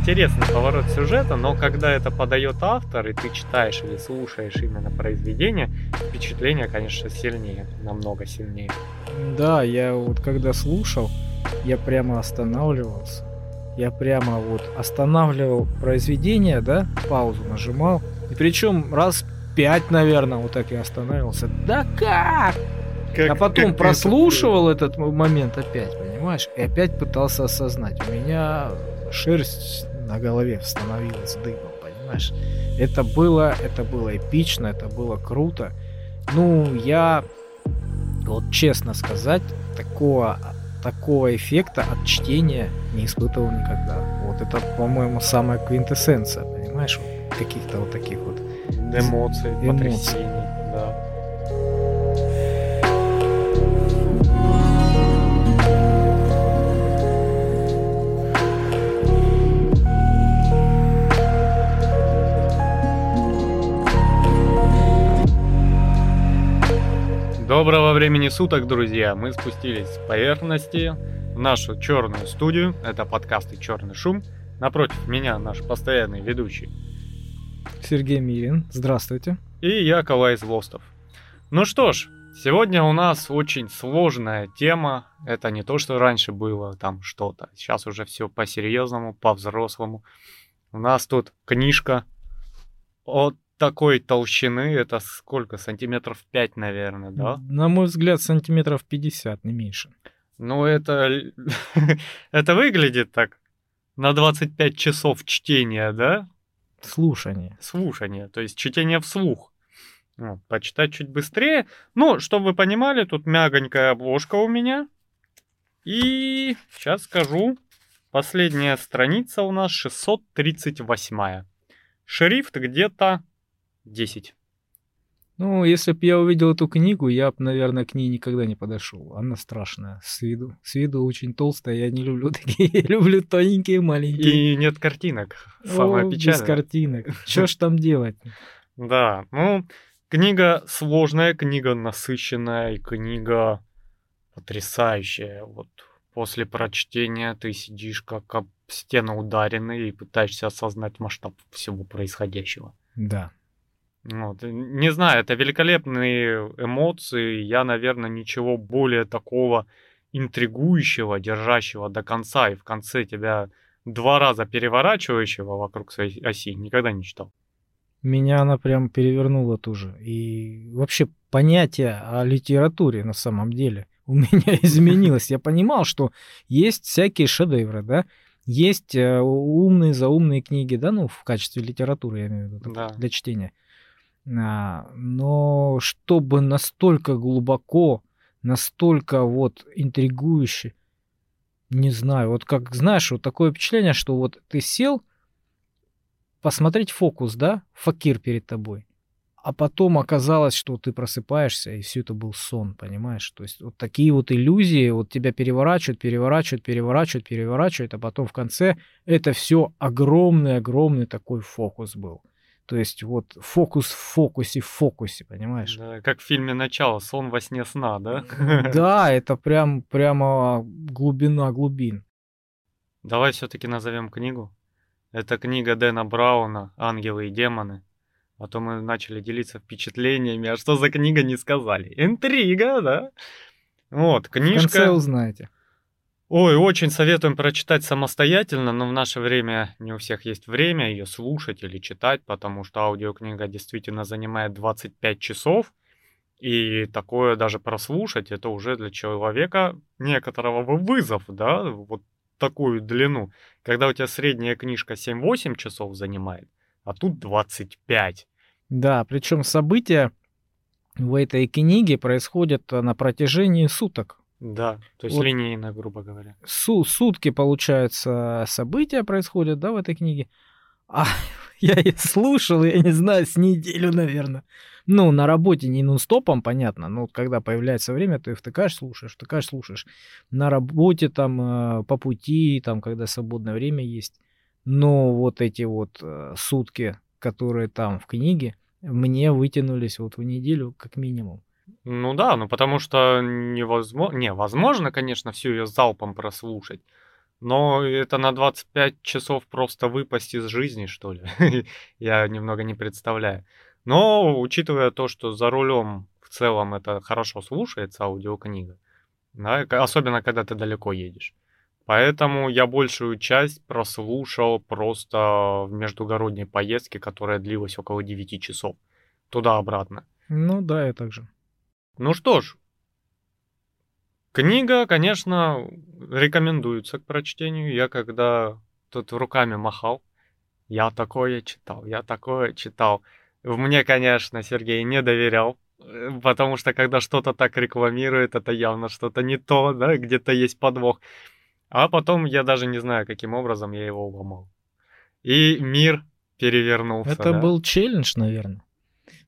интересный поворот сюжета, но когда это подает автор, и ты читаешь или слушаешь именно произведение, впечатление, конечно, сильнее, намного сильнее. Да, я вот когда слушал, я прямо останавливался. Я прямо вот останавливал произведение, да, паузу нажимал. И причем раз пять, наверное, вот так я останавливался. Да как? Как- а потом как прослушивал этот м- момент опять, понимаешь? И опять пытался осознать. У меня шерсть на голове становилась дыбом, понимаешь? Это было, это было эпично, это было круто. Ну, я, вот честно сказать, такого, такого эффекта от чтения не испытывал никогда. Вот это, по-моему, самая квинтэссенция, понимаешь? Вот каких-то вот таких вот эмоций, Эмоций. потрясений, Доброго времени суток, друзья! Мы спустились с поверхности в нашу черную студию. Это подкасты «Черный шум». Напротив меня наш постоянный ведущий Сергей Мирин. Здравствуйте. и я, Калай Злостов. Ну что ж, сегодня у нас очень сложная тема. Это не то, что раньше было там что-то. Сейчас уже все по-серьезному, по-взрослому. У нас тут книжка от такой толщины. Это сколько? Сантиметров 5, наверное, да? На мой взгляд, сантиметров 50, не меньше. Ну, это... это выглядит так на 25 часов чтения, да? Слушание. слушание, то есть чтение вслух. Вот, почитать чуть быстрее. Ну, чтобы вы понимали, тут мягонькая обложка у меня. И сейчас скажу. Последняя страница у нас 638. Шрифт где-то 10. Ну, если бы я увидел эту книгу, я бы, наверное, к ней никогда не подошел. Она страшная с виду. С виду очень толстая. Я не люблю такие. Я люблю тоненькие, маленькие. И нет картинок. О, Самое без печальное. картинок. Что ж там делать? Да, ну, книга сложная, книга насыщенная и книга потрясающая. Вот после прочтения ты сидишь как об стену ударенный и пытаешься осознать масштаб всего происходящего. Да. Вот. и Не знаю, это великолепные эмоции. Я, наверное, ничего более такого интригующего, держащего до конца и в конце тебя два раза переворачивающего вокруг своей оси никогда не читал. Меня она прям перевернула тоже. И вообще понятие о литературе на самом деле у меня изменилось. Я понимал, что есть всякие шедевры, да, есть э, умные, заумные книги, да, ну, в качестве литературы, я имею в виду, Да. для чтения. А, но чтобы настолько глубоко, настолько вот интригующе, не знаю, вот как, знаешь, вот такое впечатление, что вот ты сел посмотреть фокус, да, факир перед тобой, а потом оказалось, что ты просыпаешься, и все это был сон, понимаешь? То есть вот такие вот иллюзии, вот тебя переворачивают, переворачивают, переворачивают, переворачивают, а потом в конце это все огромный-огромный такой фокус был. То есть вот фокус в фокусе в фокусе, понимаешь? Да, как в фильме «Начало», сон во сне сна, да? Да, это прям прямо глубина глубин. Давай все-таки назовем книгу. Это книга Дэна Брауна «Ангелы и демоны». А то мы начали делиться впечатлениями, а что за книга не сказали. Интрига, да? Вот, В конце книжка... узнаете. Ой, очень советуем прочитать самостоятельно, но в наше время не у всех есть время ее слушать или читать, потому что аудиокнига действительно занимает 25 часов, и такое даже прослушать, это уже для человека некоторого вызов, да, вот такую длину. Когда у тебя средняя книжка 7-8 часов занимает, а тут 25. Да, причем события в этой книге происходят э, на протяжении суток. Да, то есть Вот. линейно, грубо говоря. Су- сутки, получается, события происходят, да, в этой книге. А я и слушал, я не знаю, с неделю, наверное. Ну, на работе не нон-стопом, понятно, но когда появляется время, ты втыкаешь, слушаешь, втыкаешь, слушаешь. На работе там, э, по пути, там, когда свободное время есть. Но вот эти вот э, сутки, которые там в книге, мне вытянулись вот в неделю как минимум. Ну да, ну потому что невозможно, не, возможно, конечно, всю ее залпом прослушать, Но это на 25 часов просто выпасть из жизни, что ли? Я немного не представляю. Но учитывая то, что за рулем в целом это хорошо слушается аудиокнига, да, особенно когда ты далеко едешь. Поэтому я большую часть прослушал просто в междугородней поездке, которая длилась около 9 часов. Туда-обратно. Ну да, я также. Ну что ж, книга, конечно, рекомендуется к прочтению. Я когда тут руками махал, я такое читал, я такое читал. Мне, конечно, Сергей не доверял, э, потому что когда что-то так рекламирует, это явно что-то не то, да, где-то есть подвох. А потом я даже не знаю, каким образом я его уломал. И мир перевернулся. Это да. был челлендж, наверное.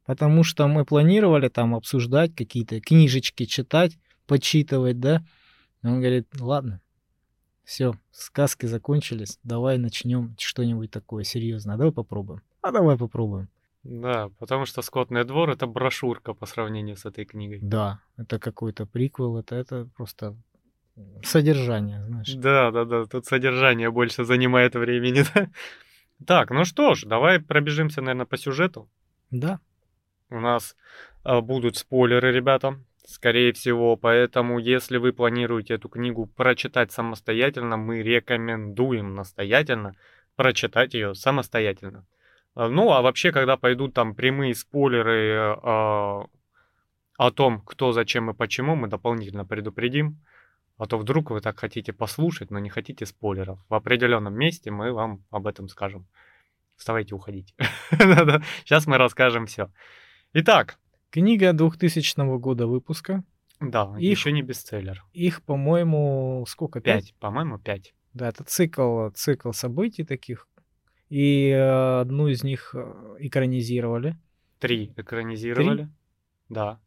Потому что мы планировали там обсуждать какие-то книжечки, читать, почитывать, да. Он говорит, ладно, все, сказки закончились, давай начнем что-нибудь такое серьезное. Давай попробуем. А давай попробуем. Да, потому что «Скотный двор» — это брошюрка по сравнению с этой книгой. Да, это какой-то приквел, это, это просто содержание, знаешь. Да, да, да, тут содержание больше занимает времени. Да? Так, ну что ж, давай пробежимся, наверное, по сюжету. Да. У нас а, будут спойлеры, ребята, скорее всего, поэтому если вы планируете эту книгу прочитать самостоятельно, мы рекомендуем настоятельно прочитать ее самостоятельно. А, Ну, а вообще, когда пойдут там прямые спойлеры а, о том, кто, зачем и почему, мы дополнительно предупредим. А то вдруг вы так хотите послушать, но не хотите спойлеров. В определенном месте мы вам об этом скажем. Вставайте, уходите. Сейчас мы расскажем все. Итак, Книга 2000 года выпуска. да, Их- еще не бестселлер. Их, по-моему, сколько? Пять? Пять, по-моему, пять. Да, это цикл, цикл событий таких. И э, одну из них э, экранизировали. Три экранизировали. Да.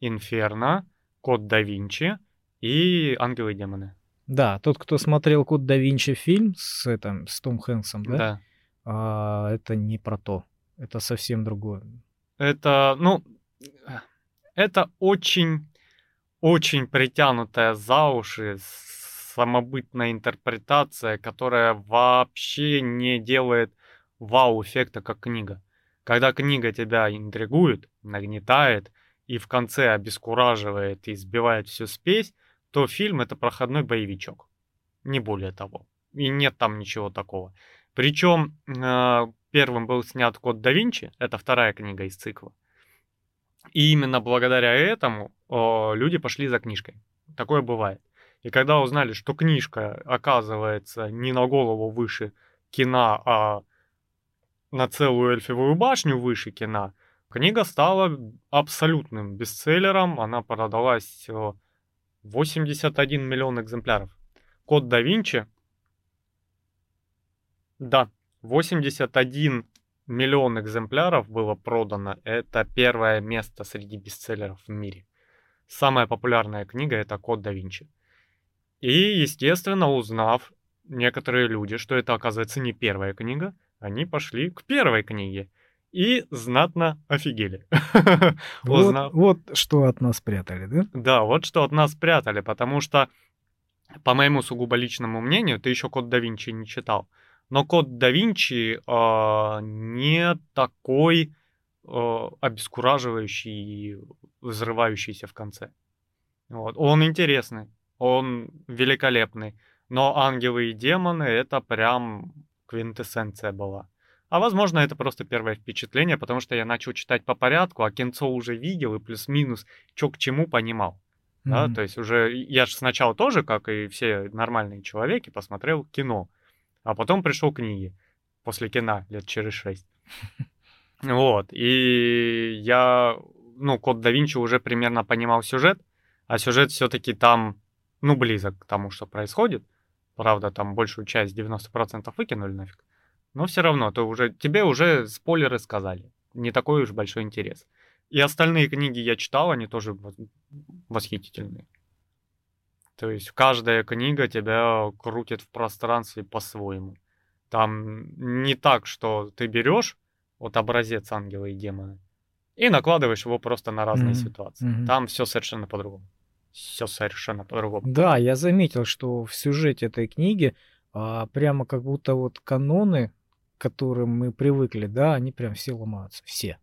Инферно, Код да Винчи и Ангелы и демоны. Да, тот, кто смотрел Код да Винчи фильм с, этим, с Том Хэнксом, да, да. а, это не про то. Это совсем другое. Это, ну, это очень, очень притянутая за уши самобытная интерпретация, которая вообще не делает вау-эффекта, как книга. Когда книга тебя интригует, нагнетает и в конце обескураживает и сбивает всю спесь, то фильм это проходной боевичок. Не более того. И нет там ничего такого. Причем э, первым был снят Код да Винчи, это вторая книга из цикла. И именно благодаря этому э, люди пошли за книжкой. Такое бывает. И когда узнали, что книжка оказывается не на голову выше кино, а на целую эльфовую башню выше кино, книга стала абсолютным бестселлером. Она продалась э, 81 миллион экземпляров. Код да Винчи, да, 81 миллион экземпляров было продано. Это первое место среди бестселлеров в мире. Самая популярная книга это Код да Винчи. И, естественно, узнав некоторые люди, что это оказывается не первая книга, они пошли к первой книге и знатно офигели. Вот, Узнав- вот что от нас прятали, да? Да, вот что от нас спрятали, потому что, по моему сугубо личному мнению, ты еще Код да Винчи не читал, но Код да Винчи э, не такой э, обескураживающий и взрывающийся в конце. Вот. Он интересный, он великолепный, но ангелы и демоны это прям квинтэссенция была. А возможно, это просто первое впечатление, потому что я начал читать по порядку, а кинцо уже видел и плюс-минус, что к чему понимал. Да, Мгм. то есть уже я же сначала тоже, как и все нормальные человеки, посмотрел кино, а потом пришел к книге после кино лет через шесть. Вот, и я, ну, Код да Винчи уже примерно понимал сюжет, а сюжет все-таки там, ну, близок к тому, что происходит. Правда, там большую часть, 90% выкинули нафиг. Но все равно, то уже, тебе уже спойлеры сказали. Не такой уж большой интерес. И остальные книги я читал, они тоже восхитительные. То есть каждая книга тебя крутит в пространстве по-своему. Там не так, что ты берешь вот образец ангела и демона и накладываешь его просто на разные Мгм, ситуации. мгм. Там все совершенно по-другому. все совершенно по-другому. Да, я заметил, что в сюжете этой книги а, прямо как будто вот каноны, к которым мы привыкли, да, они прям все ломаются, все.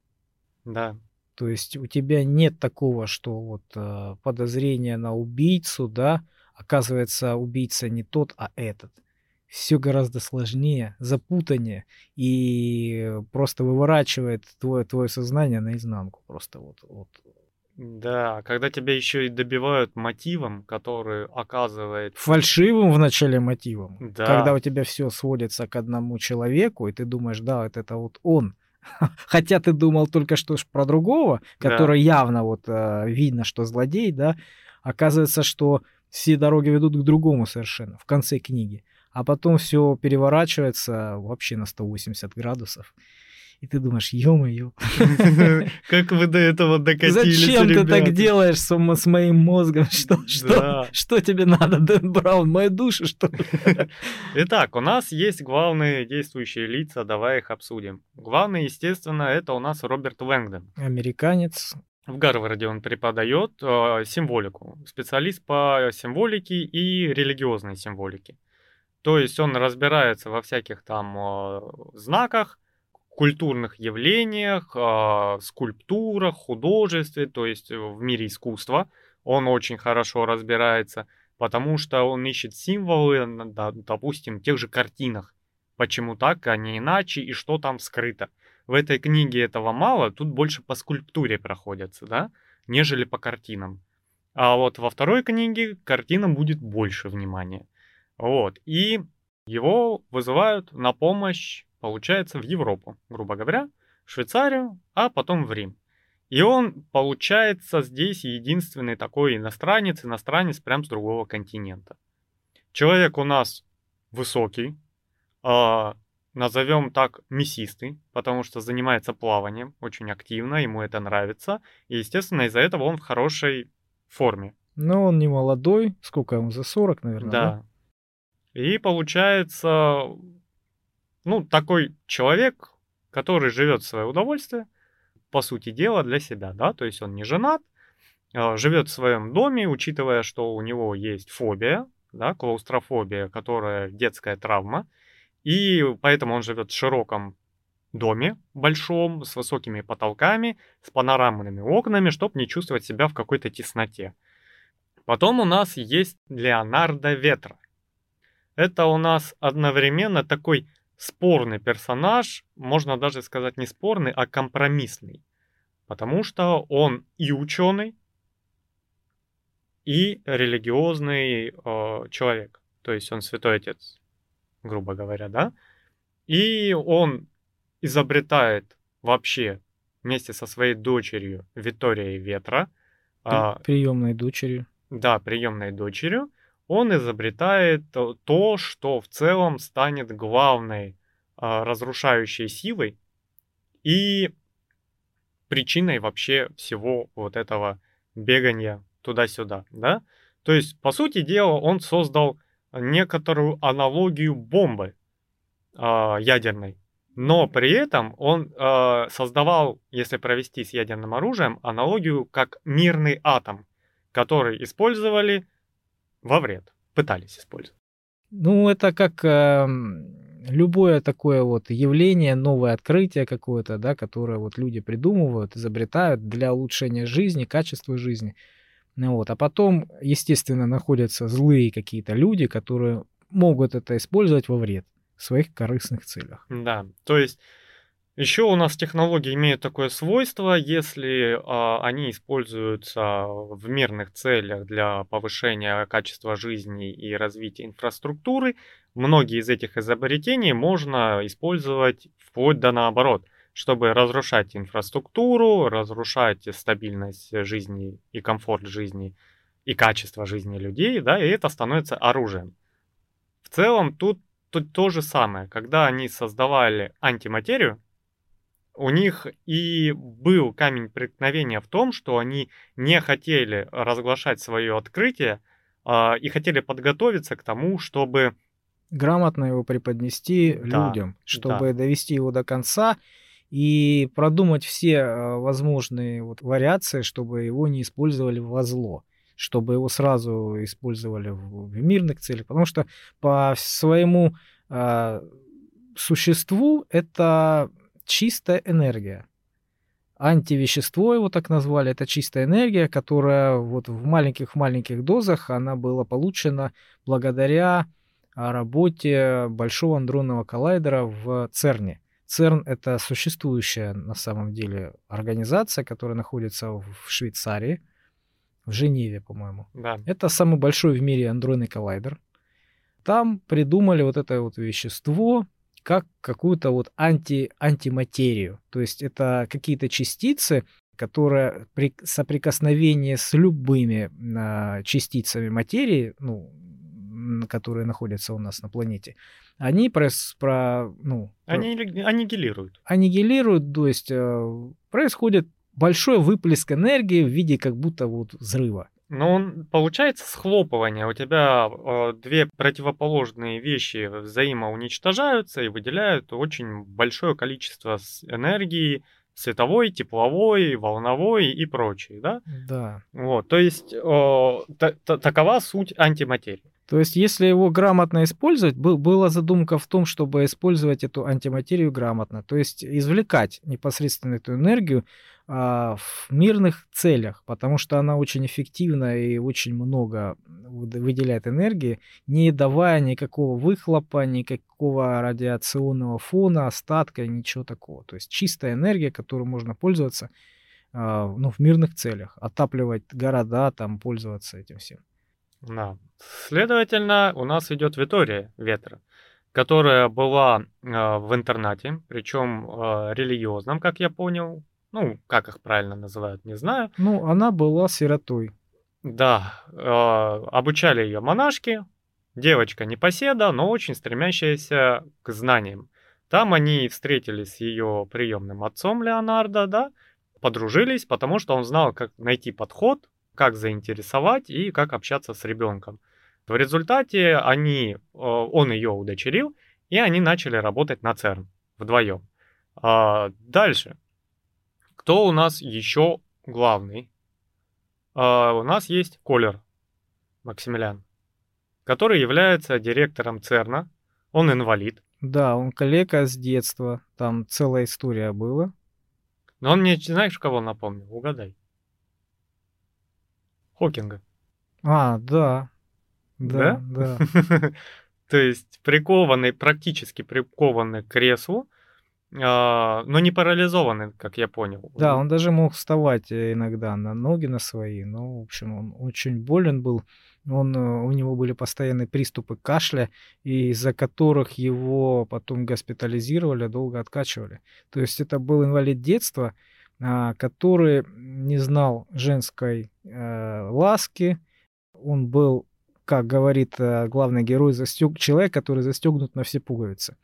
Да. То есть у тебя нет такого, что вот а, подозрение на убийцу, да, оказывается убийца не тот, а этот. Все гораздо сложнее, запутаннее и просто выворачивает твое, твое сознание наизнанку. Просто вот, вот Да, когда тебя еще и добивают мотивом, который оказывает... фальшивым в начале мотивом. Да. Когда у тебя все сводится к одному человеку, и ты думаешь, да, вот это вот он. Хотя ты думал только что про другого, Да. который явно вот э, видно, что злодей, да. Оказывается, что все дороги ведут к другому совершенно в конце книги. А потом все переворачивается вообще на 180 градусов. И ты думаешь, ё-моё, Как вы до этого докатились, зачем ты так делаешь с, мо- с моим мозгом? Что, тебе надо, Дэн Браун? Мою душу, что ли? Итак, у нас есть главные действующие лица, давай их обсудим. Главный, естественно, это у нас Роберт Лэнгдон. Американец. В Гарварде он преподает э, символику, специалист по символике и религиозной символике. То есть он разбирается во всяких там э, знаках, культурных явлениях, э, скульптурах, художестве, то есть в мире искусства. Он очень хорошо разбирается, потому что он ищет символы, допустим, в тех же картинах. Почему так, а не иначе, и что там скрыто. В этой книге этого мало, тут больше по скульптуре проходятся, да, нежели по картинам. А вот во второй книге картинам будет больше внимания. Вот. И его вызывают на помощь, получается, в Европу, грубо говоря, в Швейцарию, а потом в Рим. И он, получается, здесь единственный такой иностранец, иностранец прям с другого континента. Человек у нас высокий, а, назовем так мясистый, потому что занимается плаванием очень активно, ему это нравится. И, естественно, из-за этого он в хорошей форме. Но он не молодой. Сколько ему? За 40, наверное, да? Да. И получается, ну, такой человек, который живет в свое удовольствие, по сути дела, для себя, да, то есть он не женат, а, живет в своем доме, учитывая, что у него есть фобия, да, клаустрофобия, которая детская травма, и поэтому он живет в широком доме большом, с высокими потолками, с панорамными окнами, чтобы не чувствовать себя в какой-то тесноте. Потом у нас есть Леонардо Ветра. Это у нас одновременно такой спорный персонаж, можно даже сказать не спорный, а компромиссный. Потому что он и ученый, и религиозный э, человек. То есть он святой отец, грубо говоря, да? И он изобретает вообще вместе со своей дочерью Виторией Ветра, а, Приемной дочерью. да, приемной дочерью, он изобретает то- то, что в целом станет главной а, разрушающей силой и причиной вообще всего вот этого бегания туда-сюда, да? То есть, по сути дела, он создал некоторую аналогию бомбы а, ядерной, но при этом он а, создавал, если провести с ядерным оружием, аналогию как мирный атом, который использовали во вред, пытались использовать. Ну, это как эм, любое такое вот явление, новое открытие какое-то, да, которое вот люди придумывают, изобретают для улучшения жизни, качества жизни. Ну вот. А потом, естественно, находятся злые какие-то люди, которые могут это использовать во вред в своих корыстных целях. Да, то есть еще у нас технологии имеют такое свойство, если а, они используются в мирных целях для повышения качества жизни и развития инфраструктуры, многие из этих изобретений можно использовать вплоть до наоборот, чтобы разрушать инфраструктуру, разрушать стабильность жизни и комфорт жизни и качество жизни людей, да, и это становится оружием. В целом тут, тут то же самое, когда они создавали антиматерию, у них и был камень преткновения в том, что они не хотели разглашать свое открытие а, и хотели подготовиться к тому, чтобы Грамотно его преподнести Да, людям, чтобы довести его до конца и продумать все э, возможные вот вариации, чтобы его не использовали во зло. чтобы его сразу использовали в, в мирных целях, потому что по своему э, существу это чистая энергия. Антивещество его так назвали, это чистая энергия, которая вот в маленьких-маленьких дозах, она была получена благодаря работе Большого андронного коллайдера в ЦЕРНе. ЦЕРН — это существующая на самом деле организация, которая находится в Швейцарии, в Женеве, по-моему. Да. Это самый большой в мире андронный коллайдер. Там придумали вот это вот вещество, как какую-то вот анти, антиматерию. То есть это какие-то частицы, которые при соприкосновении с любыми э, частицами материи, ну, которые находятся у нас на планете, они про, про ну, они аннигилируют. Аннигилируют, то есть э, происходит большой выплеск энергии в виде как будто вот взрыва. Но он, получается схлопывание. У тебя э, две противоположные вещи взаимоуничтожаются и выделяют очень большое количество энергии, световой, тепловой, волновой и прочей, да? Да. Вот, то есть э, та, та, такова суть антиматерии. То есть, если его грамотно использовать, был, была задумка в том, чтобы использовать эту антиматерию грамотно, то есть извлекать непосредственно эту энергию а, в мирных целях, потому что она очень эффективна и очень много выделяет энергии, не давая никакого выхлопа, никакого радиационного фона, остатка, ничего такого. То есть чистая энергия, которой можно пользоваться а, ну, в мирных целях, отапливать города, там, пользоваться этим всем. Да. Следовательно, у нас идет Витория ветра, которая была э, в интернате, причем э, религиозном, как я понял. Ну, как их правильно называют, не знаю. Ну, она была сиротой. Да, э, обучали ее монашки, девочка непоседа, но очень стремящаяся к знаниям. Там они встретились с ее приемным отцом Леонардо, да, подружились, потому что он знал, как найти подход как заинтересовать и как общаться с ребенком. В результате они, э, он ее удочерил, и они начали работать на ЦЕРН вдвоем. А дальше. Кто у нас еще главный? А, у нас есть Колер Максимилиан, который является директором ЦЕРНа. Он инвалид. Да, он коллега с детства. Там целая история была. Но он мне, знаешь, кого напомнил? Угадай. Хокинга. А, да. Да, да. То есть прикованный, практически прикованный к креслу, но не парализованный, как я понял. Да, он даже мог вставать иногда на ноги на свои, но, в общем, он очень болен был. Он, у него были постоянные приступы кашля, из-за которых его потом госпитализировали, долго откачивали. То есть это был инвалид детства, а, который не знал женской э, ласки. Он был, как говорит э, главный герой, застег... человек, который застегнут на все пуговицы.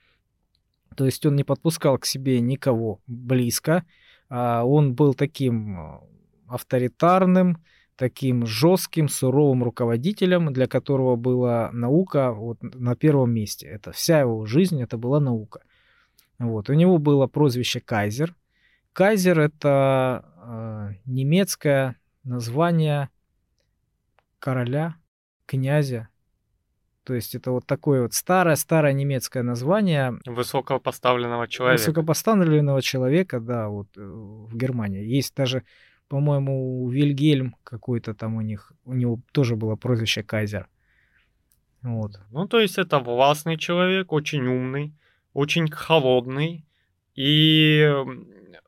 То есть он не подпускал к себе никого близко. А он был таким э, авторитарным, таким жестким, суровым руководителем, для которого была наука вот на первом месте. Это вся его жизнь, это была наука. Вот. У него было прозвище Кайзер. Кайзер это э, немецкое название короля, князя. То есть это вот такое вот старое-старое немецкое название. Высокопоставленного человека. Высокопоставленного человека, да, вот э, в Германии. Есть даже, по-моему, Вильгельм какой-то там у них, у него тоже было прозвище Кайзер. Вот. Ну, то есть это властный человек, очень умный, очень холодный и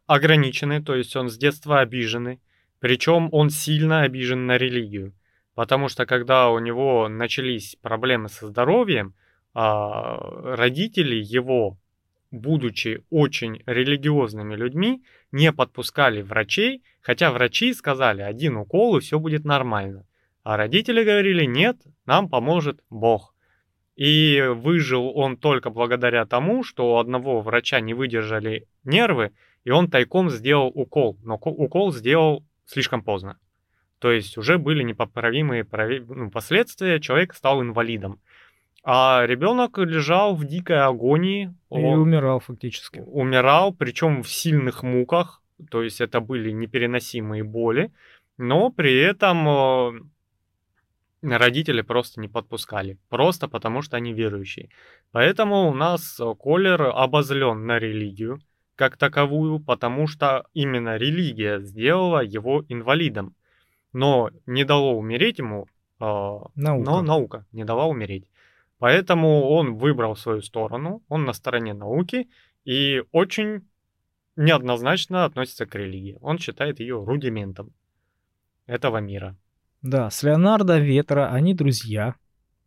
ограниченный, то есть он с детства обиженный. Причем он сильно обижен на религию. Потому что когда у него начались проблемы со здоровьем, а, родители его, будучи очень религиозными людьми, не подпускали врачей, хотя врачи сказали один укол и все будет нормально. А родители говорили, нет, нам поможет Бог. И выжил он только благодаря тому, что у одного врача не выдержали нервы, и он тайком сделал укол, но укол сделал слишком поздно. То есть уже были непоправимые ну, последствия, человек стал инвалидом. А ребенок лежал в дикой агонии. И он умирал фактически. Умирал, причем в сильных муках. То есть это были непереносимые боли. Но при этом родители просто не подпускали. Просто потому, что они верующие. Поэтому у нас Колер обозлен на религию как таковую, потому что именно религия сделала его инвалидом. Но не дало умереть ему, э, наука. но наука не дала умереть. Поэтому он выбрал свою сторону, он на стороне науки и очень неоднозначно относится к религии. Он считает ее рудиментом этого мира. Да, с Леонардо Ветра они друзья,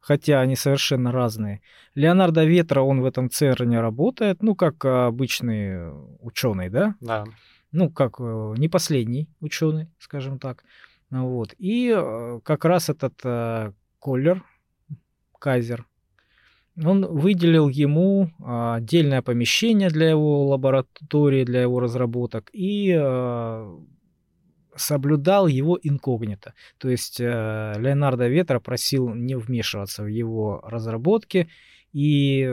хотя они совершенно разные. Леонардо Ветра, он в этом ЦЕРНе работает, ну, как обычный ученый, да? Да. Ну, как э, не последний ученый, скажем так. Вот. И э, как раз этот э, Коллер, Кайзер, он выделил ему а, отдельное помещение для его лаборатории, для его разработок и соблюдал его инкогнито. То есть э, Леонардо Ветра просил не вмешиваться в его разработки, и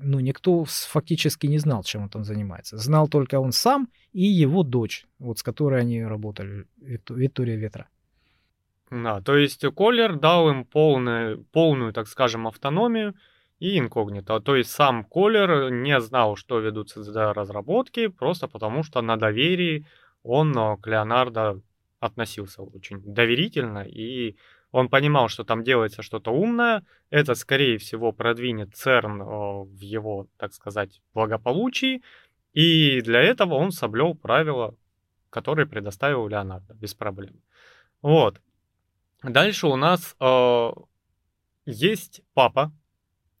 ну, никто фактически не знал, чем он занимается. Знал только он сам и его дочь, вот с которой они работали, Виктория Ветра. Да, то есть Коллер дал им полную, полную, так скажем, автономию и инкогнито. То есть сам Коллер не знал, что ведутся за разработки, просто потому что на доверии он э, к Леонардо относился очень доверительно, и он понимал, что там делается что-то умное, это, скорее всего, продвинет ЦЕРН э, в его, так сказать, благополучии, и для этого он соблел правила, которые предоставил Леонардо, без проблем. Вот. Дальше у нас э, есть папа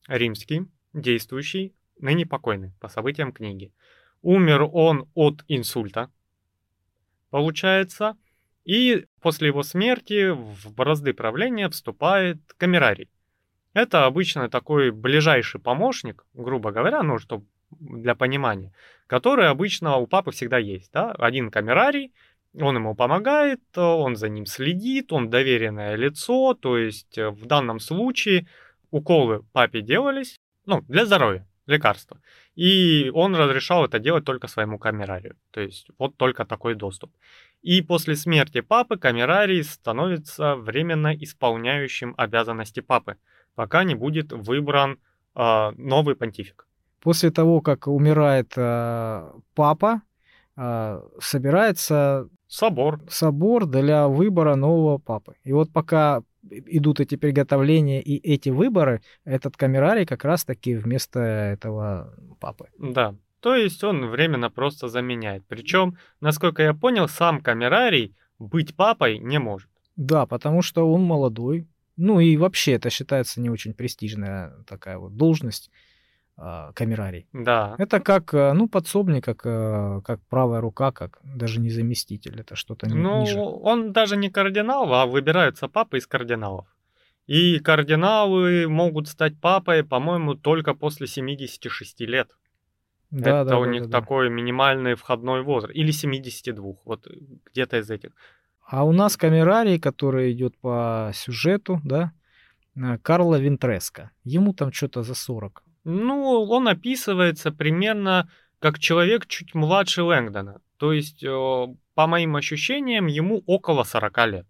римский, действующий, ныне покойный, по событиям книги. Умер он от инсульта, получается. И после его смерти в бразды правления вступает камерарий. Это обычно такой ближайший помощник, грубо говоря, ну, что для понимания, который обычно у папы всегда есть. Да? Один камерарий, он ему помогает, он за ним следит, он доверенное лицо, то есть э, в данном случае уколы папе делались, ну, для здоровья, лекарства. И он разрешал это делать только своему камерарию. То есть вот только такой доступ. И после смерти папы камерарий становится временно исполняющим обязанности папы, пока не будет выбран э, новый понтифик. После того, как умирает э, папа, э, собирается собор. собор для выбора нового папы. И вот пока идут эти приготовления и эти выборы, этот камерарий как раз-таки вместо этого папы. Да, то есть он временно просто заменяет. Причем, насколько я понял, сам камерарий быть папой не может. Да, потому что он молодой. Ну и вообще это считается не очень престижная такая вот должность э, камерарий. Да. Это как, э, ну, подсобник, как, э, как правая рука, как даже не заместитель. Это что-то ну, ниже. он даже не кардинал, а выбираются папы из кардиналов. И кардиналы могут стать папой, по-моему, только после 76 лет. Да, это да, у да, них да, такой да. минимальный входной возраст. Или 72, вот где-то из этих. А у нас камерарий, который идет по сюжету, да, э, Карла Винтреско. Ему там что-то за 40. Ну, он описывается примерно как человек чуть младше Лэнгдона. То есть, э, по моим ощущениям, ему около 40 лет.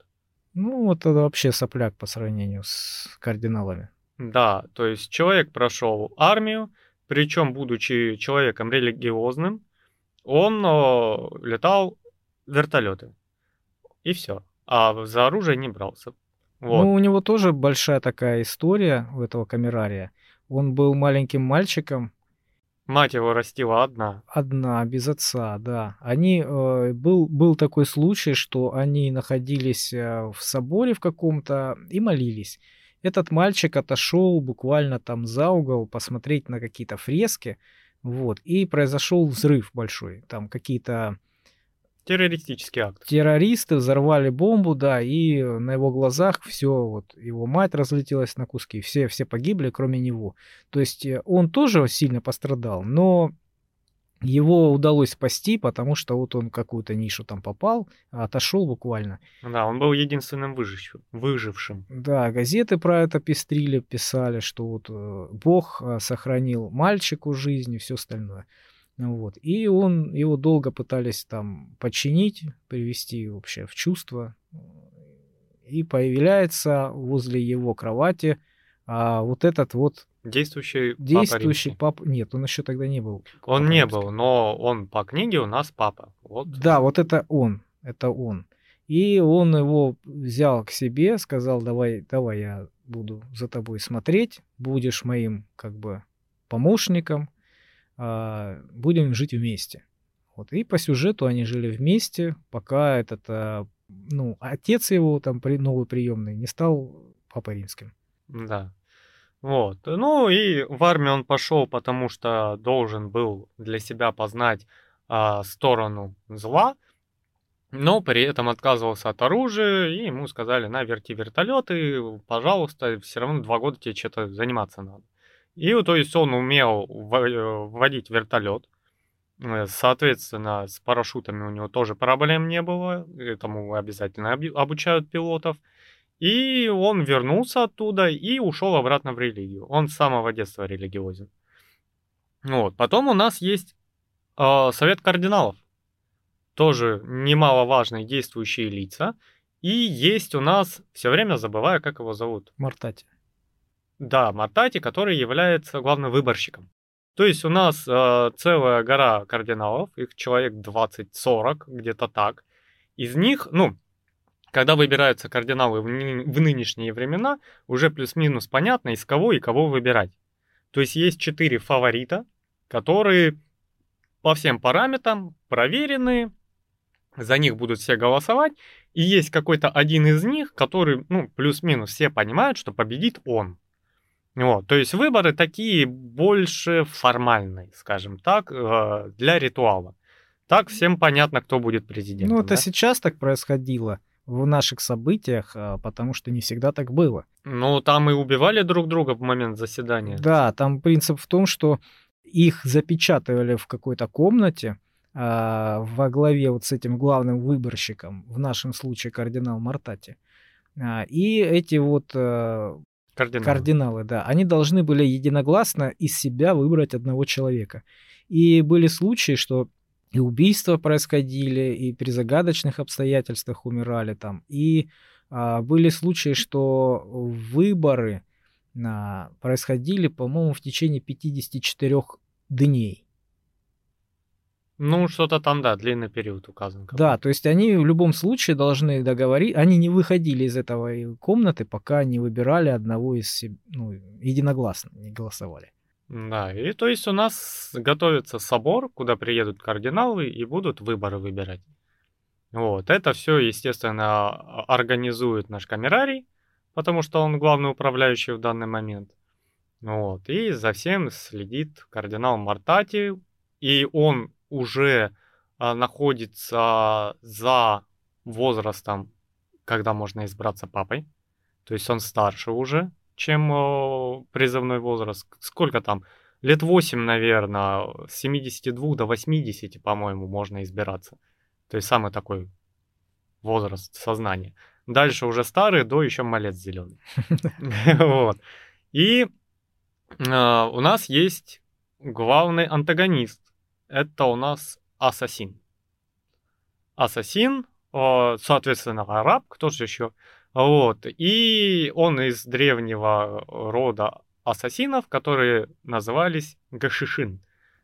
Ну, вот это вообще сопляк по сравнению с кардиналами. Да, то есть человек прошел армию, причем, будучи человеком религиозным, он летал вертолеты. И все. А за оружие не брался. Вот. Ну, у него тоже большая такая история у этого камерария. Он был маленьким мальчиком. Мать его растила одна. Одна, без отца, да. Они, э, был, был такой случай, что они находились э, в соборе в каком-то и молились. Этот мальчик отошел буквально там за угол посмотреть на какие-то фрески, вот, и произошел взрыв большой. Там какие-то Террористический акт. Террористы взорвали бомбу, да, и на его глазах все, вот его мать разлетелась на куски, все, все погибли, кроме него. То есть э, он тоже сильно пострадал, но его удалось спасти, потому что вот он какую-то нишу там попал, отошел буквально. Да, он был единственным выжившим. выжившим. Да, газеты про это пестрили, писали, что вот э, Бог э, сохранил мальчику жизнь и все остальное. Вот. И он, его долго пытались там подчинить, привести вообще в чувство. И появляется возле его кровати а, вот этот вот Действующий, действующий папа папа. Нет, он еще тогда не был. Он не был, но он по книге у нас папа. Вот. Да, вот это он. Это он. И он его взял к себе, сказал, давай, давай я буду за тобой смотреть, будешь моим как бы помощником, а, будем жить вместе. Вот. И по сюжету они жили вместе, пока этот, а, ну, отец его там при, новый приемный не стал папой римским. Да. Вот. Ну и в армию он пошел, потому что должен был для себя познать а, сторону зла, но при этом отказывался от оружия, и ему сказали, на, верти вертолеты, пожалуйста, все равно два года тебе что-то заниматься надо. И то есть он умел во- водить вертолет, Э, соответственно, с парашютами у него тоже проблем не было, этому обязательно обучают пилотов. И он вернулся оттуда и ушел обратно в религию. Он с самого детства религиозен. Вот. Потом у нас есть э, совет кардиналов. Тоже немаловажные действующие лица. И есть у нас, все время забываю, как его зовут. Мартати. Да, Мартати, который является главным выборщиком. То есть у нас э, целая гора кардиналов, их человек 20-40, где-то так. Из них, ну, когда выбираются кардиналы в, ны- в нынешние времена, уже плюс-минус понятно, из кого и кого выбирать. То есть есть четыре фаворита, которые по всем параметрам проверены, за них будут все голосовать, и есть какой-то один из них, который, ну, плюс-минус все понимают, что победит он. Вот, то есть выборы такие больше формальные, скажем так, э, для ритуала. Так всем понятно, кто будет президентом. Ну, это да? сейчас так происходило в наших событиях, а, потому что не всегда так было. Ну, там и убивали друг друга в момент заседания. Да, там принцип в том, что их запечатывали в какой-то комнате а, во главе вот с этим главным выборщиком, в нашем случае кардинал Мартати. А, и эти вот а, Кардиналы. кардиналы, да, они должны были единогласно из себя выбрать одного человека. И были случаи, что и убийства происходили, и при загадочных обстоятельствах умирали там, и а, были случаи, что выборы а, происходили, по-моему, в течение 54 дней. Ну, что-то там, да, длинный период указан. Да, то есть они в любом случае должны договорить, они не выходили из этого комнаты, пока не выбирали одного из ну, единогласно, не голосовали. Да, и то есть у нас готовится собор, куда приедут кардиналы и будут выборы выбирать. Вот, это все, естественно, организует наш камерарий, потому что он главный управляющий в данный момент. Вот, и за всем следит кардинал Мартати, и он уже а, находится за возрастом, когда можно избраться папой. То есть он старше уже, чем э, призывной возраст. Сколько там? Лет 8, наверное, с 72 до 80, по-моему, можно избираться. То есть самый такой возраст сознания. Дальше уже старый, до еще малец зеленый. Вот. И а, у нас есть главный антагонист. Это у нас ассасин. Ассасин, э, соответственно, араб, кто же еще? Вот. И он из древнего рода ассасинов, которые назывались гашишин.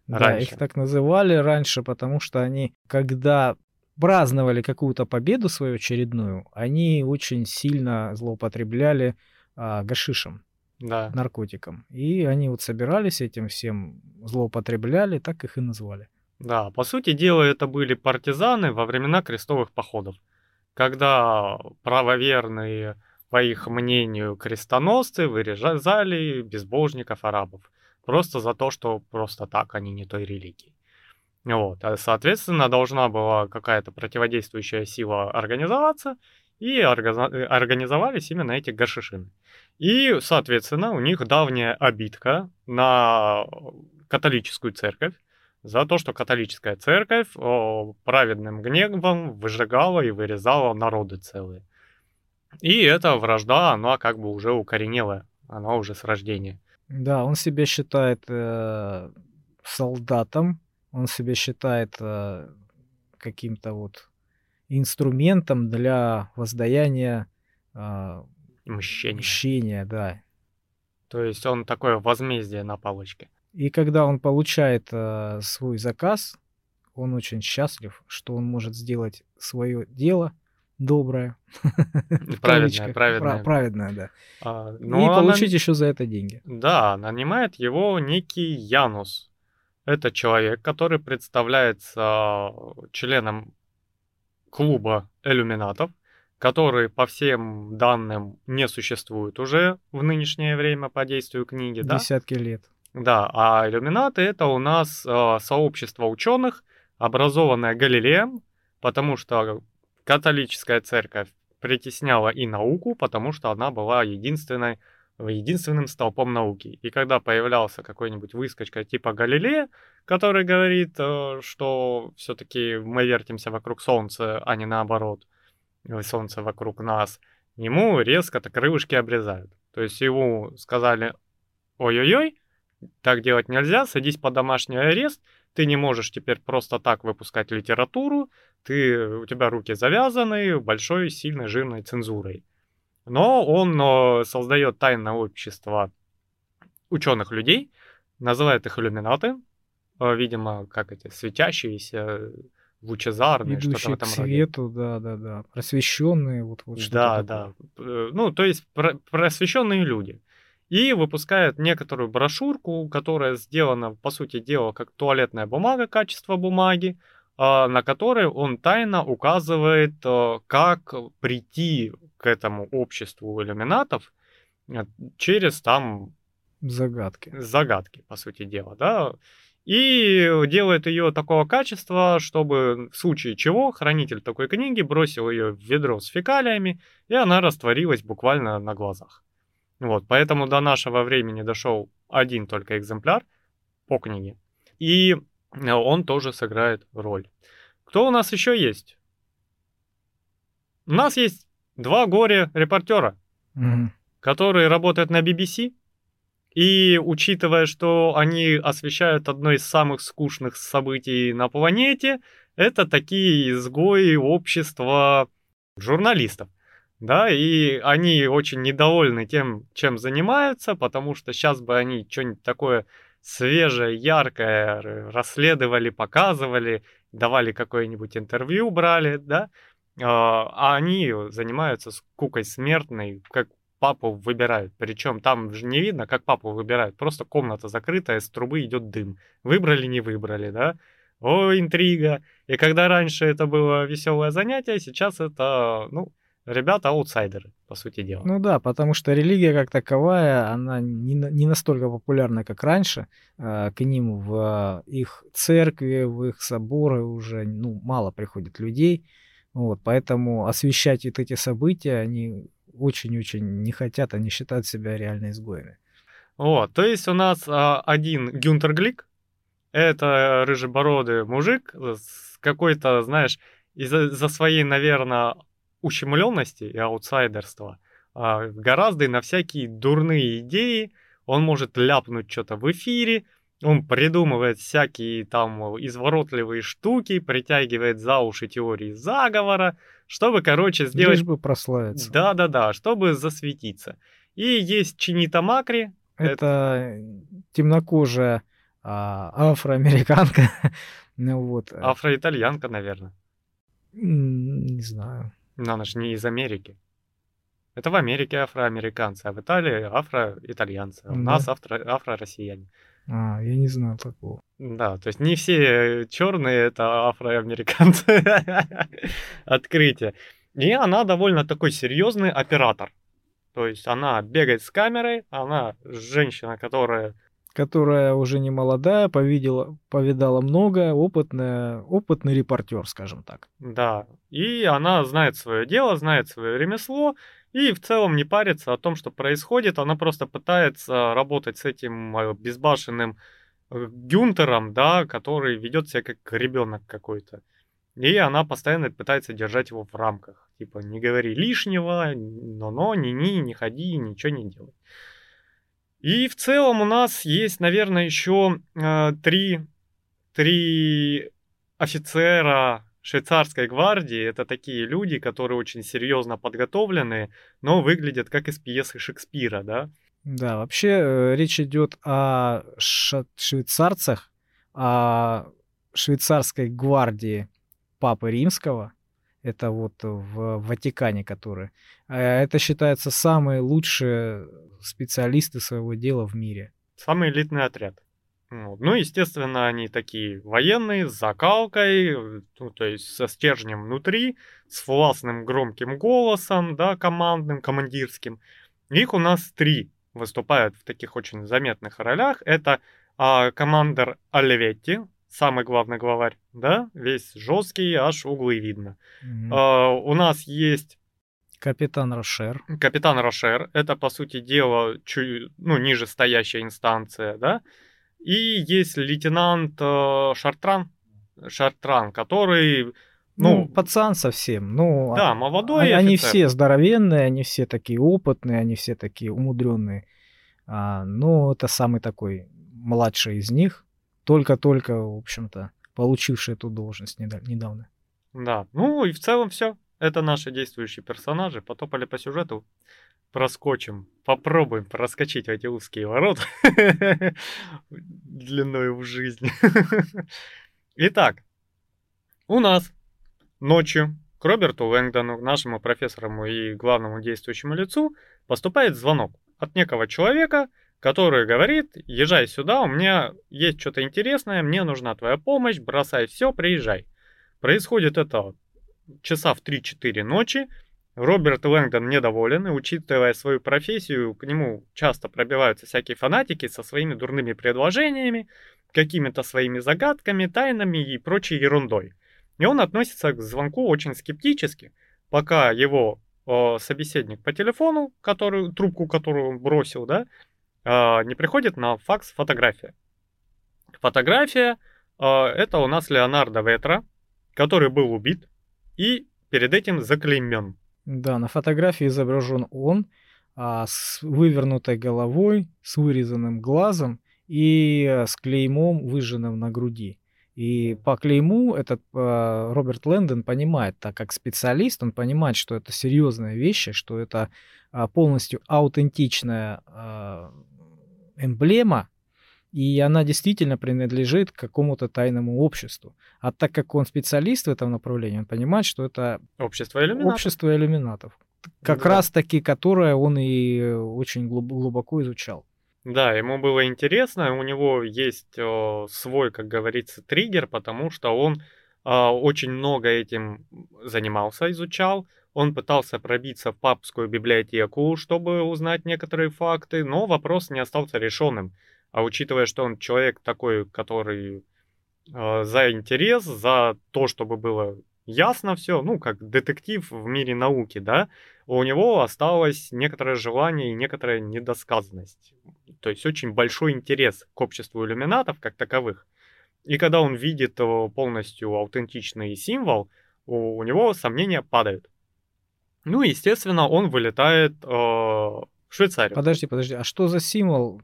Да, Раньше. их так называли раньше, потому что они, когда праздновали какую-то победу свою очередную, они очень сильно злоупотребляли а, гашишем, Да. наркотиком. И они вот собирались этим всем, злоупотребляли, так их и назвали. Да, по сути дела, это были партизаны во времена крестовых походов, когда правоверные, по их мнению, крестоносцы вырезали безбожников арабов. Просто за то, что просто так они не той религии. Вот. А, соответственно, должна была какая-то противодействующая сила организоваться, и э, организовались именно эти гашишины. И, соответственно, у них давняя обидка на католическую церковь, за то, что католическая церковь о, праведным гневом выжигала и вырезала народы целые. И эта вражда, она как бы уже укоренелая, она уже с рождения. Да, он себя считает э, солдатом, он себя считает э, каким-то вот инструментом для воздаяния а, Мщение. мщения, да. То есть он такое возмездие на палочке. И когда он получает а, свой заказ, он очень счастлив, что он может сделать свое дело доброе. в Праведное, праведное. праведное, да. А, И ну, она- получить еще за это деньги. Да, нанимает его некий Янус. Это человек, который представляется членом клуба иллюминатов, который по всем данным не существует уже в нынешнее время по действию книги, да? Десятки лет. Да, а иллюминаты это у нас э, сообщество ученых, образованное Галилеем, потому что католическая церковь притесняла и науку, потому что она была единственной, единственным столпом науки. И когда появлялся какой-нибудь выскочка типа Галилея, который говорит, э, что все-таки мы вертимся вокруг Солнца, а не наоборот, или Солнце вокруг нас, ему резко-то крылышки обрезают. То есть ему сказали, ой-ой-ой, так делать нельзя, садись под домашний арест, ты не можешь теперь просто так выпускать литературу, ты, у тебя руки завязаны большой, сильной, жирной цензурой. Но он э, создает тайное общество ученых людей, называет их иллюминаты, э, видимо, как эти светящиеся, лучезарные, что-то в Идущие к этом роде. свету, да, да, да. Просвещенные, вот, вот что-то Да, такое. да. Э, Ну, то есть про- просвещенные люди. И выпускают некоторую брошюрку, которая сделана, по сути дела, как туалетная бумага, качество бумаги, а, на которой он тайно указывает, э, как прийти к этому обществу иллюминатов э, через там Загадки. загадки, по сути дела, да. И делает ее такого качества, чтобы в случае чего хранитель такой книги бросил ее в ведро с фекалиями, и она растворилась буквально на глазах. Вот, поэтому до нашего времени дошел один только экземпляр по книге. И э, он тоже сыграет роль. Кто у нас еще есть? У нас есть два горе-репортера Мгм. которые работают на BBC. И учитывая, что они освещают одно из самых скучных событий на планете, это такие изгои общества журналистов. Да, и они очень недовольны тем, чем занимаются, потому что сейчас бы они что-нибудь такое свежее, яркое расследовали, показывали, давали какое-нибудь интервью, брали, да, а а они занимаются скукой смертной, как папу выбирают. Причем там же не видно, как папу выбирают. Просто комната закрытая, с трубы идет дым. Выбрали, не выбрали, да? О, интрига. И когда раньше это было веселое занятие, сейчас это, ну, ребята аутсайдеры, по сути дела. Ну да, потому что религия как таковая, она не, не настолько популярна, как раньше. А, К ним в их церкви, в их соборы уже ну, мало приходит людей. Вот, поэтому освещать вот эти события они очень-очень не хотят, они считают себя реально изгоями. Вот, то есть у нас а, один Гюнтер Глик, это рыжебородый мужик с какой-то, знаешь, из-за за своей, наверное, ущемленности и аутсайдерства, а, гораздо и на всякие дурные идеи, он может ляпнуть что-то в эфире, он придумывает всякие там изворотливые штуки, притягивает за уши теории заговора, чтобы, короче, сделать Лишь бы прославиться. да-да-да, чтобы засветиться. И есть Чинита Макри. Это темнокожая а, афроамериканка. ну вот. а, Афроитальянка, наверное. Не знаю. Но она же не из Америки. Это в Америке афроамериканцы, а в Италии афроитальянцы. А у Да. нас афро- афро-россияне. А, я не знал такого. Да, то есть не все черные это афроамериканцы. Открытие. И она довольно такой серьезный оператор. То есть она бегает с камерой, она женщина, которая Которая уже не молодая, повидела, повидала многое, опытная, опытный репортер, скажем так. Да, и она знает свое дело, знает свое ремесло, и в целом не парится о том, что происходит. Она просто пытается работать с этим э, безбашенным э, Гюнтером, да, который ведет себя как ребенок какой-то. И она постоянно пытается держать его в рамках. Типа, не говори лишнего, но-но, ни-ни, не ходи, ничего не делай. И в целом у нас есть, наверное, еще э, три, три офицера, швейцарской гвардии это такие люди, которые очень серьезно подготовленные, но выглядят как из пьесы Шекспира, да? Да, вообще э, речь идет о швейцарцах, о швейцарской гвардии Папы Римского. Это вот в Ватикане, которые. А это считается самые лучшие специалисты своего дела в мире. Самый элитный отряд. Ну, естественно, они такие военные, с закалкой, ну, то есть со стержнем внутри, с властным громким голосом, да, командным, командирским. Их у нас три выступают в таких очень заметных ролях. Это а, командир Оливетти, самый главный главарь, да, весь жесткий, аж углы видно. Mm-hmm. А, у нас есть Капитан Рошер. Капитан Рошер. Это, по сути дела, чуть, ну, ниже стоящая инстанция, да. И есть лейтенант э, Шартран, Шартран, который... Ну, ну, пацан совсем. Ну, да, молодой а, Они все здоровенные, они все такие опытные, они все такие умудренные. А, ну, это самый такой младший из них, только-только, в общем-то, получивший эту должность недавно. Да, ну и в целом все. Это наши действующие персонажи. Потопали по сюжету проскочим, попробуем проскочить в эти узкие ворота длиной в жизнь. Итак, у нас ночью к Роберту Лэнгдону, нашему профессору и главному действующему лицу, поступает звонок от некого человека, который говорит, езжай сюда, у меня есть что-то интересное, мне нужна твоя помощь, бросай все, приезжай. Происходит это часа в 3-4 ночи, Роберт Лэнгдон недоволен, и учитывая свою профессию, к нему часто пробиваются всякие фанатики со своими дурными предложениями, какими-то своими загадками, тайнами и прочей ерундой. И он относится к звонку очень скептически, пока его э, собеседник по телефону, который, трубку которую он бросил, да, не приходит на факс фотография. Фотография э, это у нас Леонардо Ветра, который был убит и перед этим заклеймен. Да, на фотографии изображен он а, с вывернутой головой, с вырезанным глазом и э, с клеймом, выжженным на груди. И по клейму этот э, Роберт Лэндон понимает, так как специалист, он понимает, что это серьезные вещи, что это э, полностью аутентичная э, эмблема и она действительно принадлежит какому-то тайному обществу. А так как он специалист в этом направлении, он понимает, что это общество иллюминатов. Общество иллюминатов. Как да. раз таки, которое он и очень глубоко изучал. Да, ему было интересно, у него есть э, свой, как говорится, триггер, потому что он э, очень много этим занимался, изучал. Он пытался пробиться в папскую библиотеку, чтобы узнать некоторые факты, но вопрос не остался решенным. А учитывая, что он человек такой, который э, за интерес, за то, чтобы было ясно все, ну, как детектив в мире науки, да, у него осталось некоторое желание и некоторая недосказанность. То есть очень большой интерес к обществу иллюминатов как таковых. И когда он видит полностью аутентичный символ, у него сомнения падают. Ну, естественно, он вылетает э, в Швейцарию. Подожди, подожди, а что за символ?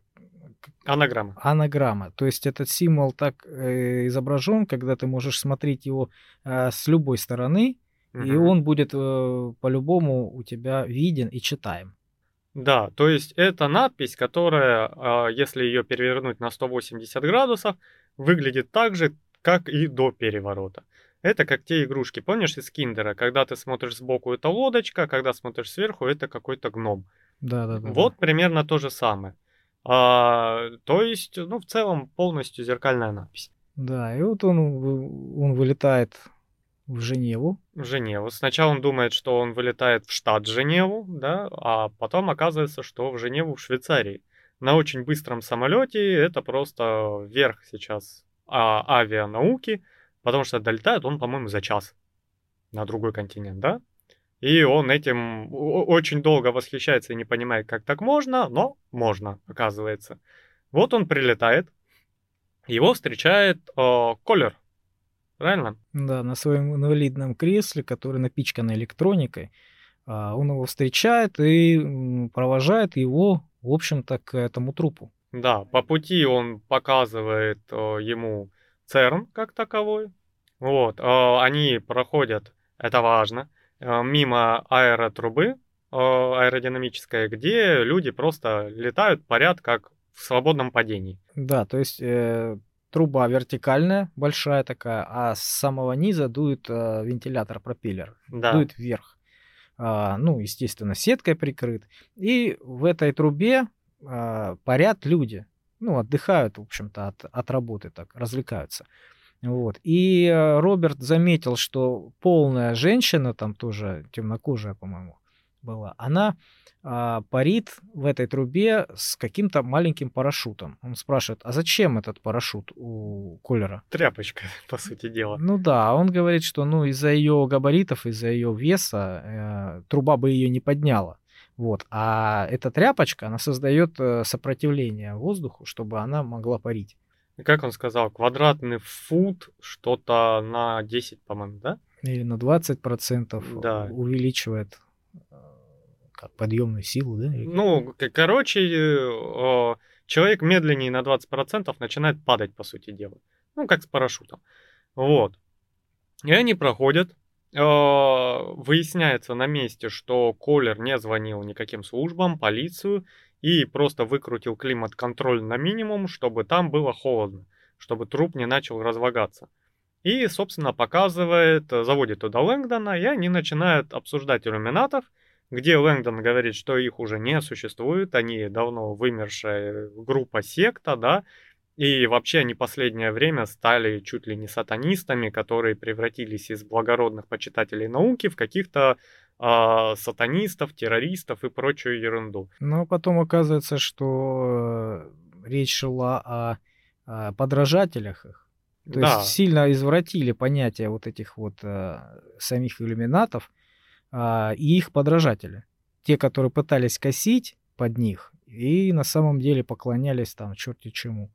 Анаграмма. Анаграмма. То есть этот символ так э, изображен, когда ты можешь смотреть его э, с любой стороны, угу. и он будет э, по-любому у тебя виден и читаем. Да, то есть это надпись, которая, э, если ее перевернуть на 180 градусов, выглядит так же, как и до переворота. Это как те игрушки, помнишь, из Киндера, когда ты смотришь сбоку, это лодочка, когда смотришь сверху, это какой-то гном. Да, да, да. Вот да. примерно то же самое. А, то есть, ну, в целом, полностью зеркальная надпись. Да, и вот он, он вылетает в Женеву. В Женеву. Сначала он думает, что он вылетает в штат Женеву, да, а потом оказывается, что в Женеву в Швейцарии. На очень быстром самолете это просто верх сейчас а, авианауки, потому что долетает он, по-моему, за час на другой континент, да? И он этим очень долго восхищается и не понимает, как так можно, но можно, оказывается. Вот он прилетает, его встречает э, Колер. Правильно? Да, на своем инвалидном кресле, который напичкан электроникой. А, он его встречает и провожает его, в общем-то, к этому трупу. Да, по пути он показывает э, ему ЦЕРН как таковой, Вот, э, они проходят, это важно, э, мимо аэротрубы э, аэродинамической, где люди просто летают, парят, как в свободном падении. Да, то есть э, труба вертикальная, большая такая, а с самого низа дует э, вентилятор, пропеллер, Да. дует вверх. А, ну, естественно, сеткой прикрыт. И в этой трубе а, парят люди. Ну, отдыхают, в общем-то, от, от работы так, развлекаются. Вот. И э, Роберт заметил, что полная женщина, там тоже темнокожая, по-моему, была, она а, парит в этой трубе с каким-то маленьким парашютом. Он спрашивает, а зачем этот парашют у Колера? Тряпочка, по сути дела. Ну да, он говорит, что ну из-за ее габаритов, из-за ее веса э, труба бы ее не подняла. Вот. А эта тряпочка, она создает э, сопротивление воздуху, чтобы она могла парить. Как он сказал, квадратный фут что-то на 10, по-моему, да? Или на 20% Да. увеличивает э, как, подъемную силу, да? Ну, короче, э, человек медленнее на 20% начинает падать, по сути дела. Ну, как с парашютом. Вот. И они проходят. Э, Выясняется на месте, что Колер не звонил никаким службам, полицию, и просто выкрутил климат-контроль на минимум, чтобы там было холодно, чтобы труп не начал разлагаться. И, собственно, показывает, заводит туда Лэнгдона, и они начинают обсуждать иллюминатов, где Лэнгдон говорит, что их уже не существует, они давно вымершая группа секта, да, и вообще они последнее время стали чуть ли не сатанистами, которые превратились из благородных почитателей науки в каких-то а, сатанистов, террористов и прочую ерунду. Но потом оказывается, что э, речь шла о, о подражателях их. То да, есть сильно извратили понятие вот этих вот э, самих иллюминатов а, и их подражатели. Те, которые пытались косить под них и на самом деле поклонялись там черти чему.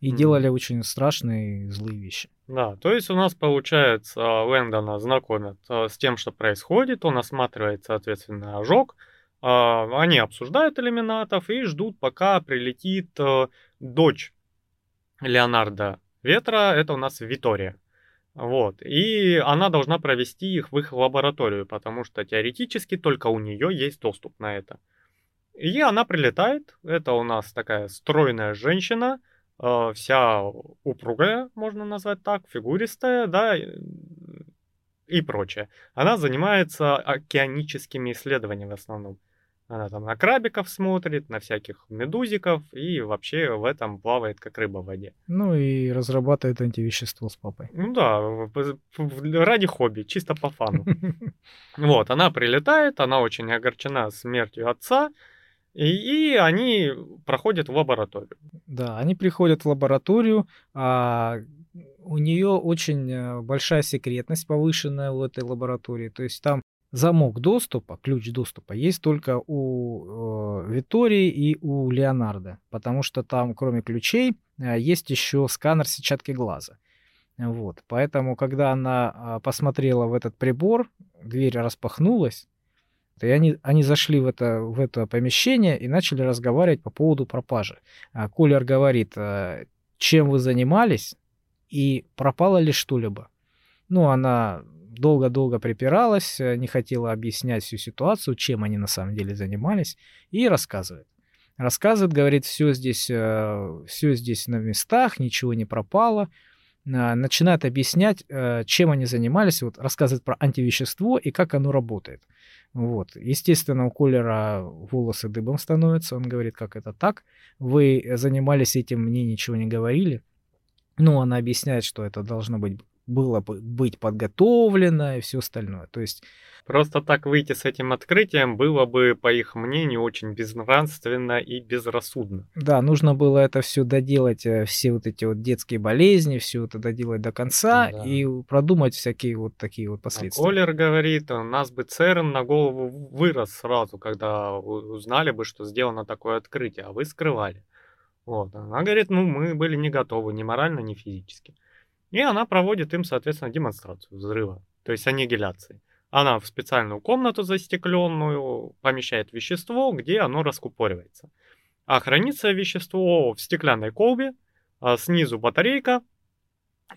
И Мгм. делали очень страшные злые вещи. да. То есть у нас получается Лэндона знакомят а, с тем, что происходит, он осматривает, соответственно, ожог, а, они обсуждают иллюминатов и ждут, пока прилетит дочь Леонардо Ветра, это у нас Витория. Вот. И она должна провести их в их лабораторию, потому что теоретически только у нее есть доступ на это. И она прилетает. Это у нас такая стройная женщина, э, вся упругая, можно назвать так, фигуристая, да, и- прочее. Она занимается океаническими исследованиями в основном. Она там на крабиков смотрит, на всяких медузиков и вообще в этом плавает как рыба в воде. Ну и разрабатывает антивещество с папой. Ну да, ради хобби, чисто по фану. Вот, она прилетает, она очень огорчена смертью отца, и, и они проходят в лабораторию. Да, они приходят в лабораторию, а у нее очень э, большая секретность повышенная в этой лаборатории. То есть там замок доступа, ключ доступа есть только у э, Витории и у Леонардо, потому что там, кроме ключей, э, есть еще сканер сетчатки глаза. Вот, поэтому, когда она а, посмотрела в этот прибор, дверь распахнулась, и они, они зашли в это, в это помещение и начали разговаривать по поводу пропажи. А Колер говорит, э, чем вы занимались и пропало ли что-либо. Ну, она долго-долго припиралась, э, не хотела объяснять всю ситуацию, чем они на самом деле занимались, и рассказывает. Рассказывает, говорит, все здесь, все здесь на местах, ничего не пропало. А, Начинает объяснять, э, чем они занимались, вот рассказывает про антивещество и как оно работает. Вот. Естественно, у Колера волосы дыбом становятся. Он говорит, как это так? Вы занимались этим, мне ничего не говорили. Ну, она объясняет, что это должно быть было бы быть подготовлено и все остальное. То есть, Просто так выйти с этим открытием было бы, по их мнению, очень безнравственно и безрассудно. да, нужно было это все доделать, э, все вот эти вот детские болезни, все это доделать до конца Да. и продумать всякие вот такие вот А последствия. Колер говорит, у нас бы ЦЕРН на голову вырос сразу, когда узнали бы, что сделано такое открытие, а вы скрывали. Вот. Она говорит, ну, мы были не готовы ни морально, ни физически. И она проводит им, соответственно, демонстрацию взрыва, то есть аннигиляции. Она в специальную комнату застекленную помещает вещество, где оно раскупоривается. А хранится вещество в стеклянной колбе, а снизу батарейка,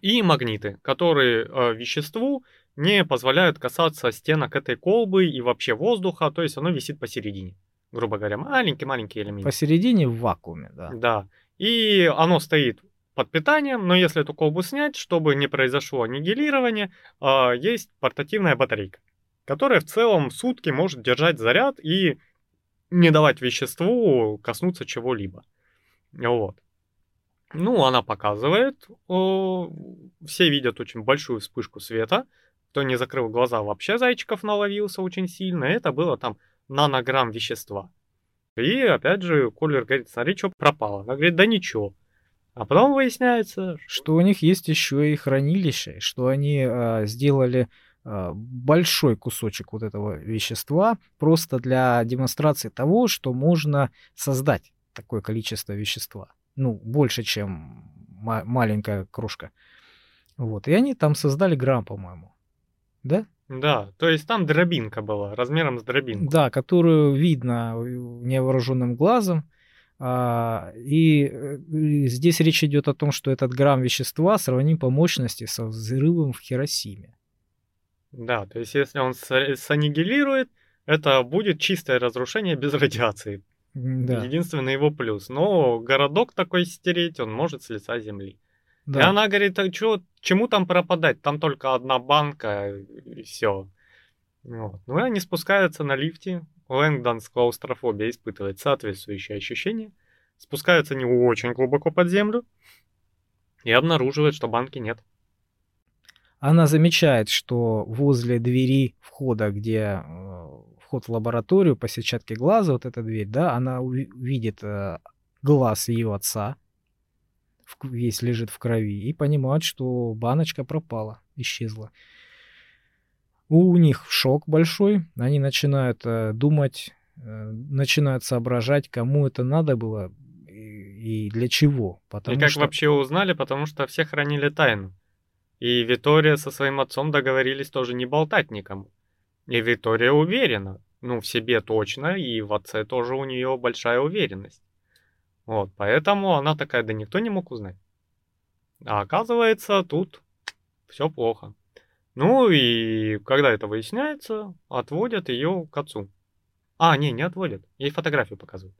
и магниты, которые э, веществу не позволяют касаться стенок этой колбы и вообще воздуха, то есть оно висит посередине. Грубо говоря, маленький-маленький элемент. Посередине в вакууме, да. Да. И оно стоит под питанием, но если эту колбу снять, чтобы не произошло аннигилирование, э, есть портативная батарейка, которая в целом сутки может держать заряд и не давать веществу коснуться чего-либо. Вот. Ну, она показывает, все видят очень большую вспышку света, кто не закрыл глаза, вообще зайчиков наловился очень сильно, это было там нанограмм вещества. И опять же, Колер говорит, смотри, что пропало. Она говорит, да ничего. А потом выясняется, что у них есть еще и хранилище, что они э, сделали большой кусочек вот этого вещества просто для демонстрации того, что можно создать такое количество вещества ну, больше, чем ма- маленькая кружка. Вот. И они там создали грамм, по-моему. Да? Да, то есть там дробинка была, размером с дробинку. Да, которую видно невооруженным глазом. А, и, э, и здесь речь идет о том, что этот грамм вещества сравним по мощности со взрывом в Хиросиме. Да, то есть если он саннигилирует, это будет чистое разрушение без радиации. Да. Единственный его плюс. Но городок такой стереть он может с лица земли. Да. И она говорит, а чё, чему там пропадать? Там только одна банка и все. Вот. Ну и они спускаются на лифте. Лэнгдон с клаустрофобией испытывает соответствующие ощущения. Спускаются не очень глубоко под землю и обнаруживает, что банки нет. Она замечает, что возле двери входа, где э, вход в лабораторию по сетчатке глаза, вот эта дверь, да, она видит э, глаз ее отца, весь лежит в крови, и понимает, что баночка пропала, исчезла. У них шок большой, они начинают э, думать, начинают соображать, кому это надо было и, и для чего. Потому и как что... вообще узнали, потому что все хранили тайну. И Витория со своим отцом договорились тоже не болтать никому. И Виктория уверена, ну, в себе точно, и в отце тоже у нее большая уверенность. Вот, поэтому она такая, да никто не мог узнать. А оказывается, тут все плохо. Ну и когда это выясняется, отводят ее к отцу. А, не, не отводят, ей фотографию показывают.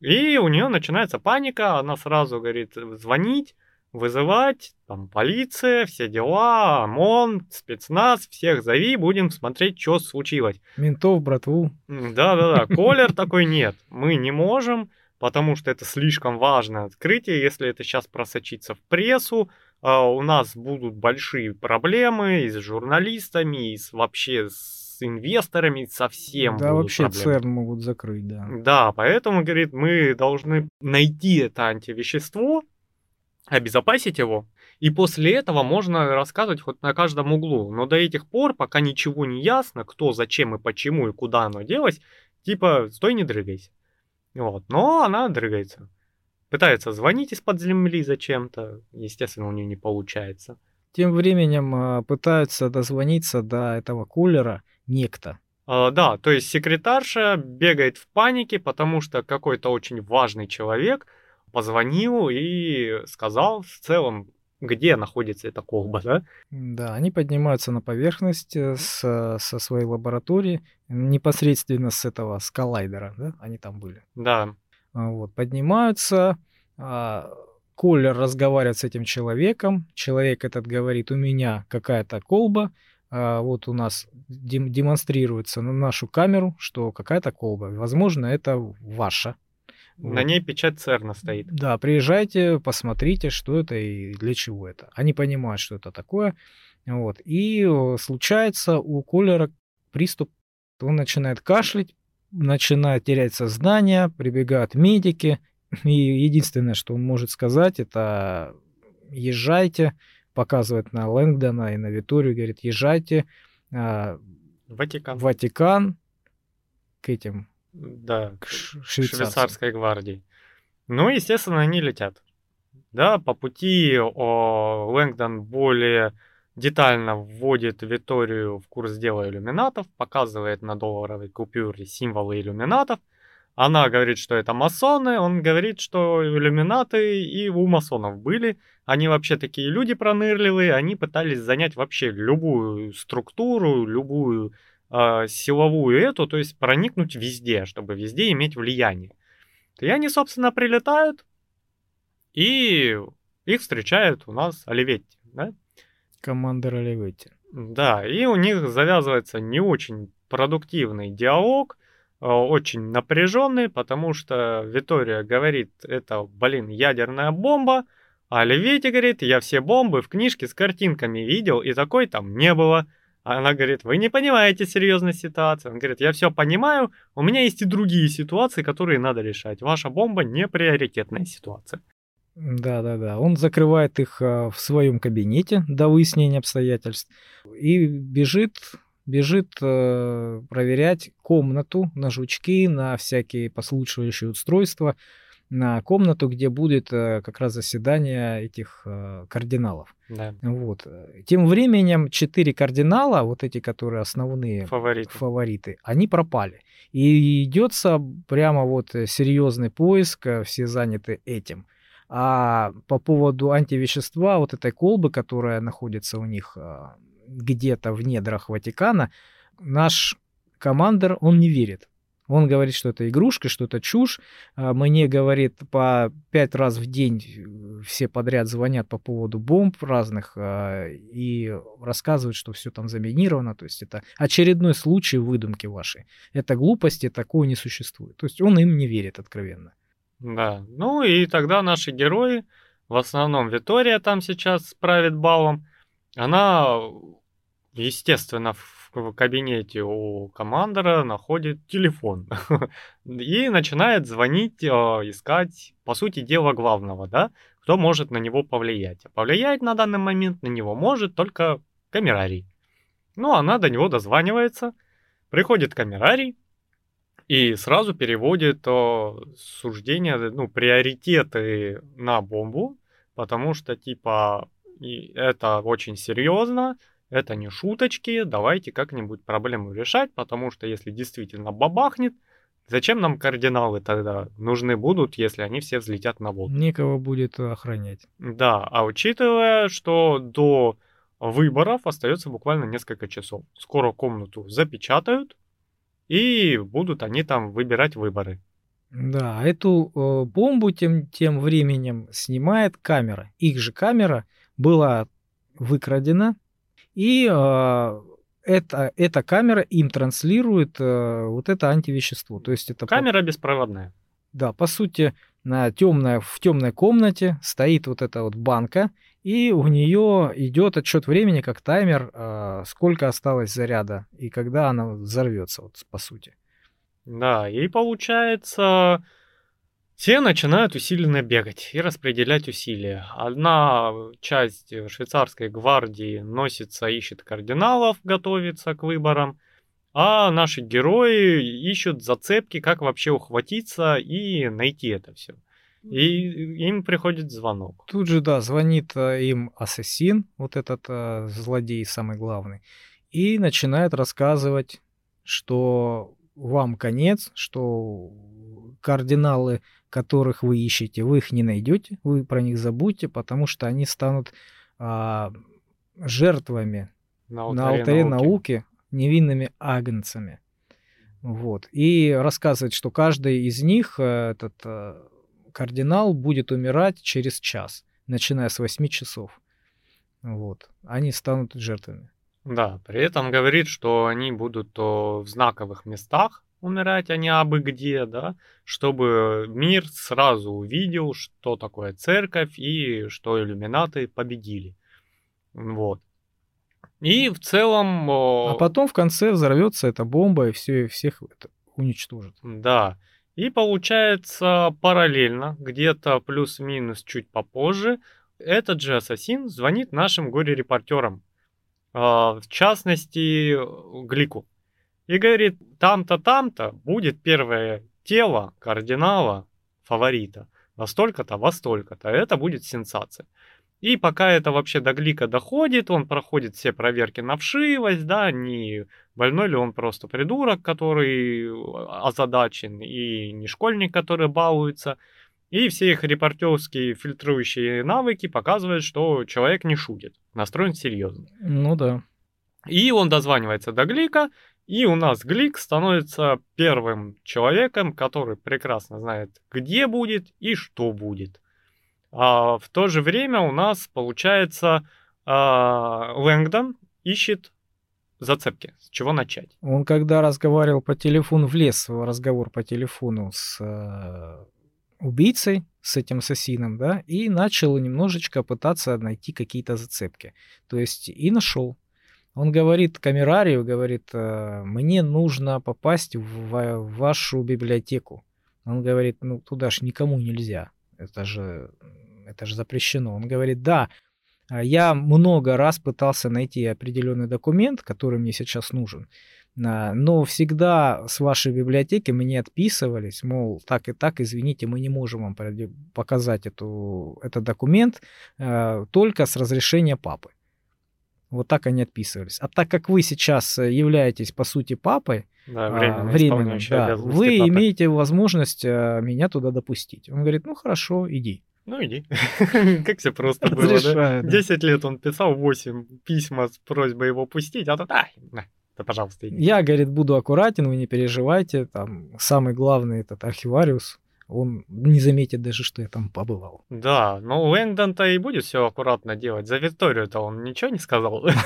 И у нее начинается паника, она сразу говорит звонить, вызывать, там, полиция, все дела, ОМОН, спецназ, всех зови, будем смотреть, что случилось. Ментов, братву. Да-да-да, Колер такой нет, мы не можем, потому что это слишком важное открытие, если это сейчас просочится в прессу, а, у нас будут большие проблемы и с журналистами, и с, вообще с инвесторами, совсем Да, вообще проблемы. ЦЕРН могут закрыть, да. Да, поэтому, говорит, мы должны найти это антивещество, обезопасить его, и после этого можно рассказывать хоть на каждом углу. Но до этих пор, пока ничего не ясно, кто, зачем и почему и куда оно делось, типа, стой, не дрыгайся. Вот. Но она дрыгается. Пытается звонить из-под земли зачем-то. Естественно, у нее не получается. Тем временем а, пытаются дозвониться до этого кулера некто. А, да, то есть секретарша бегает в панике, потому что какой-то очень важный человек – позвонил и сказал в целом, где находится эта колба, да? Да, они поднимаются на поверхность э, с, со своей лаборатории, непосредственно с этого, с коллайдера, да, они там были. Да. А, вот, поднимаются, а, Колер разговаривает с этим человеком, человек этот говорит, у меня какая-то колба, а, вот у нас дем- демонстрируется на нашу камеру, что какая-то колба, возможно, это ваша. На вот. ней печать ЦЕРНа стоит. Да, приезжайте, посмотрите, что это и для чего это. Они понимают, что это такое. Вот. И случается у Колера приступ. Он начинает кашлять, начинает терять сознание, прибегают медики. И единственное, что он может сказать, это езжайте, показывает на Лэнгдона и на Виторию, говорит, езжайте э, Ватикан. Ватикан к этим да, к швейцарской гвардии. Ну, естественно, они летят. Да, по пути о, Лэнгдон более детально вводит Виторию в курс дела иллюминатов, показывает на долларовой купюре символы иллюминатов, Она говорит, что это масоны, он говорит, что иллюминаты и у масонов были. Они вообще такие люди пронырливые, они пытались занять вообще любую структуру, любую э, силовую эту, то есть проникнуть везде, чтобы везде иметь влияние. И они, собственно, прилетают, и их встречают у нас Оливетти, да? Командор Оливетти. Да, и у них завязывается не очень продуктивный диалог, э, очень напряженный, потому что Витория говорит, это, блин, ядерная бомба, а Оливетти говорит, я все бомбы в книжке с картинками видел, и такой там не было. Она говорит, вы не понимаете серьезной ситуации. Он говорит, я все понимаю, у меня есть и другие ситуации, которые надо решать. Ваша бомба не приоритетная ситуация. Да, да, да. Он закрывает их а, в своем кабинете до выяснения обстоятельств и бежит, бежит э, проверять комнату на жучки, на всякие послушивающие устройства, на комнату, где будет э, как раз заседание этих э, кардиналов. Да. Вот. Тем временем четыре кардинала, вот эти, которые основные Фавориты. фавориты, они пропали. И идется прямо вот серьезный поиск, э, все заняты этим. А по поводу антивещества, вот этой колбы, которая находится у них где-то в недрах Ватикана, наш командир, он не верит. Он говорит, что это игрушка, что это чушь. А, мне, говорит, по пять раз в день э, все подряд звонят по поводу бомб разных а, и рассказывают, что все там заминировано. То есть это очередной случай выдумки вашей. Это глупости, такого не существует. То есть он им не верит откровенно. Да, ну и тогда наши герои, в основном Витория там сейчас правит балом, она, естественно, кабинете у командора находит телефон и начинает звонить, э, искать, по сути дела, главного, да, кто может на него повлиять. А повлиять на данный момент на него может только камерарий. Ну, она до него дозванивается, приходит камерарий, и сразу переводит о, суждения, ну, приоритеты на бомбу, потому что, типа, это очень серьезно, это не шуточки, давайте как-нибудь проблему решать, потому что если действительно бабахнет, зачем нам кардиналы тогда нужны будут, если они все взлетят на воду? Некого будет охранять. Да, а учитывая, что до выборов остается буквально несколько часов. Скоро комнату запечатают, и будут они там выбирать выборы. Да, эту э, бомбу тем, тем временем снимает камера. Их же камера была выкрадена, и э, это, эта камера им транслирует э, вот это антивещество. То есть это камера по... беспроводная. Да, по сути, на темной, в темной комнате стоит вот эта вот банка, и у нее идет отчет времени, как таймер, а, сколько осталось заряда и когда она взорвется, вот по сути. Да, и получается, все начинают усиленно бегать и распределять усилия. Одна часть швейцарской гвардии носится, ищет кардиналов, готовится к выборам, а наши герои ищут зацепки, как вообще ухватиться и найти это все. И им приходит звонок. Тут же, да, звонит э, им ассасин, вот этот э, злодей самый главный, и начинает рассказывать, что вам конец, что кардиналы, которых вы ищете, вы их не найдете, вы про них забудьте, потому что они станут а, жертвами на алтаре, на алтаре науки. науки, невинными агнцами. Вот. И рассказывает, что каждый из них, э, этот кардинал будет умирать через час, начиная с 8 часов. Вот. Они станут жертвами. Да, при этом говорит, что они будут в знаковых местах умирать, а не абы где, да, чтобы мир сразу увидел, что такое церковь и что иллюминаты победили. Вот. И в целом... А потом в конце взорвется эта бомба и все, и всех это уничтожит. Да. И получается параллельно, где-то плюс-минус чуть попозже, этот же ассасин звонит нашим горе-репортерам, а, в частности Глику, и говорит, там-то, там-то будет первое тело кардинала фаворита, во столько-то, во столько-то, это будет сенсация. И пока это вообще до Глика доходит, он проходит все проверки на вшивость, да, не больной ли он просто придурок, который озадачен, и не школьник, который балуется. И все их репортерские фильтрующие навыки показывают, что человек не шутит, настроен серьезно. Ну да. И он дозванивается до Глика, и у нас Глик становится первым человеком, который прекрасно знает, где будет и что будет. А в то же время у нас, получается, а, Лэнгдон ищет зацепки, с чего начать. Он когда разговаривал по телефону, влез в разговор по телефону с э, убийцей, с этим ассасином, да, и начал немножечко пытаться найти какие-то зацепки. То есть и нашел. Он говорит камерарию, говорит, «Э, мне нужно попасть в, вашу библиотеку. Он говорит, ну туда же никому нельзя. Это же, это же запрещено. Он говорит, да, а я много раз пытался найти определенный документ, который мне сейчас нужен, а, но всегда с вашей библиотеки мне отписывались, мол, так и так, извините, мы не можем вам показать эту, этот документ только с разрешения папы. Вот так они отписывались. А так как вы сейчас э, являетесь, по сути, папой, да, временно, временно да, вы папы. имеете возможность меня туда допустить. Он говорит, ну хорошо, иди. Ну иди. Как все просто было, да? Десять лет он писал 8 письма с просьбой его пустить, а то да, да, пожалуйста, иди. Я, говорит, буду аккуратен, вы не переживайте. Там самый главный этот архивариус, он не заметит даже, что я там побывал. Да, но Лэнгдон-то и будет все аккуратно делать. За Викторию-то он ничего не сказал.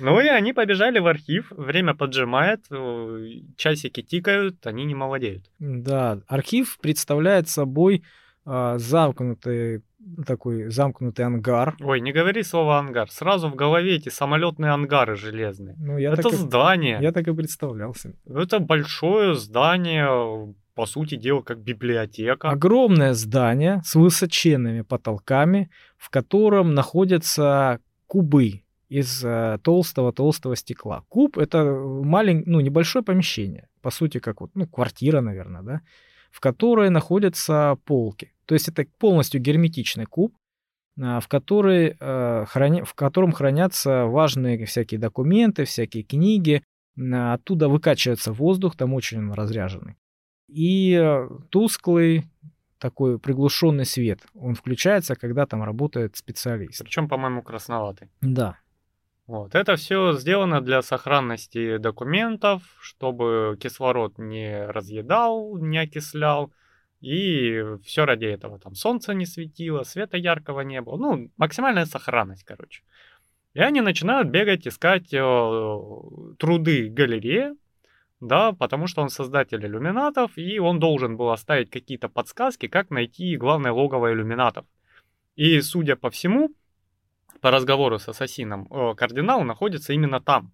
Ну и они побежали в архив, время поджимает, э, часики тикают, они не молодеют. Да, архив представляет собой а, замкнутый такой замкнутый ангар. Ой, не говори слово ангар. Сразу в голове эти самолетные ангары железные. Ну, я это здание. И, я так и представлялся. Это большое здание, по сути дела, как библиотека. Огромное здание с высоченными потолками, в котором находятся кубы из э, толстого-толстого стекла. Куб — это маленькое, ну, небольшое помещение, по сути, как вот, ну, квартира, наверное, да, в которой находятся полки. То есть это полностью герметичный куб, а, в, который, э, в котором хранятся важные всякие документы, всякие книги. Оттуда выкачивается воздух, там очень он разряженный. И э, тусклый такой приглушенный свет. Он включается, когда там работает специалист. Причем, по-моему, красноватый. Да. Вот. Это все сделано для сохранности документов, чтобы кислород не разъедал, не окислял, и все ради этого. Там солнце не светило, света яркого не было. Ну, максимальная сохранность, короче. И они начинают бегать, искать э, труды галереи, да, потому что он создатель иллюминатов, и он должен был оставить какие-то подсказки, как найти главное логово иллюминатов. И, судя по всему, по разговору с ассасином, э, кардинал находится именно там,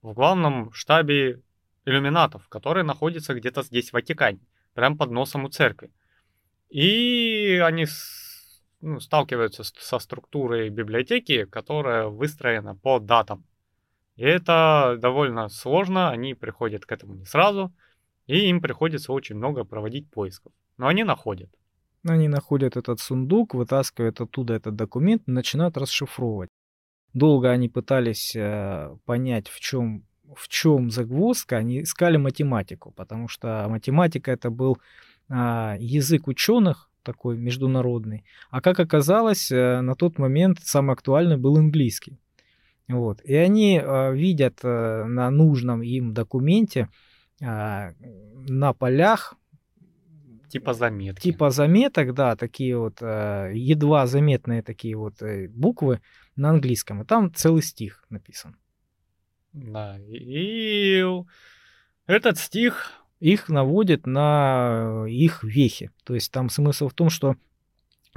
в главном штабе иллюминатов, который находится где-то здесь, в Ватикане прямо под носом у церкви. И они ну, сталкиваются со структурой библиотеки, которая выстроена по датам. И это довольно сложно, они приходят к этому не сразу, и им приходится очень много проводить поисков. Но они находят. Они находят этот сундук, вытаскивают оттуда этот документ начинают расшифровывать. Долго они пытались э, понять, в чем в чем загвоздка, они искали математику, потому что математика это был а, язык ученых, такой международный. А как оказалось, э, на тот момент самый актуальный был английский. Вот. И они э, видят э, на нужном им документе э, на полях Типа заметки. Типа заметок, да, такие вот э, едва заметные такие вот э, буквы на английском. И там целый стих написан. Да, и этот стих их наводит на их вехи. То есть там смысл в том, что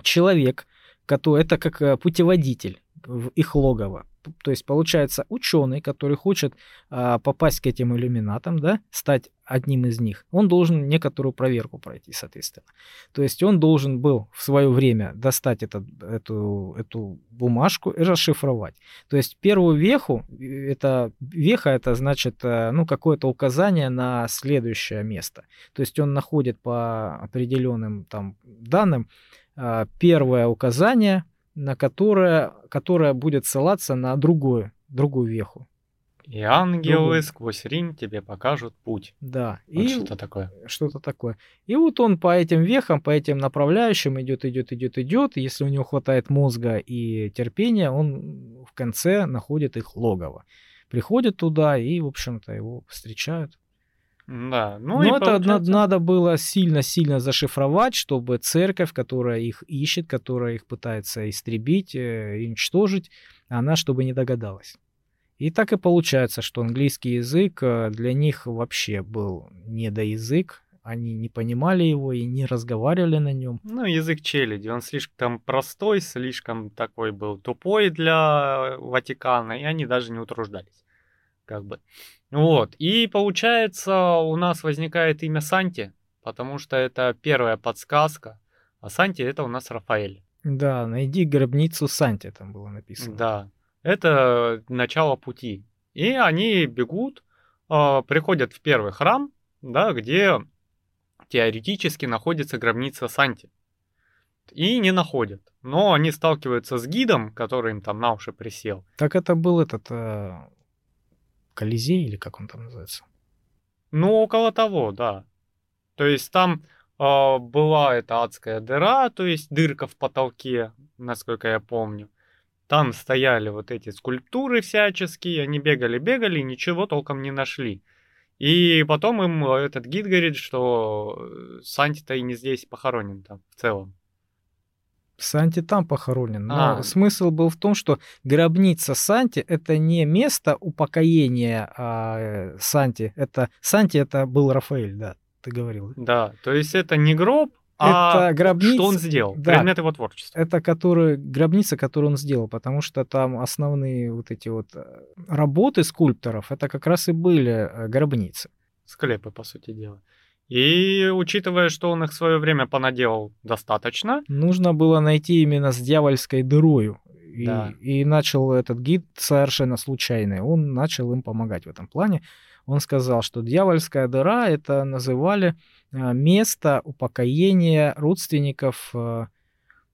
человек, который это как э, путеводитель в их логово. То есть получается ученый, который хочет а, попасть к этим иллюминатам, да, стать одним из них, он должен некоторую проверку пройти, соответственно. То есть он должен был в свое время достать этот, эту, эту бумажку и расшифровать. То есть первую веху, это веха, это значит э, ну, какое-то указание на следующее место. То есть он находит по определенным там данным а, первое указание – на которое, которая будет ссылаться на другую, другую веху. И ангелы сквозь Рим тебе покажут путь. Да. Вот и что-то такое. что-то такое. И вот он по этим вехам, по этим направляющим идет, идет, идет, идет. Если у него хватает мозга и терпения, он в конце находит их логово. Приходит туда и, в общем-то, его встречают. Да. Ну Но это получается- надо было сильно-сильно зашифровать, чтобы церковь, которая их ищет, которая их пытается истребить, э, и уничтожить, она чтобы не догадалась. И так и получается, что английский язык э, для них вообще был недоязык, они не понимали его и не разговаривали на нем. Ну, язык челяди, он слишком простой, слишком такой был тупой для Ватикана, и они даже не утруждались. Как бы. Вот. И получается, у нас возникает имя Санти, потому что это первая подсказка. А Санти это у нас Рафаэль. Да, найди гробницу Санти, там было написано. Да. Это начало пути. И они бегут, а, приходят в первый храм, да, где теоретически находится гробница Санти. И не находят. Но они сталкиваются с гидом, который им там на уши присел. Так это был этот э, Колизей или как он там называется? Ну, около того, да. То есть там а, была эта адская дыра, то есть дырка в потолке, насколько я помню. Там стояли вот эти скульптуры всяческие, они бегали-бегали ничего толком не нашли. И потом им э, этот гид говорит, что э, Санти-то и не здесь похоронен там в целом. Санти там похоронен. Но А. смысл был в том, что гробница Санти это не место упокоения а, Санти. Это Санти это был Рафаэль, да, ты говорил. Да, то есть это не гроб, а это гробница. что он сделал, да. предмет его творчества. Это который, гробница, которую он сделал, потому что там основные вот эти вот э, работы скульпторов, это как раз и были э, гробницы. Склепы, по сути дела. И учитывая, что он их в свое время понаделал достаточно, Нужно было найти именно с дьявольской дырою. И, Да. и начал этот гид совершенно случайный. Он начал им помогать в этом плане. Он сказал, что дьявольская дыра это называли а, место упокоения родственников а,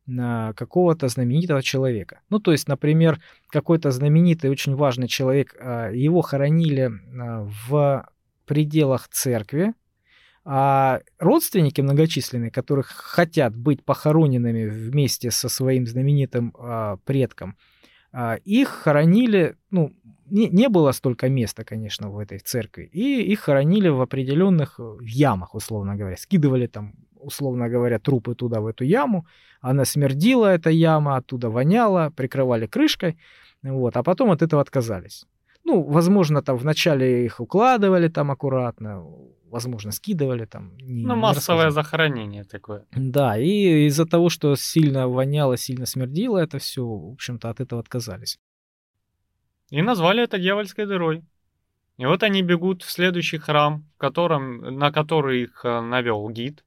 на какого-то знаменитого человека. Ну, то есть, например, какой-то знаменитый, очень важный человек, а, его хоронили а, в пределах церкви, а родственники многочисленные, которых хотят быть похороненными вместе со своим знаменитым а, предком, а, их хоронили, ну, не, не было столько места, конечно, в этой церкви, и их хоронили в определенных э, ямах, условно говоря, скидывали там, условно говоря, трупы туда, в эту яму, она смердила, эта яма, оттуда воняла, прикрывали крышкой, вот, а потом от этого отказались. Ну, возможно, там вначале их укладывали там аккуратно, возможно, скидывали там. не- ну, не массовое рассказывали. захоронение такое. Да, и из-за того, что сильно воняло, сильно смердило это все, в общем-то, от этого отказались. И назвали это дьявольской дырой. И вот они бегут в следующий храм, в котором, на который их э, навел гид.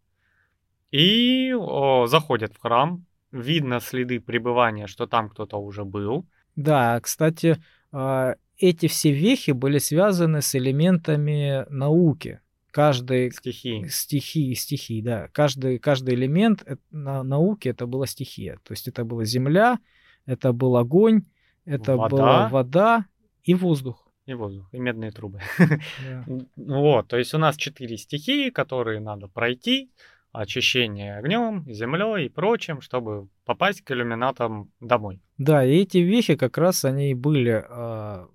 И о, заходят в храм. Видно следы пребывания, что там кто-то уже был. Да, кстати, а, эти все вехи были связаны с элементами науки. Каждый Стихии. стихии, стихии, да. Каждый, каждый элемент э- на науке это была стихия. То есть это была земля, это был огонь, это Вода. была вода и воздух. И воздух, и медные трубы. Да. Ну Вот, то есть у нас четыре стихии, которые надо пройти. Очищение огнем, землей и прочим, чтобы попасть к иллюминатам домой. Да, и эти вехи как раз они и были а,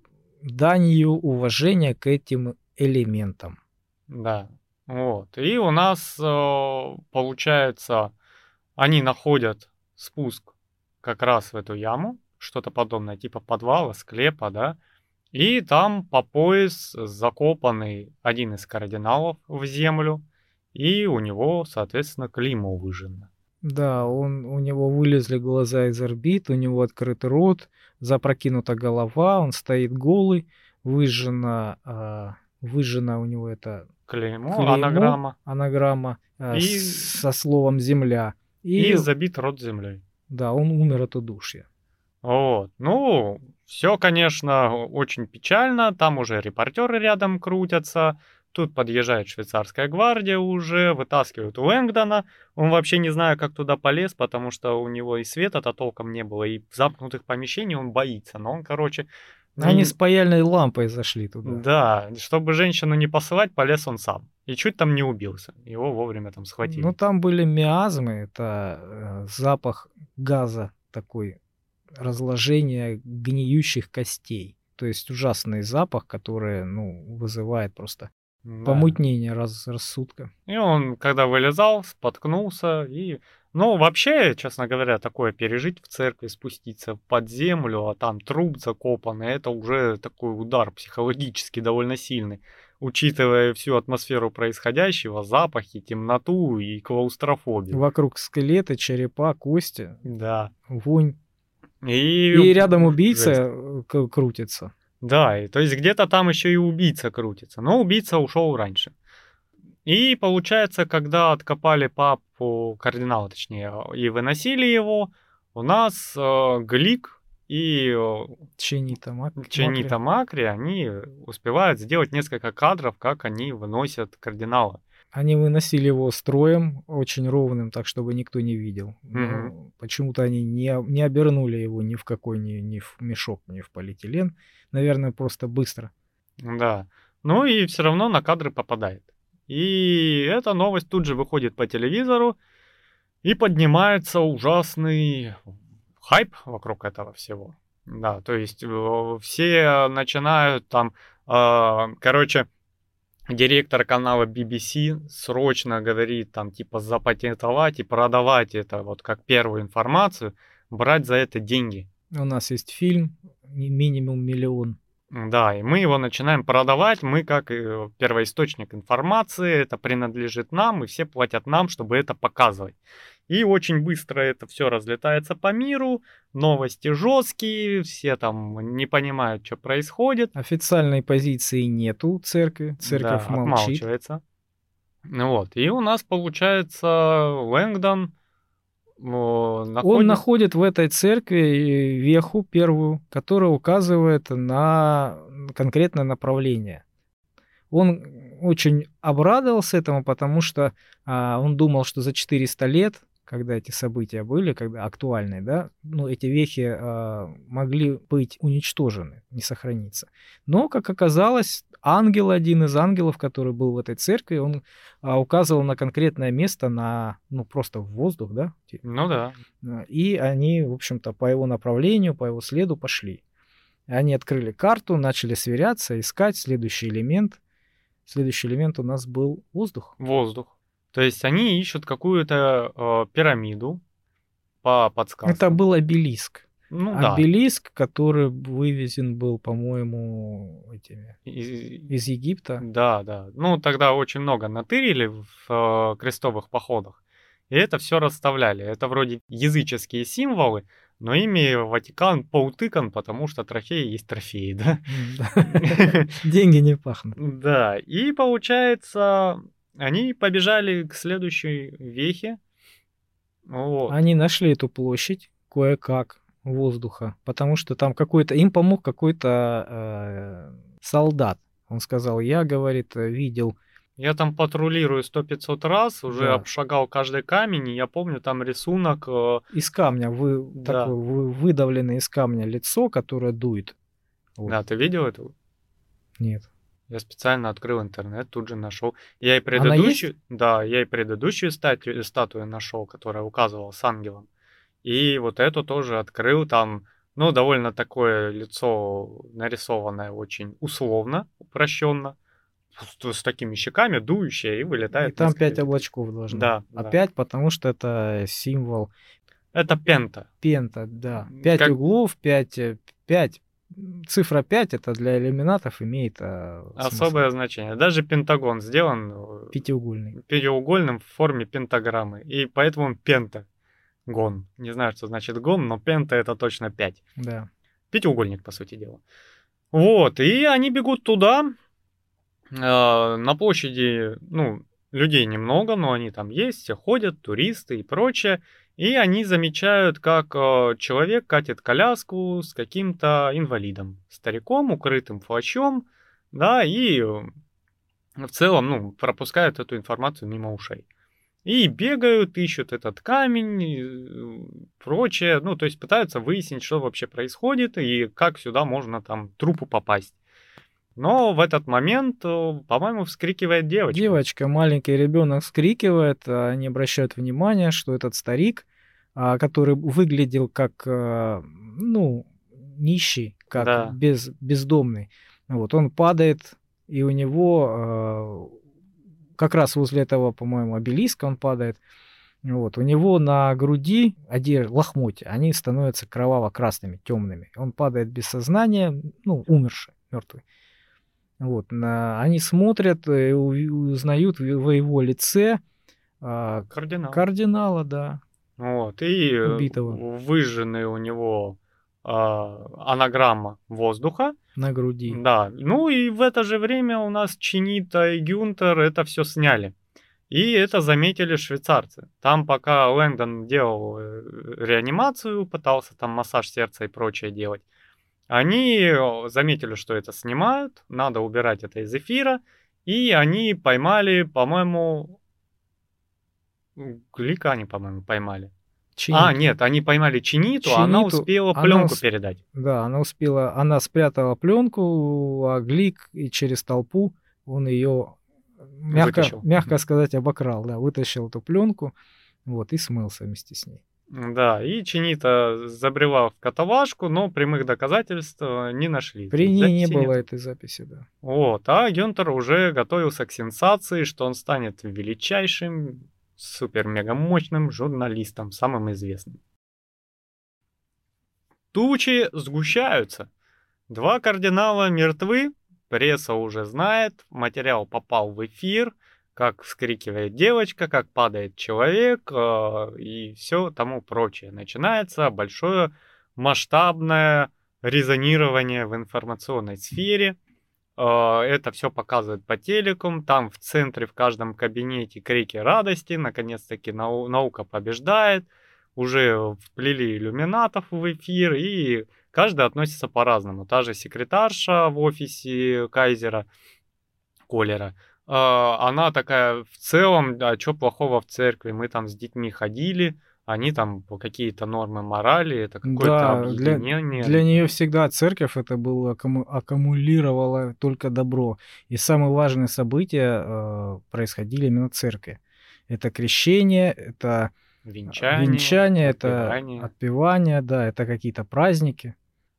данью уважения к этим элементам. Да, вот. И у нас э, получается, они находят спуск как раз в эту яму, что-то подобное, типа подвала, склепа, да, и там по пояс закопанный один из кардиналов в землю, и у него, соответственно, клеймо выжжено. Да, он, у него вылезли глаза из орбит, у него открыт рот, запрокинута голова, он стоит голый, выжжена, а, выжжена у него эта Клеймо, Клеймо. анаграмма, анаграмма а, И- со словом «земля». и, И, забит рот землей. да, он умер от удушья. Вот. Ну, все, конечно, очень печально. Там уже репортеры рядом крутятся. Тут подъезжает швейцарская гвардия уже, вытаскивают Лэнгдона. Он вообще не знаю, как туда полез, потому что у него и света-то толком не было, и замкнутых помещений он боится. Но он, короче... Они с паяльной лампой зашли туда. Да, чтобы женщину не посылать, полез он сам. И чуть там не убился. Его вовремя там схватили. Ну, там были миазмы, это э, запах газа такой, разложение гниющих костей. То есть ужасный запах, который, ну, вызывает просто да. помутнение раз, рассудка. И он, когда вылезал, споткнулся и... Ну, вообще, честно говоря, такое пережить в церкви, спуститься под землю, а там труп закопанный, это уже такой удар психологически довольно сильный учитывая всю атмосферу происходящего, запахи, темноту и клаустрофобию. Вокруг скелеты, черепа, кости. Да. Вонь. И, и рядом убийца Жесть. крутится. Да, и, то есть где-то там еще и убийца крутится. Но убийца ушел раньше. И получается, когда откопали папу кардинала, точнее, и выносили его, у нас э, Глик и Ченита Макри. Ченита Макри, они успевают сделать несколько кадров, как они выносят кардинала. Они выносили его строем, очень ровным, так чтобы никто не видел. Mm-hmm. Почему-то они не, не обернули его ни в какой, ни, ни в мешок, ни в полиэтилен. Наверное, просто быстро. Да. Ну и все равно на кадры попадает. И эта новость тут же выходит по телевизору, и поднимается ужасный хайп вокруг этого всего. Да, то есть э, все начинают там, э, короче, директор канала BBC срочно говорит там типа запатентовать и продавать это вот как первую информацию, брать за это деньги. У нас есть фильм минимум миллион. Да, и мы его начинаем продавать, мы как э, первоисточник информации, это принадлежит нам, и все платят нам, чтобы это показывать. И очень быстро это все разлетается по миру, новости жесткие, все там не понимают, что происходит. Официальной позиции нету церкви, церковь да, молчит. Отмалчивается. Вот, и у нас получается Лэнгдон находит... Он находит в этой церкви веху первую, которая указывает на конкретное направление. Он очень обрадовался этому, потому что а, он думал, что за 400 лет когда эти события были, когда актуальные, да, ну, эти вехи э, могли быть уничтожены, не сохраниться. Но, как оказалось, ангел, один из ангелов, который был в этой церкви, он э, указывал на конкретное место, на, ну, просто в воздух, да? Ну да. И они, в общем-то, по его направлению, по его следу пошли. Они открыли карту, начали сверяться, искать следующий элемент. Следующий элемент у нас был воздух. Воздух. То есть они ищут какую-то э, пирамиду по подсказкам. Это был обелиск. Ну, обелиск, да. который вывезен был, по-моему, этими из, из Египта. Да, да. Ну, тогда очень много натырили в э, крестовых походах. И это все расставляли. Это вроде языческие символы, но ими Ватикан поутыкан, потому что трофеи есть трофеи, да? Деньги не пахнут. Да, и получается, они побежали к следующей вехе. Вот. Они нашли эту площадь кое-как воздуха, потому что там какой-то им помог какой-то э, солдат. Он сказал, я, говорит, видел. Я там патрулирую сто пятьсот раз, уже да. обшагал каждый камень, и я помню там рисунок. Э... Из камня, вы, да. такой, вы, выдавленное из камня лицо, которое дует. Вот. Да, ты видел это? Нет. Я специально открыл интернет, тут же нашел. Я и предыдущую, да, я и предыдущую статую, статую нашел, которая указывала с ангелом. И вот эту тоже открыл. Там, ну, довольно такое лицо нарисованное очень условно, упрощенно. С, с такими щеками, дующее, и вылетает. И там пять облачков должно. Да. Опять, да. потому что это символ. Это пента. Пента, да. Пять как... углов, пять, э, пять цифра 5 это для иллюминатов имеет а, особое смысл. значение. Даже Пентагон сделан э, пятиугольный. пятиугольным в форме пентаграммы. И поэтому он пентагон. Не знаю, что значит гон, но пента это точно 5. Да. Пятиугольник, по сути дела. Вот, и они бегут туда. Э, на площади, ну, людей немного, но они там есть, все ходят, туристы и прочее. И они замечают, как э, человек катит коляску с каким-то инвалидом, стариком, укрытым плащом, да, и в целом, ну, пропускают эту информацию мимо ушей. И бегают, ищут этот камень, и прочее. Ну, то есть пытаются выяснить, что вообще происходит и как сюда можно там трупу попасть. Но в этот момент, э, по-моему, вскрикивает девочка. Девочка, маленький ребенок вскрикивает, а они обращают внимание, что этот старик, который выглядел как, э, ну, нищий, как да. без, бездомный, вот, он падает, и у него э, как раз возле этого, по-моему, обелиска он падает, вот, у него на груди одежда, лохмотья, они становятся кроваво-красными, темными. Он падает без сознания, ну, умерший, мертвый. Вот, на, они смотрят и узнают в его лице а, Кардинал. кардинала, да. Вот, и Убитого. выжженный у него а, анаграмма воздуха. На груди. Да. Ну и в это же время у нас Чинита и Гюнтер это все сняли. И это заметили швейцарцы. Там пока Лэндон делал э, реанимацию, пытался там массаж сердца и прочее делать, они заметили, что это снимают, надо убирать это из эфира, и они поймали, по-моему, Глика они, по-моему, поймали. Чиниту. А, нет, они поймали Чиниту, Чиниту она успела пленку она, передать. Да, она успела, она спрятала пленку, а Глик и через толпу он ее, мягко, мягко сказать, обокрал, да, вытащил эту пленку, вот, и смылся вместе с ней. Да, и Чинита забрела в каталажку, но прямых доказательств э, не нашли. При ней не было нет. этой записи, да. Вот, а Гюнтер уже готовился к сенсации, что он станет величайшим, супер-мега мощным журналистом, самым известным. Тучи сгущаются. Два кардинала мертвы, пресса уже знает, материал попал в эфир – как вскрикивает девочка, как падает человек э, и все тому прочее. Начинается большое масштабное резонирование в информационной сфере. Э, это все показывают по телекам. Там в центре, в каждом кабинете крики радости. Наконец-таки нау- наука побеждает. Уже вплели иллюминатов в эфир, и каждый относится по-разному. Та же секретарша в офисе Кайзера, Колера, а, она такая, в целом, а что плохого в церкви? Мы там с детьми ходили, они там какие-то нормы морали, это какое-то да, объединение. Для, для нее всегда церковь это было аккуму, аккумулировало только добро. И самые важные события э, происходили именно в церкви. Это крещение, это венчание, венчание отпевание. это отпевание, да, это какие-то праздники.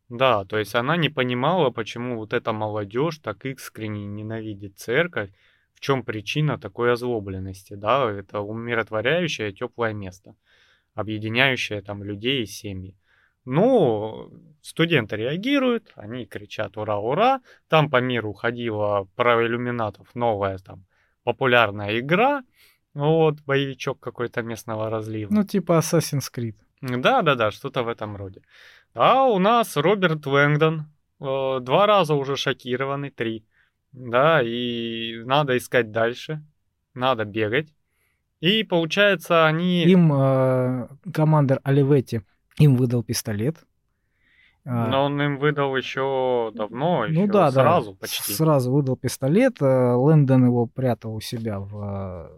Да, то есть она не понимала, почему вот эта молодежь так искренне ненавидит церковь, чем причина такой озлобленности, да, это умиротворяющее теплое место, объединяющее там людей и семьи. Ну, студенты реагируют, они кричат «Ура, ура!». Там по миру ходила про иллюминатов новая там популярная игра, вот, боевичок какой-то местного разлива. Ну, типа Assassin's Creed. Да-да-да, что-то в этом роде. А у нас Роберт Лэнгдон, э, два раза уже шокированный, три. Да, и надо искать дальше, надо бегать. И получается, они... Им э, командир Оливетти им выдал пистолет. А Но он им выдал еще давно, ну, еще да, сразу да, почти. Сразу выдал пистолет. Э, Лэндон его прятал у себя в, в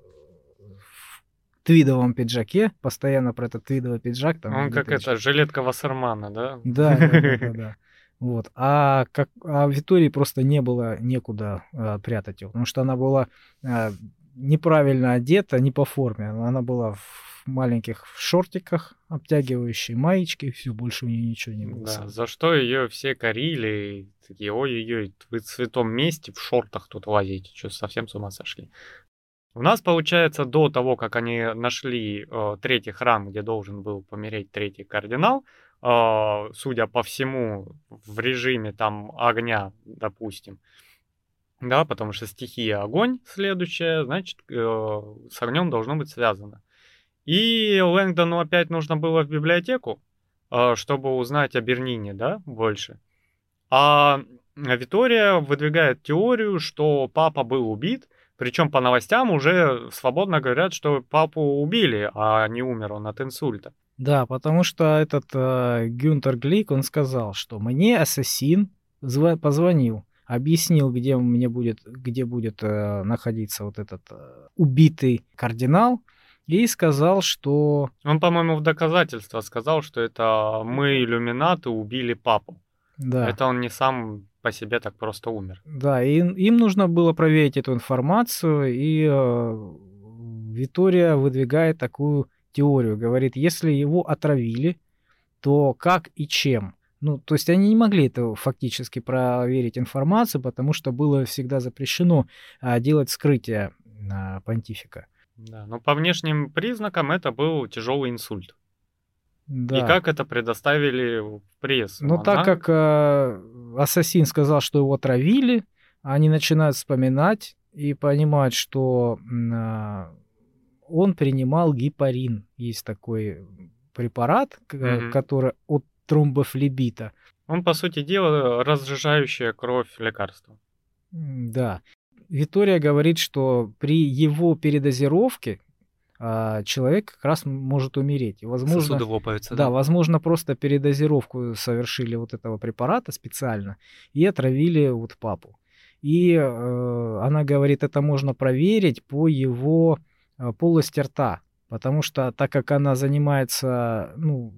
твидовом пиджаке. Постоянно про этот твидовый пиджак. Там он как это, жилетка Вассермана, да? Да, да, да, да. Вот. А, как, а Виктории просто не было некуда а, прятать его, потому что она была а, неправильно одета, не по форме. Она была в маленьких шортиках, обтягивающей маечки, все, больше у нее ничего не было. Да, за что ее все корили, такие, ой-ой-ой, вы в святом месте в шортах тут лазите, что совсем с ума сошли. У нас, получается, до того, как они нашли э, третий храм, где должен был помереть третий кардинал, э, судя по всему, в режиме там огня, допустим, да, потому что стихия огонь следующая, значит, э, с огнем должно быть связано. И Лэнгдону опять нужно было в библиотеку, э, чтобы узнать о Бернине, да, больше. А Витория выдвигает теорию, что папа был убит, причем по новостям уже свободно говорят, что папу убили, а не умер он от инсульта. Да, потому что этот э, Гюнтер Глик, он сказал, что мне ассасин позвонил, объяснил, где мне будет, где будет э, находиться вот этот э, убитый кардинал, и сказал, что... Он, по-моему, в доказательство сказал, что это мы, иллюминаты, убили папу. Да. Это он не сам по себе так просто умер. Да, и им нужно было проверить эту информацию, и э, Витория выдвигает такую теорию, говорит, если его отравили, то как и чем? Ну, то есть они не могли это фактически проверить информацию, потому что было всегда запрещено а, делать скрытие а, понтифика. Да, но по внешним признакам это был тяжелый инсульт. Да. И как это предоставили в прессу? Но так как э, ассасин сказал, что его травили, они начинают вспоминать и понимают, что э, он принимал гепарин. Есть такой препарат, mm-hmm. который от тромбофлебита. Он, по сути дела, разжижающее кровь лекарство. Да. Витория говорит, что при его передозировке а, человек как раз может умереть. И, возможно, Сосуды лопаются. Да, да, возможно, просто передозировку совершили вот этого препарата специально и отравили вот папу. И э, она говорит, это можно проверить по его э, полости рта, потому что так как она занимается ну,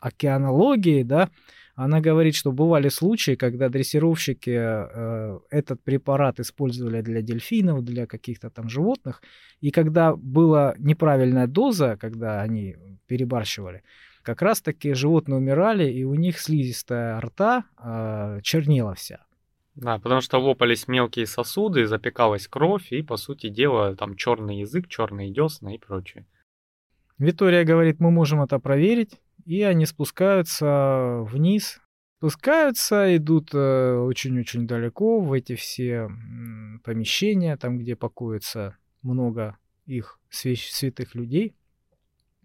океанологией, да, она говорит, что бывали случаи, когда дрессировщики э, этот препарат использовали для дельфинов, для каких-то там животных, и когда была неправильная доза, когда они перебарщивали, как раз-таки животные умирали, и у них слизистая рта э, чернела вся. Да, потому что лопались мелкие сосуды, запекалась кровь, и, по сути дела, там черный язык, черные десна и прочее. Витория говорит, мы можем это проверить и они спускаются вниз. Спускаются, идут э, очень-очень далеко в эти все помещения, там, где покоится много их святых людей.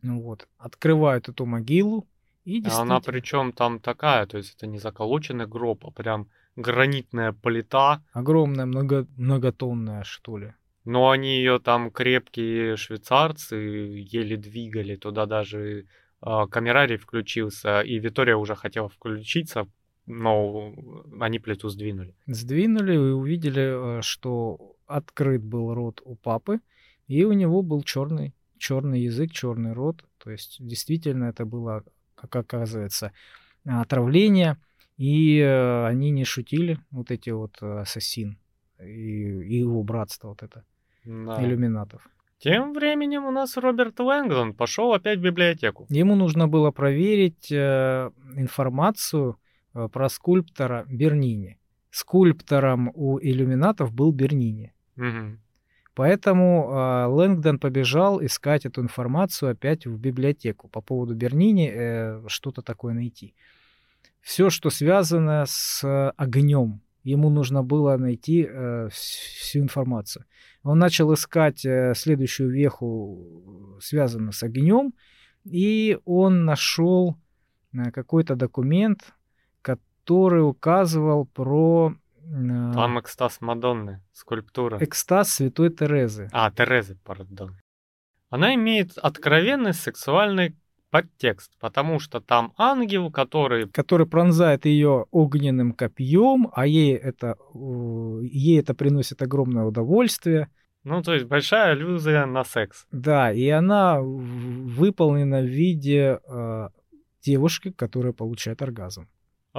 Ну вот. Открывают эту могилу. И а она причем там такая, то есть это не заколоченный гроб, а прям гранитная плита. Огромная, много, многотонная, что ли. Но они ее там крепкие швейцарцы еле двигали, туда даже камерарий включился, и Витория уже хотела включиться, но они плиту сдвинули. Сдвинули и увидели, э, что открыт был рот у папы, и у него был черный, черный язык, черный рот. То есть действительно это было, как оказывается, отравление. И э, они не шутили, вот эти вот ассасин и, и его братство вот это, да. иллюминатов. Тем временем у нас Роберт Лэнгдон пошел опять в библиотеку. Ему нужно было проверить э, информацию э, про скульптора Бернини. Скульптором у иллюминатов был Бернини. Угу. Поэтому э, Лэнгдон побежал искать эту информацию опять в библиотеку по поводу Бернини, э, что-то такое найти. Все, что связано с огнем, ему нужно было найти э, всю информацию. Он начал искать э, следующую веху, связанную с огнем, и он нашел э, какой-то документ, который указывал про... Э, Там экстаз Мадонны, скульптура. Экстаз Святой Терезы. А, Терезы, пардон. Она имеет откровенный сексуальный подтекст, потому что там ангел, который... Который пронзает ее огненным копьем, а ей это, ей это приносит огромное удовольствие. Ну, то есть большая иллюзия на секс. Да, и она выполнена в виде э, девушки, которая получает оргазм.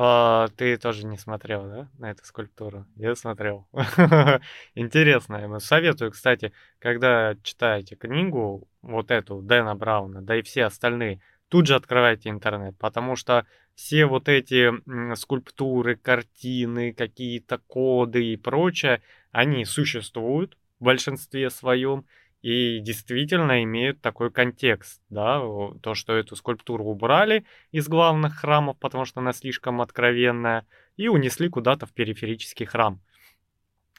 А, ты тоже не смотрел, да, на эту скульптуру? Я смотрел. Интересно. Советую, кстати, когда читаете книгу, вот эту, Дэна Брауна, да и все остальные, тут же открывайте интернет, потому что все вот эти скульптуры, картины, какие-то коды и прочее, они существуют, в большинстве своем и действительно имеют такой контекст, да, то, что эту скульптуру убрали из главных храмов, потому что она слишком откровенная, и унесли куда-то в периферический храм.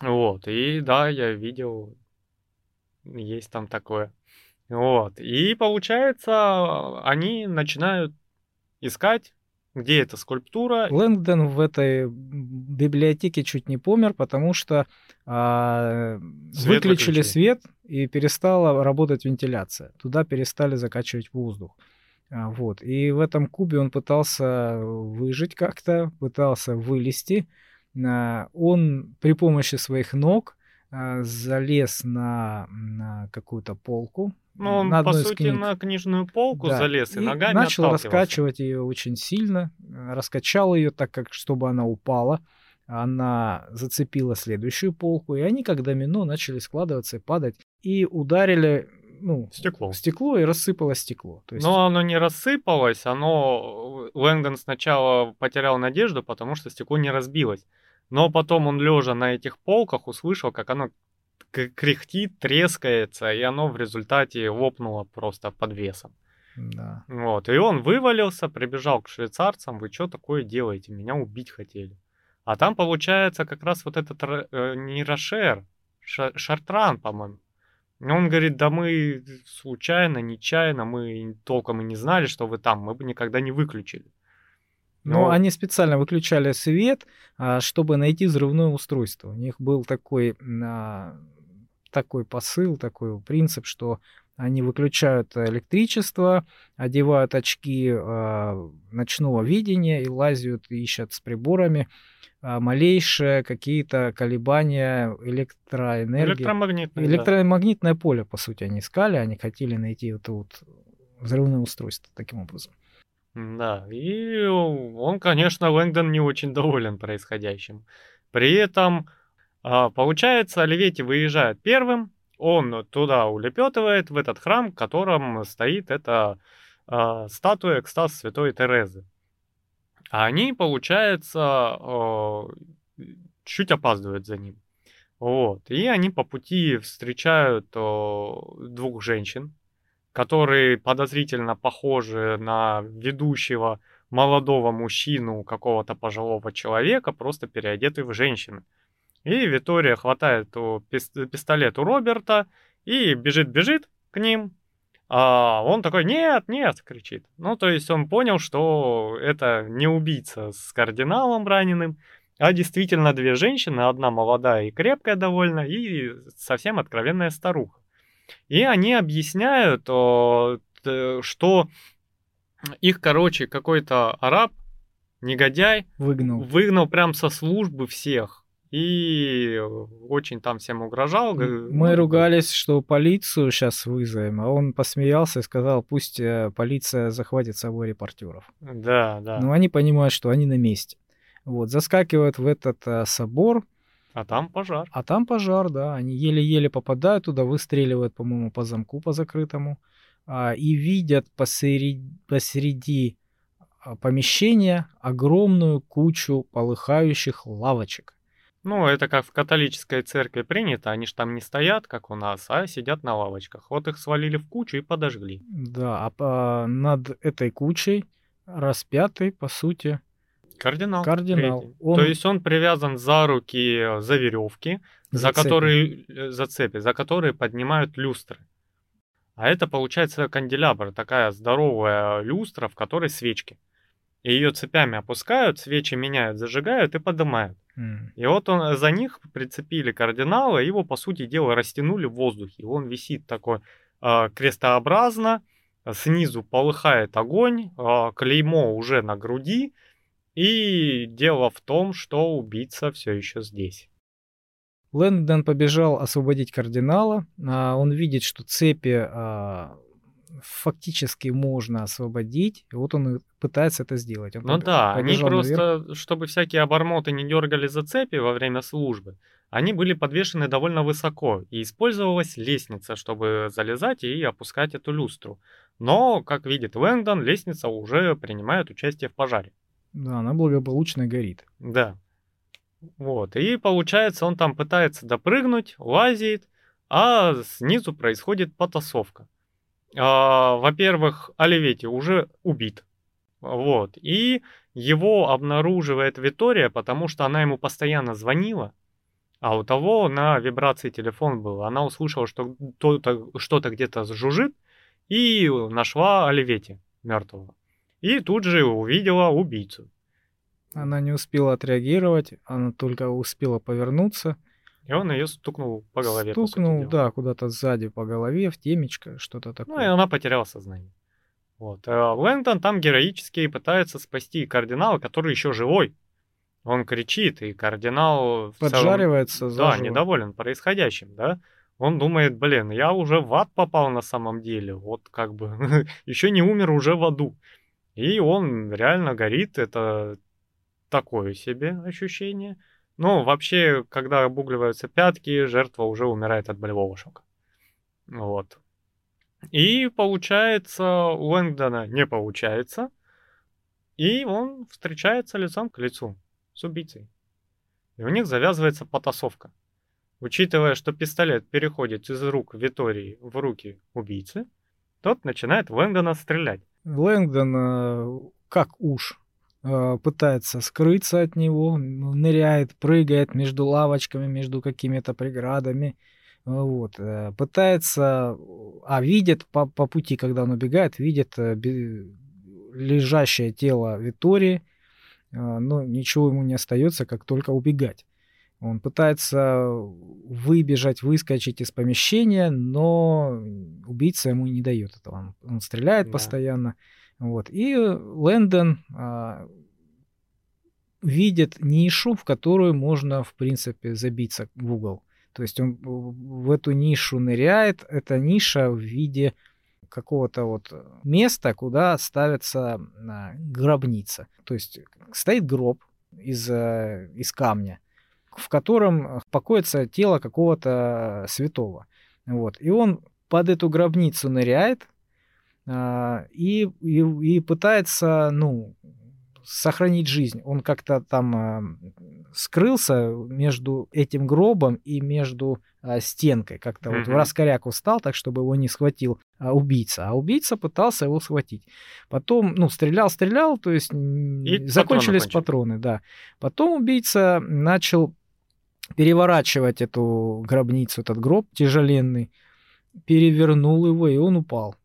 Вот, и да, я видел, есть там такое. Вот, и получается, они начинают искать где эта скульптура? Лэнгдон в этой библиотеке чуть не помер, потому что а, свет выключили выключили. свет и перестала работать вентиляция. Туда перестали закачивать воздух. А, вот. И в этом кубе он пытался выжить как-то, пытался вылезти, а, он при помощи своих ног а, залез на, на какую-то полку. Ну, он, на по сути, книг. на книжную полку Да, залез и, и ногами начал раскачивать ее очень сильно, э, раскачал ее так, как чтобы она упала. Она зацепила следующую полку, и они, как домино, начали складываться и падать, и ударили ну, Стекло. стекло, и рассыпалось стекло. То есть, Но оно не рассыпалось, оно... Лэнгдон сначала потерял надежду, потому что стекло не разбилось. Но потом он, лежа на этих полках, услышал, как оно кряхтит, трескается, и оно в результате лопнуло просто под весом. да. Вот, и он вывалился, прибежал к швейцарцам, вы что такое делаете, меня убить хотели. А там получается как раз вот этот э, не Рошер, Ша- Шартран, по-моему. Он говорит, да мы случайно, нечаянно, мы толком и не знали, что вы там, мы бы никогда не выключили. Но Ну, они специально выключали свет, а, чтобы найти взрывное устройство. У них был такой, а, такой посыл, такой принцип, что они выключают электричество, одевают очки а, ночного видения и лазят, ищут с приборами малейшие какие-то колебания электроэнергии. электромагнитный, да. Электромагнитное поле, по сути, они искали, они хотели найти это вот взрывное устройство таким образом. Да, и он, конечно, Лэнгдон не очень доволен происходящим. При этом, а, получается, Оливетти выезжает первым, он туда улепетывает, в этот храм, в котором стоит эта а, статуя экстаз святой Терезы. А они, получается, а, чуть опаздывают за ним. Вот. И они по пути встречают двух женщин, которые подозрительно похожи на ведущего молодого мужчину какого-то пожилого человека, просто переодетый в женщины. И Витория хватает у пис- пистолет у Роберта и бежит-бежит к ним. А он такой, нет, нет, кричит. Ну, то есть он понял, что это не убийца с кардиналом раненым, а действительно две женщины, одна молодая и крепкая довольно, и совсем откровенная старуха. И они объясняют, что их, короче, какой-то араб, негодяй, Выгнал. выгнал прям со службы всех. И очень там всем угрожал. г- Мы ну, ругались, что полицию сейчас вызовем, а он посмеялся и сказал, пусть э, полиция захватит с собой репортеров. Да, да. Но они понимают, что они на месте. Вот, заскакивают в этот э, собор, А там пожар. а там пожар, да, они еле-еле попадают туда, выстреливают, по-моему, по замку, по закрытому, а, и видят посреди, посреди а, помещения огромную кучу полыхающих лавочек. Ну, это как в католической церкви принято. Они ж там не стоят, как у нас, а сидят на лавочках. Вот их свалили в кучу и подожгли. Да, а по- над этой кучей распятый, по сути, Кардинал. Кардинал. третий. Он- То есть он привязан за руки, э, за веревки, за, за цепи. которые э, за цепи, за которые поднимают люстры. А это получается канделябр, такая здоровая люстра, в которой свечки. И ее цепями опускают, свечи меняют, зажигают и поднимают. М. И вот он за них прицепили кардинала, его, по сути дела, растянули в воздухе. И он висит такой э, крестообразно, снизу полыхает огонь, э, клеймо уже на груди. И дело в том, что убийца все еще здесь. Лэнгдон побежал освободить кардинала. а, Он видит, что цепи а, фактически можно освободить. И вот он пытается это сделать. Он Ну да, они побежал наверх. просто, чтобы всякие обормоты не дергали за цепи во время службы, они были подвешены довольно высоко, и использовалась лестница, чтобы залезать и опускать эту люстру. Но, как видит Лэнгдон, лестница уже принимает участие в пожаре. Да, она благополучно горит. Да. Вот. И получается, он там пытается допрыгнуть, лазит, а снизу происходит потасовка. А, во-первых, Оливетти уже убит. Вот. И его обнаруживает Витория, потому что она ему постоянно звонила, а у того на вибрации телефон был. Она услышала, что кто-то- что-то где-то жужжит, и нашла Оливетти мертвого. И тут же увидела убийцу. Она не успела отреагировать, она только успела повернуться. И он ее стукнул по голове. по Стукнул, дела. да, куда-то сзади по голове, в темечко, что-то такое. Ну и она потеряла сознание. Вот. А Лэнгдон там героически пытается спасти кардинала, который еще живой. Он кричит, и кардинал... в целом, Поджаривается да, недоволен происходящим, да? Он думает, блин, я уже в ад попал на самом деле, вот как бы еще не умер, уже в аду. И он реально горит, это такое себе ощущение. Ну, вообще, когда обугливаются пятки, жертва уже умирает от болевого шока. Вот. И получается, у Лэнгдона не получается, и он встречается лицом к лицу с убийцей. И у них завязывается потасовка. Учитывая, что пистолет переходит из рук Витории в руки убийцы, тот начинает в Лэнгдона стрелять. Лэнгдон, э, как уж, э, пытается скрыться от него, ныряет, прыгает между лавочками, между какими-то преградами. Вот. э, Пытается, а видит по, по пути, когда он убегает, видит лежащее тело Витории, но ничего ему не остается, как только убегать. Он пытается выбежать, выскочить из помещения, но убийца ему не дает этого. Он, он стреляет Да. постоянно. Вот. И Лэндон а, видит нишу, в которую можно, в принципе, забиться в угол. То есть он в эту нишу ныряет. Это ниша в виде какого-то вот места, куда ставится а, гробница. То есть стоит гроб из, э, из камня, в котором покоится тело какого-то святого. Вот. И он под эту гробницу ныряет а, и, и, и пытается, ну, сохранить жизнь. Он как-то там а, скрылся между этим гробом и между а, стенкой. Как-то вот в раскоряку встал, так, чтобы его не схватил а, убийца. А убийца пытался его схватить. Потом, ну, стрелял, стрелял, то есть И патроны закончились кончились. патроны, да. Потом убийца начал переворачивать эту гробницу, этот гроб тяжеленный, перевернул его, и он упал.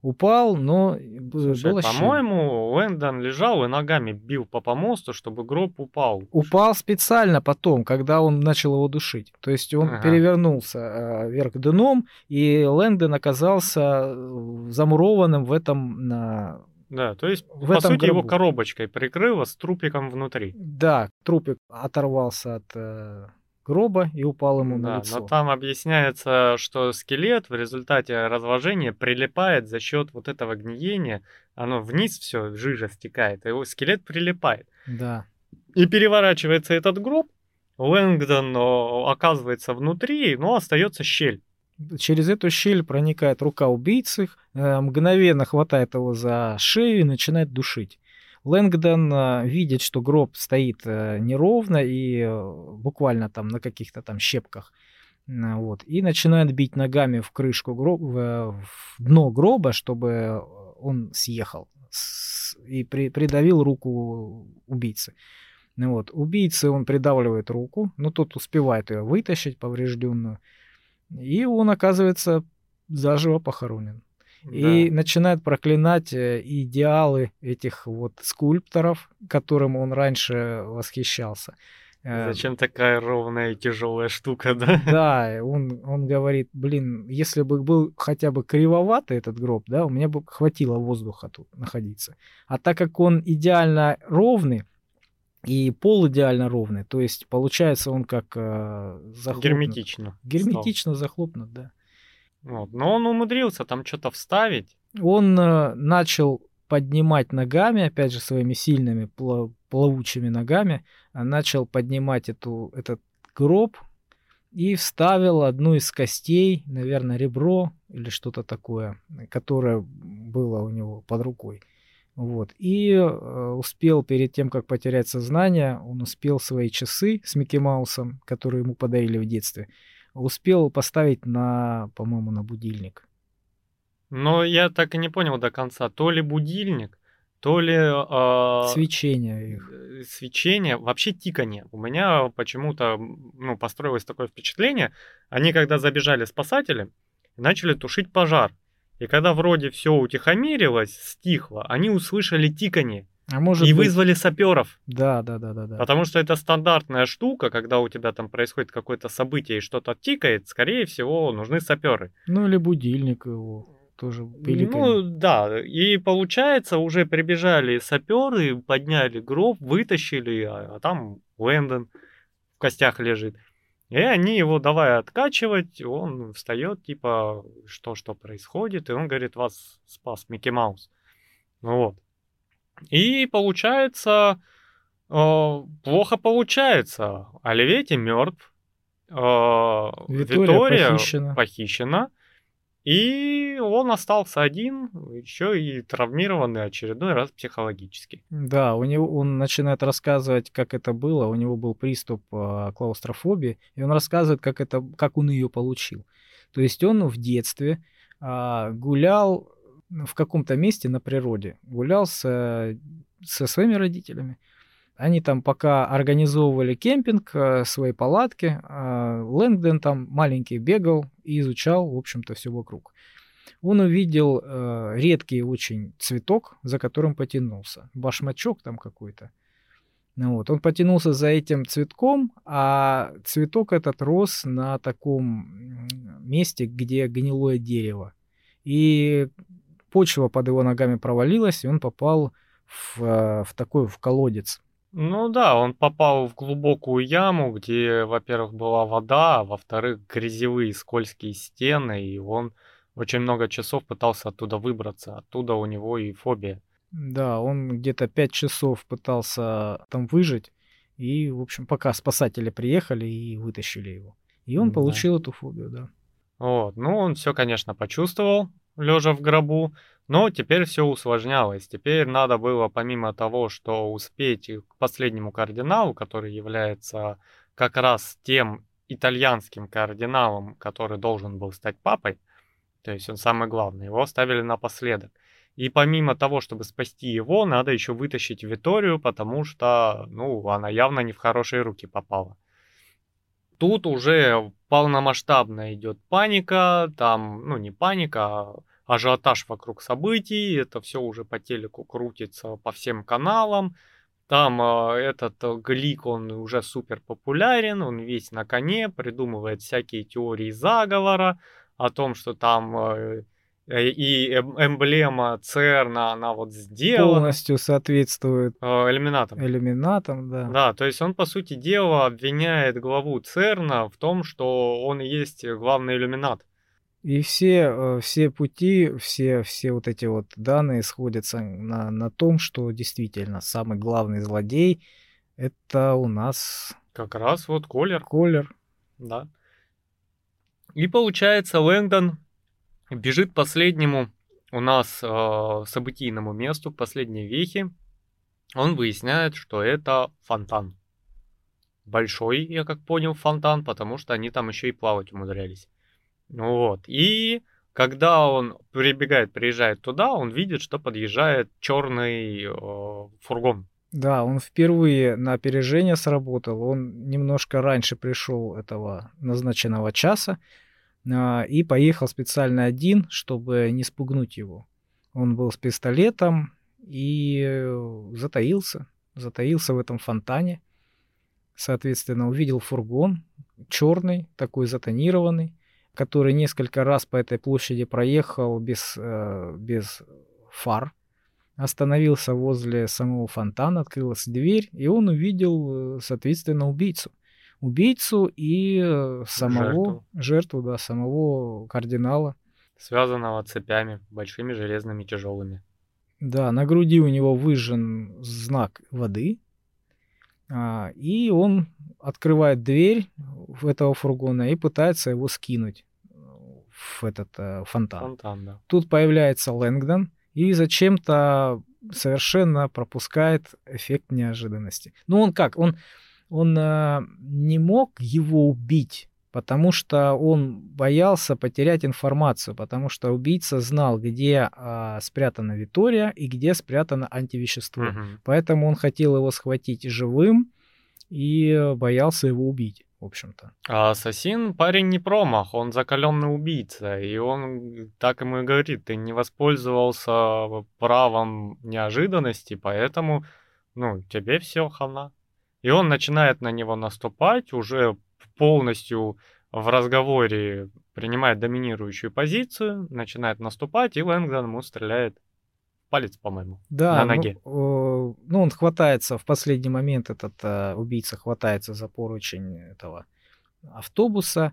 Упал, но Слушай, было по-моему, Лэндон лежал и ногами бил по помосту, чтобы гроб упал. Упал специально потом, когда он начал его душить. То есть он Ага. перевернулся э, вверх дном, и Лэндон оказался э, замурованным в этом... на- Да, то есть, В по этом сути, его гробу. коробочкой прикрыло с трупиком внутри. Да, трупик оторвался от э, гроба и упал ему на Да, лицо. но там объясняется, что скелет в результате разложения прилипает за счет вот этого гниения. Оно вниз все, жижа стекает, и его скелет прилипает. Да. И переворачивается этот гроб, Лэнгдон оказывается внутри, но остается щель. Через эту щель проникает рука убийцы, э, мгновенно хватает его за шею и начинает душить. Лэнгдон э, видит, что гроб стоит э, неровно и э, буквально там на каких-то там щепках. Вот, и начинает бить ногами в крышку гроба, в дно гроба, чтобы он съехал и при- придавил руку убийцы. Ну Вот. Убийце он придавливает руку, но тот успевает ее вытащить поврежденную. И он оказывается заживо похоронен. И начинает проклинать э, идеалы этих вот скульпторов, которым он раньше восхищался. Э, Зачем такая ровная и тяжелая штука, да? Да, он, он говорит, блин, если бы был хотя бы кривоватый этот гроб, да, у меня бы хватило воздуха тут находиться. А так как он идеально ровный и пол идеально ровный, то есть получается он как э, захлопнут. Герметично. стал. Герметично захлопнут, да. Вот. Но он умудрился там что-то вставить. Он э, начал поднимать ногами, опять же, своими сильными пла- плавучими ногами, а начал поднимать эту, этот гроб и вставил одну из костей, наверное, ребро или что-то такое, которое было у него под рукой. Вот. И э, успел перед тем, как потерять сознание, он успел свои часы с Микки Маусом, которые ему подарили в детстве, успел поставить на, по-моему, на будильник. Но я так и не понял до конца, то ли будильник, то ли а, Свечение их. э, свечение, вообще тиканье. У меня почему-то ну, построилось такое впечатление, они когда забежали спасатели, начали тушить пожар. И когда вроде все утихомирилось, стихло, они услышали тиканье А может и быть... вызвали саперов. Да, да, да, да, да. Потому что это стандартная штука, когда у тебя там происходит какое-то событие и что-то тикает, скорее всего, нужны саперы. Ну или будильник его. тоже Ну да, и получается, уже прибежали саперы, подняли гроб, вытащили, а, а там Лэндон в костях лежит. И они его давай откачивать, он встает, типа, что, что происходит, и он говорит, вас спас Микки Маус. Вот. И получается, э, плохо получается. Оливетти мертв, э, Витория, Витория похищена. похищена, и он остался один, еще и травмированный очередной раз психологически. Да, у него он начинает рассказывать, как это было. У него был приступ э, клаустрофобии, и он рассказывает, как это, как он ее получил. То есть он в детстве э, гулял в каком-то месте на природе, гулял с, со своими родителями. Они там пока организовывали кемпинг, э, свои палатки, а Лэнгдон там маленький бегал и изучал, в общем-то, все вокруг. Он увидел э, редкий очень цветок, за которым потянулся. Башмачок там какой-то. Ну вот. Он потянулся за этим цветком, а цветок этот рос на таком месте, где гнилое дерево. И почва под его ногами провалилась, и он попал в, э, в такой в колодец. Ну да, он попал в глубокую яму, где, во-первых, была вода, а во-вторых, грязевые скользкие стены, и он очень много часов пытался оттуда выбраться. Оттуда у него и фобия. Да, он где-то пять часов пытался там выжить, и, в общем, пока спасатели приехали и вытащили его. И он да. получил эту фобию, да. Вот, ну он все, конечно, почувствовал, лежа в гробу, но теперь все усложнялось. Теперь надо было, помимо того, что успеть к последнему кардиналу, который является как раз тем итальянским кардиналом, который должен был стать папой, то есть он самый главный, его оставили напоследок. И помимо того, чтобы спасти его, надо еще вытащить Виторию, потому что, ну, она явно не в хорошие руки попала. Тут уже полномасштабно идет паника, там, ну, не паника, а ажиотаж вокруг событий, это все уже по телеку крутится по всем каналам. Там э, этот Глик, он уже супер популярен, он весь на коне, придумывает всякие теории заговора о том, что там э, и эмблема ЦЕРНа, она вот сделана. Полностью соответствует иллюминатам. Иллюминатам, да. Да, то есть он, по сути дела, обвиняет главу ЦЕРНа в том, что он и есть главный иллюминат. И все, э, все пути, все, все вот эти вот данные сходятся на, на том, что действительно самый главный злодей это у нас... Как раз вот Колер. Колер. Да. И получается, Лэнгдон бежит последнему у нас э, событийному месту, последней вехе. Он выясняет, что это фонтан. Большой, я как понял, фонтан, потому что они там еще и плавать умудрялись. Ну вот. И когда он прибегает, приезжает туда, он видит, что подъезжает черный э, фургон. Да, он впервые на опережение сработал. Он немножко раньше пришел этого назначенного часа и поехал специально один, чтобы не спугнуть его. Он был с пистолетом и затаился, затаился в этом фонтане. Соответственно, увидел фургон черный, такой затонированный который несколько раз по этой площади проехал без, э, без фар, остановился возле самого фонтана, открылась дверь, и он увидел, э, соответственно, убийцу. Убийцу и э, самого жертву, жертву да, самого кардинала. Связанного цепями, большими железными тяжелыми. Да, на груди у него выжжен знак воды, а, и он открывает дверь этого фургона и пытается его скинуть э, в этот э, фонтан. фонтан да. Тут появляется Лэнгдон и зачем-то совершенно пропускает эффект неожиданности. Ну он как? Он, он э, не мог его убить потому что он боялся потерять информацию, потому что убийца знал, где а, спрятана Витория и где спрятано антивещество. Угу. Поэтому он хотел его схватить живым и боялся его убить. В общем-то. А Ассасин парень не промах, он закаленный убийца, и он так ему и говорит, ты не воспользовался правом неожиданности, поэтому, ну, тебе все хана. И он начинает на него наступать, уже полностью в разговоре принимает доминирующую позицию, начинает наступать, и Лэнгдон ему стреляет палец, по-моему, Да, на ну, ноге. э, ну, он хватается, в последний момент этот э, убийца хватается за поручень этого автобуса,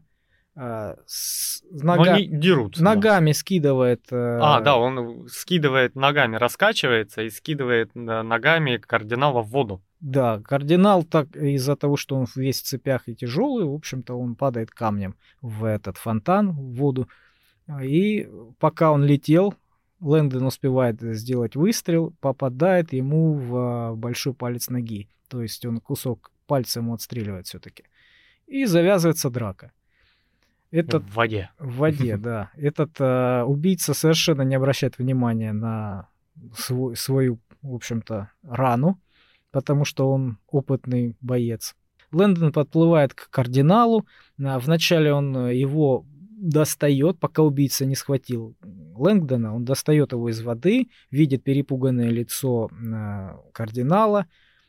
э, с- Но нога- они дерутся. да. ногами скидывает... э, А, да, он скидывает ногами, раскачивается и скидывает ногами кардинала в воду. Да, кардинал так из-за того, что он весь в цепях и тяжелый, в общем-то, он падает камнем в этот фонтан, в воду. А, И пока он летел, Лэндон успевает сделать выстрел, попадает ему в а, большой палец ноги. То есть он кусок пальца ему отстреливает все-таки. И завязывается драка. Этот В воде. в воде, да. Этот а, убийца совершенно не обращает внимания на свой- свою, в общем-то, рану, потому что он опытный боец. Лэндон подплывает к кардиналу. А, Вначале он э, его достает, пока убийца не схватил Лэнгдона. Он достает его из воды, видит перепуганное лицо а, кардинала,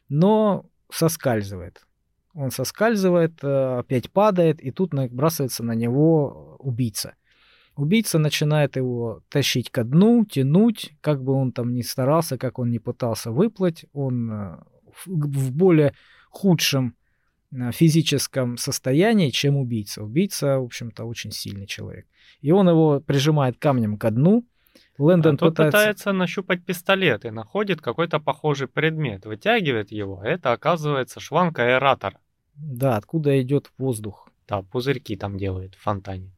но соскальзывает. Он соскальзывает, э, опять падает, и тут набрасывается на него убийца. Убийца начинает его тащить ко дну, тянуть, как бы он там ни старался, как он не пытался выплыть, он э, в более худшем э, физическом состоянии, чем убийца. Убийца, в общем-то, очень сильный человек. И он его прижимает камнем ко дну. Лэндон А пытается... пытается нащупать пистолет и находит какой-то похожий предмет, вытягивает его, это оказывается шланг аэратора. Да, откуда идет воздух. Да, пузырьки там делает в фонтане.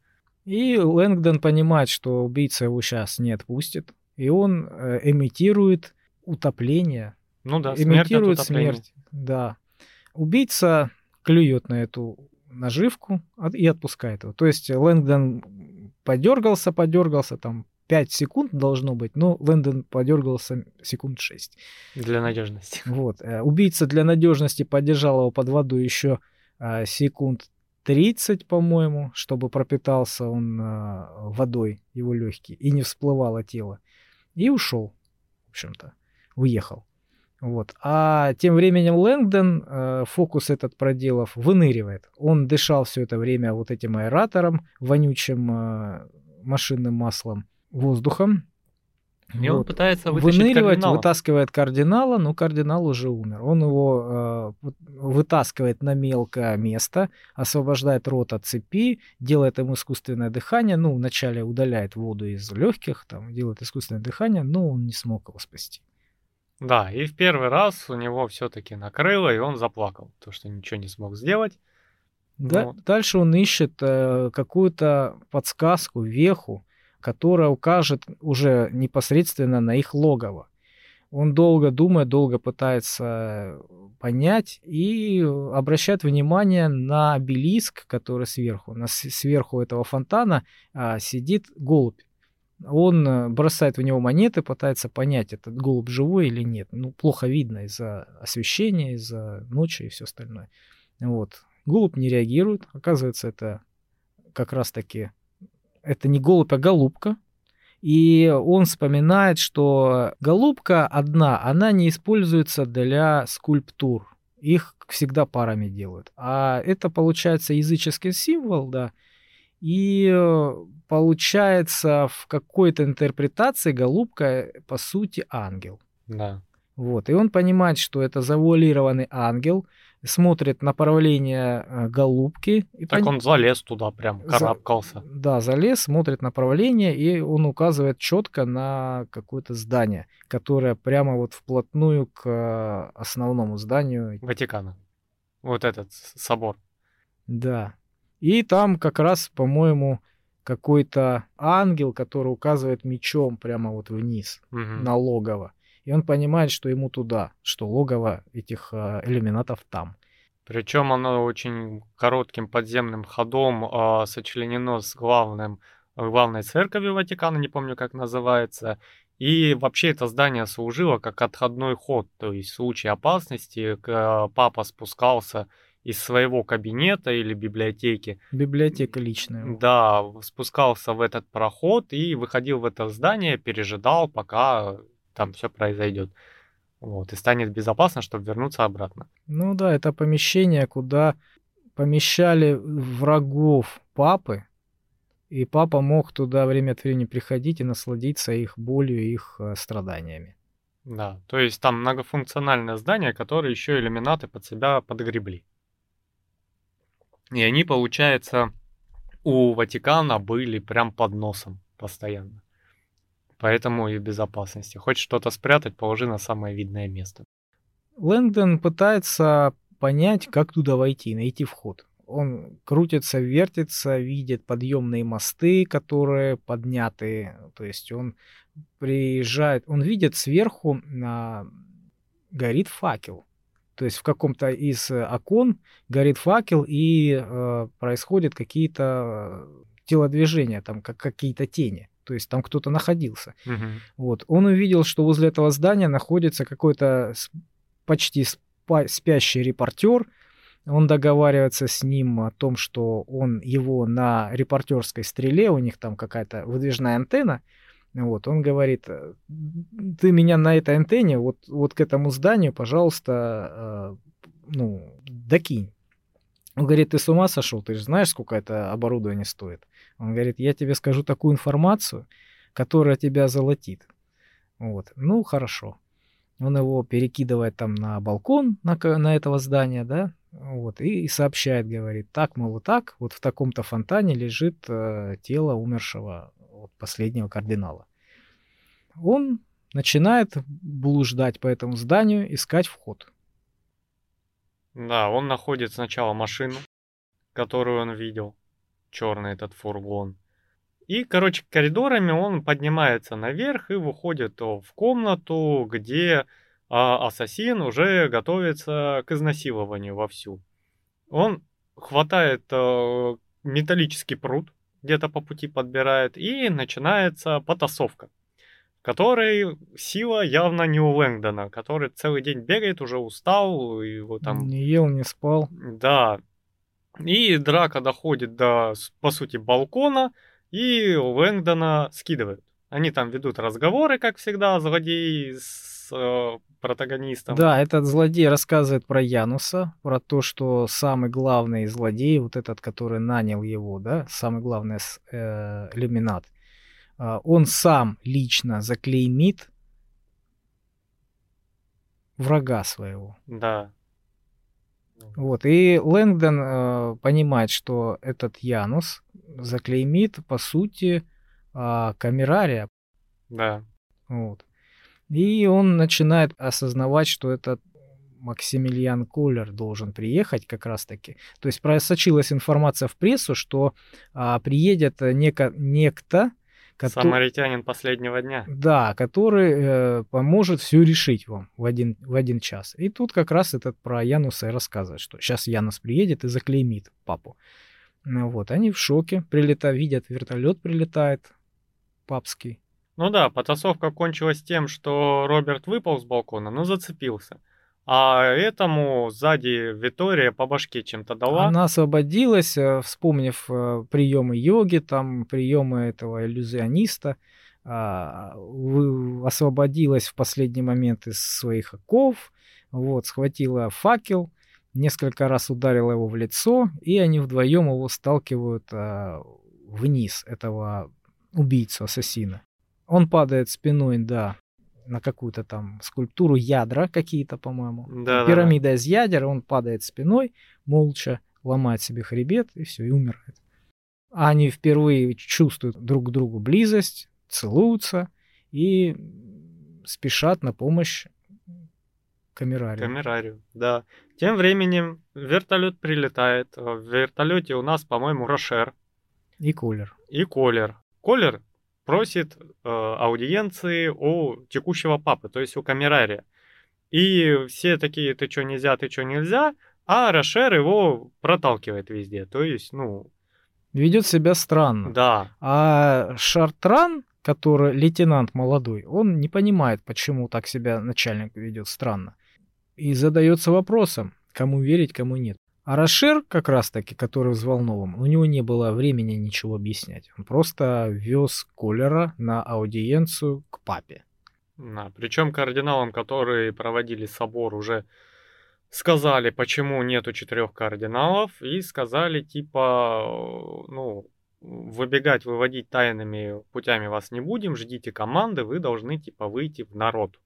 И Лэнгдон понимает, что убийца его сейчас не отпустит, и он э, имитирует утопление, Ну да, смерть имитирует утопления. смерть. Да. Убийца клюет на эту наживку и отпускает его. То есть Лэнгдон подергался, подергался, там 5 секунд должно быть, но Лэндон подергался секунд 6. Для надежности. Вот. э, Убийца для надежности подержал его под водой еще а, секунд 30, по-моему, чтобы пропитался он а, водой, его легкие, и не всплывало тело. И ушел, в общем-то, уехал. Вот. А тем временем Лэнгдон, э, фокус этот проделав, выныривает. Он дышал все это время вот этим аэратором, вонючим э, машинным маслом, воздухом. И он Вот пытается вытащить выныривать, кардинала. вытаскивает кардинала, но кардинал уже умер. Он его э, вытаскивает на мелкое место, освобождает рот от цепи, делает ему искусственное дыхание. Ну, вначале удаляет воду из легких, там, делает искусственное дыхание, но он не смог его спасти. Да, и в первый раз у него все-таки накрыло, и он заплакал, то что ничего не смог сделать. Да, Вот. Дальше он ищет э, какую-то подсказку, веху, которая укажет уже непосредственно на их логово. Он долго думает, долго пытается понять и обращает внимание на обелиск, который сверху. На сверху этого фонтана а, сидит голубь. Он э, бросает в него монеты, пытается понять, этот голубь живой или нет. Ну, плохо видно из-за освещения, из-за ночи и все остальное. Вот. Голубь не реагирует. Оказывается, это как раз-таки это не голубь, а голубка. И он вспоминает, что голубка одна, она не используется для скульптур. Их всегда парами делают. А это получается языческий символ, да. И э, получается в какой-то интерпретации голубка, э, по сути, ангел. Да. Вот. И он понимает, что это завуалированный ангел, смотрит направление э, голубки. И Так пон- он залез туда прям, За- карабкался. Да, залез, смотрит направление, и он указывает четко на какое-то здание, которое прямо вот вплотную к основному зданию. Ватикана. Вот этот собор. Да. И там как раз, по-моему, какой-то ангел, который указывает мечом прямо вот вниз, Мгм. на логово. И он понимает, что ему туда, что логово этих э, иллюминатов там. Причем оно очень коротким подземным ходом а, сочленено с главным, главной церковью Ватикана, не помню как называется. И вообще это здание служило как отходной ход, то есть в случае опасности к- папа спускался из своего кабинета или библиотеки, Библиотека личная. да, спускался в этот проход и выходил в это здание, пережидал, пока там все произойдет. Вот, и станет безопасно, чтобы вернуться обратно. Ну да, это помещение, куда помещали врагов папы и папа мог туда время от времени приходить и насладиться их болью, их э, страданиями. Да, то есть там многофункциональное здание, которое еще иллюминаты под себя подгребли. И они, получается, у Ватикана были прям под носом постоянно. Поэтому и безопасности. Хочешь что-то спрятать, положи на самое видное место. Лэнгдон пытается понять, как туда войти, найти вход. Он крутится, вертится, видит подъемные мосты, которые подняты. То есть он приезжает, он видит сверху а, горит факел. То есть в каком-то из окон горит факел и э, происходят какие-то телодвижения, там как какие-то тени. То есть там кто-то находился. Угу. Вот. Он увидел, что возле этого здания находится какой-то почти спящий репортер. Он договаривается с ним о том, что он его на репортерской стреле, у них там какая-то выдвижная антенна, вот, он говорит, «Э, ты меня на этой антенне, вот, вот к этому зданию, пожалуйста, э, ну, докинь. Он говорит, ты с ума сошел, ты же знаешь, сколько это оборудование стоит. Он говорит, я тебе скажу такую информацию, которая тебя золотит. Вот, ну, хорошо. Он его перекидывает там на балкон на, на этого здания, да, вот, и, и сообщает, говорит, так, мол, так, вот в таком-то фонтане лежит э, тело умершего вот, последнего кардинала. Он начинает блуждать по этому зданию, искать вход. Да, он находит сначала машину, которую он видел, черный этот фургон. И, короче, коридорами он поднимается наверх и выходит в комнату, где а, ассасин уже готовится к изнасилованию вовсю. Он хватает а, металлический пруд, где-то по пути подбирает, и начинается потасовка, в которой сила явно не у Лэнгдона, который целый день бегает, уже устал, и его там... Не ел, не спал. Да. И драка доходит до, по сути, балкона, и Лэнгдона скидывают. Они там ведут разговоры, как всегда, злодеи с э, протагонистом. Да, этот злодей рассказывает про Януса, про то, что самый главный злодей, вот этот, который нанял его, да, самый главный э, э, он сам лично заклеймит врага своего. Да. Вот, и Лэнгдон э, понимает, что этот Янус заклеймит, по сути, э, камерария. Да. Вот. И он начинает осознавать, что этот Максимилиан Коллер должен приехать как раз-таки. То есть просочилась информация в прессу, что а, приедет неко, некто, который, Самаритянин последнего дня. Да, который э, поможет все решить вам в один, в один час. И тут как раз этот про Януса и рассказывает, что сейчас Янус приедет и заклеймит папу. Ну вот, они в шоке, прилетают, видят, вертолет прилетает, папский. Ну да, потасовка кончилась тем, что Роберт выпал с балкона, но зацепился. А этому сзади Витория по башке чем-то дала. Она освободилась, э, вспомнив э, приемы йоги, там приемы этого иллюзиониста, а, освободилась в последний момент из своих оков, вот, схватила факел, несколько раз ударила его в лицо, и они вдвоем его сталкивают а, вниз, этого убийцу, ассасина. Он падает спиной, да, на какую-то там скульптуру ядра какие-то, по-моему. Да, Пирамида да. из ядер, он падает спиной, молча ломает себе хребет и все, и умирает. А они впервые чувствуют друг к другу близость, целуются и спешат на помощь камерарию. Камерарию, да. Тем временем вертолет прилетает. В вертолете у нас, по-моему, Рошер. И Колер. И Колер. Колер просит э, аудиенции у текущего папы, то есть у камерария. И все такие, ты что нельзя, ты что нельзя, а Рошер его проталкивает везде. То есть, ну... Ведет себя странно. Да. А Шартран, который лейтенант молодой, он не понимает, почему так себя начальник ведет странно. И задается вопросом, кому верить, кому нет. А Рошер, как раз-таки, который взволнован, у него не было времени ничего объяснять. Он просто вез Колера на аудиенцию к папе. Да, причем кардиналам, которые проводили собор, уже сказали, почему нету четырех кардиналов, и сказали, типа, ну, выбегать, выводить тайными путями вас не будем, ждите команды, вы должны типа выйти в народ,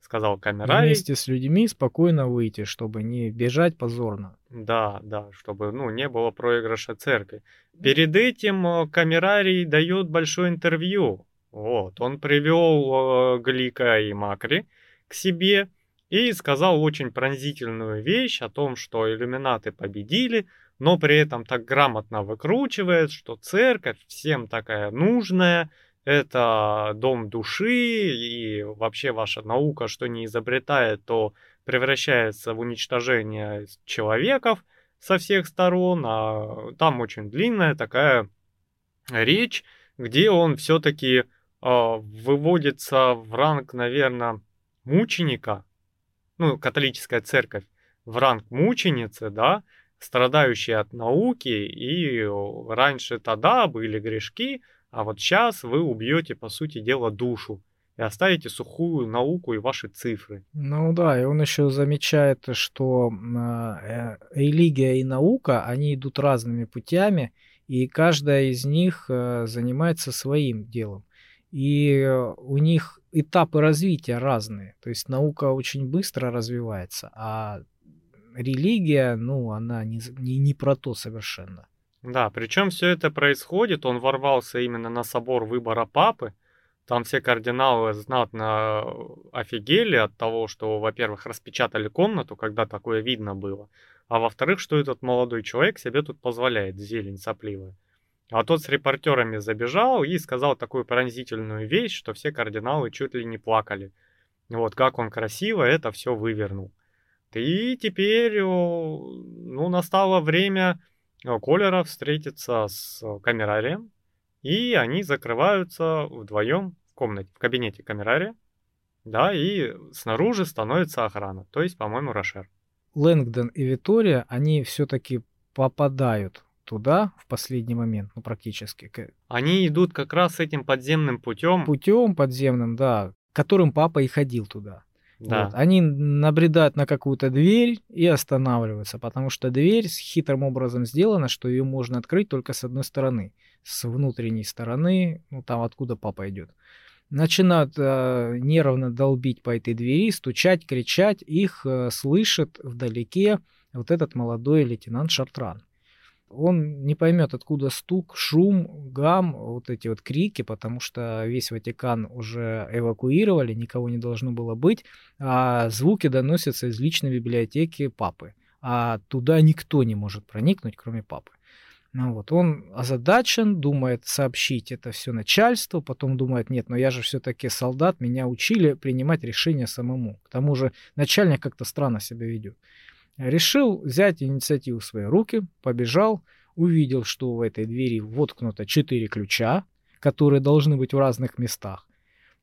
сказал камерарий. Вместе с людьми спокойно выйти, чтобы не бежать позорно. Да, да, чтобы ну, не было проигрыша церкви. Перед этим э, камерарий дает большое интервью. Вот, он привел э, Глика и Макри к себе и сказал очень пронзительную вещь о том, что иллюминаты победили, но при этом так грамотно выкручивает, что церковь всем такая нужная, это дом души, и вообще ваша наука, что не изобретает, то превращается в уничтожение человеков со всех сторон, а там очень длинная такая речь, где он все-таки э, выводится в ранг, наверное, мученика, ну, католическая церковь, в ранг мученицы, да, страдающие от науки, и раньше тогда были грешки, а вот сейчас вы убьете, по сути дела, душу и оставите сухую науку и ваши цифры. Ну да, и он еще замечает, что э, религия и наука, они идут разными путями, и каждая из них э, занимается своим делом. И у них этапы развития разные. То есть наука очень быстро развивается, а религия, ну, она не, не, не про то совершенно. Да, причем все это происходит, он ворвался именно на собор выбора папы, там все кардиналы знатно офигели от того, что, во-первых, распечатали комнату, когда такое видно было, а во-вторых, что этот молодой человек себе тут позволяет, зелень сопливая. А тот с репортерами забежал и сказал такую пронзительную вещь, что все кардиналы чуть ли не плакали. Вот как он красиво это все вывернул. И теперь ну, настало время Колера встретиться с камерарием, и они закрываются вдвоем в комнате, в кабинете камерария, да, и снаружи становится охрана, то есть, по-моему, Рошер. Лэнгдон и Витория, они все-таки попадают туда в последний момент, ну практически. Они идут как раз этим подземным путем. Путем подземным, да, которым папа и ходил туда. Да. Вот. Они набредают на какую-то дверь и останавливаются, потому что дверь с хитрым образом сделана, что ее можно открыть только с одной стороны, с внутренней стороны, ну там откуда папа идет. Начинают э, нервно долбить по этой двери, стучать, кричать. Их э, слышит вдалеке вот этот молодой лейтенант Шартран он не поймет, откуда стук, шум, гам, вот эти вот крики, потому что весь Ватикан уже эвакуировали, никого не должно было быть, а звуки доносятся из личной библиотеки папы, а туда никто не может проникнуть, кроме папы. Ну вот, он озадачен, думает сообщить это все начальству, потом думает, нет, но я же все-таки солдат, меня учили принимать решения самому. К тому же начальник как-то странно себя ведет решил взять инициативу в свои руки, побежал, увидел, что в этой двери воткнуто четыре ключа, которые должны быть в разных местах.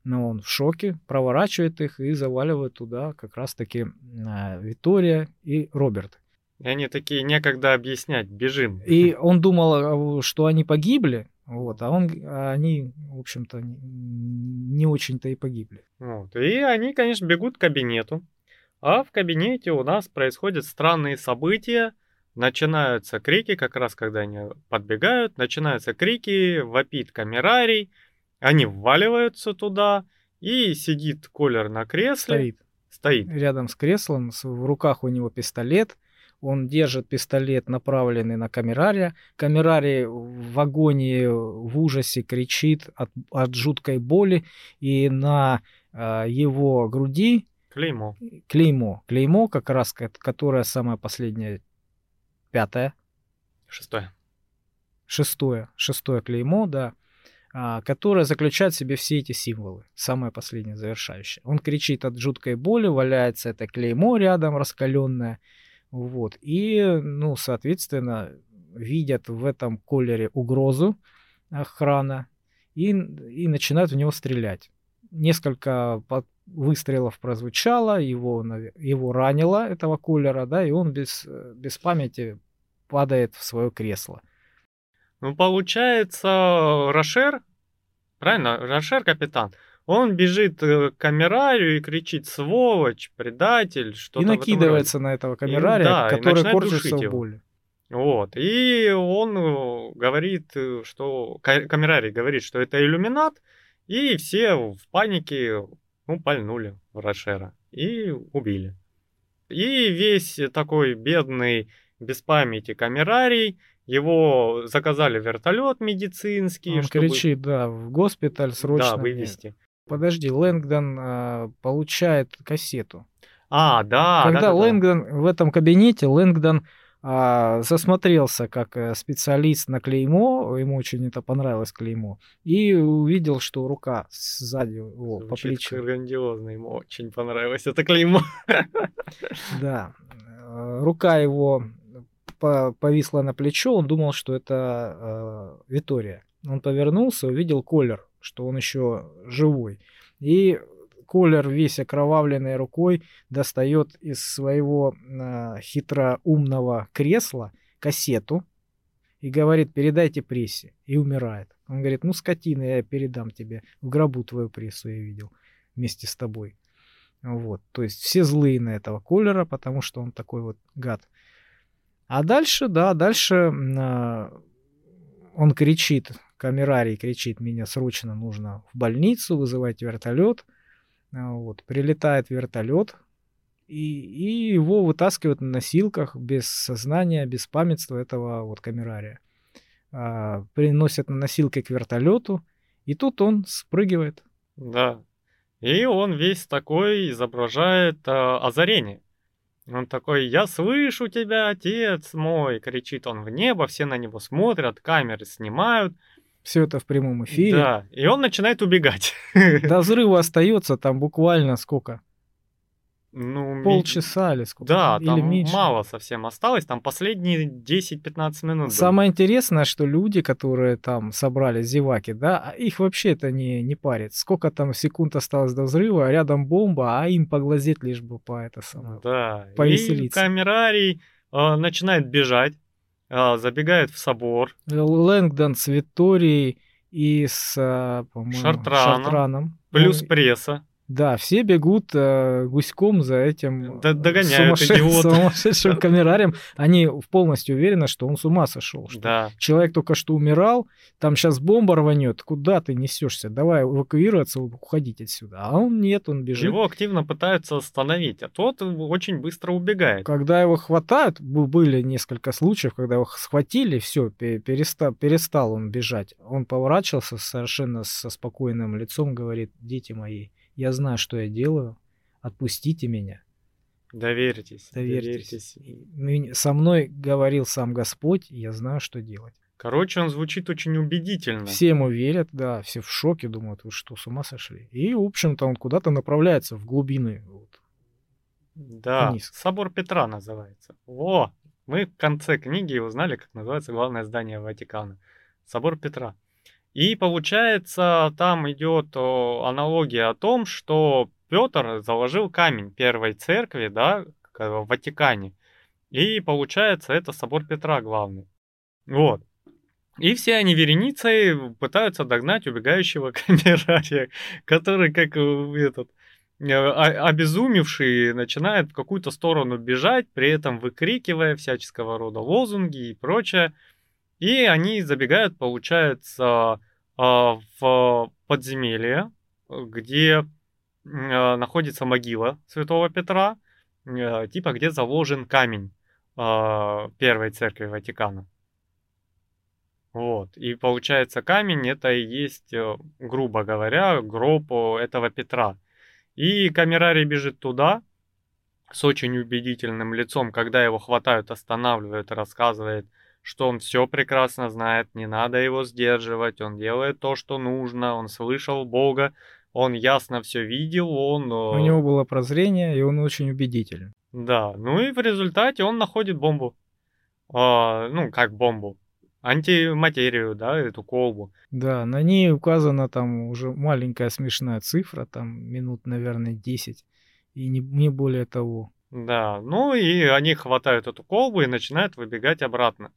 Но он в шоке, проворачивает их и заваливает туда как раз-таки э, Витория и Роберт. И они такие, некогда объяснять, бежим. И он думал, что они погибли, вот, а он, а они, в общем-то, не очень-то и погибли. Вот, и они, конечно, бегут к кабинету. А в кабинете у нас происходят странные события. Начинаются крики, как раз когда они подбегают, начинаются крики, вопит камерарий, они вваливаются туда, и сидит Колер на кресле. Стоит. Стоит. Рядом с креслом, в руках у него пистолет, он держит пистолет, направленный на камерария. Камерарий в агонии, в ужасе кричит от, от жуткой боли, и на э, его груди Клеймо. Клеймо. Клеймо, как раз, которое самое последнее, пятое. Шестое. Шестое. Шестое клеймо, да. А, которое заключает в себе все эти символы. Самое последнее, завершающее. Он кричит от жуткой боли, валяется это клеймо рядом раскаленное. Вот. И, ну, соответственно, видят в этом колере угрозу охрана и, и начинают в него стрелять. Несколько выстрелов прозвучало, его, его ранило, этого кулера, да, и он без, без памяти падает в свое кресло. Ну, получается, Рошер, правильно, Рошер капитан, он бежит э, к камерарию и кричит «сволочь», «предатель», что-то И накидывается на этого камерария, и, да, который корчится в боли. Вот. И он э, говорит, э, что... Камерарий говорит, что это иллюминат, и все в панике ну, пальнули в Рошера и убили. И весь такой бедный, без памяти камерарий, его заказали вертолет медицинский. Он чтобы... кричит, да, в госпиталь срочно. Да, вывести. Подожди, Лэнгдон а, получает кассету. А, да. Когда да, да, Лэнгдон да. в этом кабинете, Лэнгдон а, засмотрелся как э, специалист на клеймо, ему очень это понравилось клеймо, и увидел, что рука сзади его Звучит по плечу. грандиозно, ему очень понравилось это клеймо. Да. Э, рука его повисла на плечо, он думал, что это э, Витория. Он повернулся, увидел Колер, что он еще живой. И Колер весь окровавленной рукой достает из своего э, хитроумного кресла кассету и говорит, передайте прессе. И умирает. Он говорит, ну, скотина, я передам тебе. В гробу твою прессу я видел вместе с тобой. Вот. То есть все злые на этого Колера, потому что он такой вот гад. А дальше, да, дальше э, он кричит, камерарий кричит, меня срочно нужно в больницу, вызывать вертолет. А, вот, прилетает вертолет, и, и его вытаскивают на носилках без сознания, без памятства этого вот камерария. А, приносят на носилке к вертолету, и тут он спрыгивает. Да. И он весь такой изображает а, озарение. Он такой, я слышу тебя, отец мой, кричит он в небо, все на него смотрят, камеры снимают, все это в прямом эфире. Да, и он начинает убегать. До взрыва остается там буквально сколько? Ну, Полчаса или сколько? Да, или там меньше. мало совсем осталось, там последние 10-15 минут. Самое были. интересное, что люди, которые там собрали зеваки, да, а их вообще это не, не парит. Сколько там секунд осталось до взрыва, а рядом бомба, а им поглазеть лишь бы по это самое. Да, повеселиться. и камерарий э, начинает бежать, забегает в собор. Лэнгдон с Виторией и с, а, по-моему, Шартраном. Шартраном. Плюс ну, пресса. Да, все бегут э, гуськом за этим Д догоняют сумасшед... сумасшедшим камерарием. Они полностью уверены, что он с ума сошел. Что да. Человек только что умирал, там сейчас бомба рванет, куда ты несешься? Давай эвакуироваться, уходить отсюда. А он нет, он бежит. Его активно пытаются остановить, а тот очень быстро убегает. Когда его хватают, были несколько случаев, когда его схватили, все, перестал, перестал он бежать. Он поворачивался совершенно со спокойным лицом, говорит, дети мои, я знаю, что я делаю. Отпустите меня. Доверьтесь. Доверьтесь. доверьтесь. Со мной говорил сам Господь, и я знаю, что делать. Короче, он звучит очень убедительно. Все ему верят, да, все в шоке, думают, вы что, с ума сошли? И, в общем-то, он куда-то направляется в глубины. Вот, да, вниз. Собор Петра называется. Во, мы в конце книги узнали, как называется главное здание Ватикана. Собор Петра. И получается, там идет аналогия о том, что Петр заложил камень первой церкви, да, в Ватикане. И получается, это собор Петра главный. Вот. И все они вереницей пытаются догнать убегающего камерария, который, как э, этот, э, обезумевший, начинает в какую-то сторону бежать, при этом выкрикивая всяческого рода лозунги и прочее. И они забегают, получается, в подземелье, где а, находится могила Святого Петра, а, типа где заложен камень первой церкви Ватикана. Вот. И получается, камень это и есть, э, грубо говоря, гроб этого Петра. И камерарий бежит туда с очень убедительным лицом, когда его хватают, останавливают, рассказывает, что он все прекрасно знает, не надо его сдерживать, он делает то, что нужно, он слышал Бога, он ясно все видел, он... У него было прозрение, и он очень убедителен. Да, ну и в результате он находит бомбу. А, ну, как бомбу. Антиматерию, да, эту колбу. Да, на ней указана там уже маленькая смешная цифра, там минут, наверное, 10, и не, не более того. Да, ну и они хватают эту колбу и начинают выбегать обратно.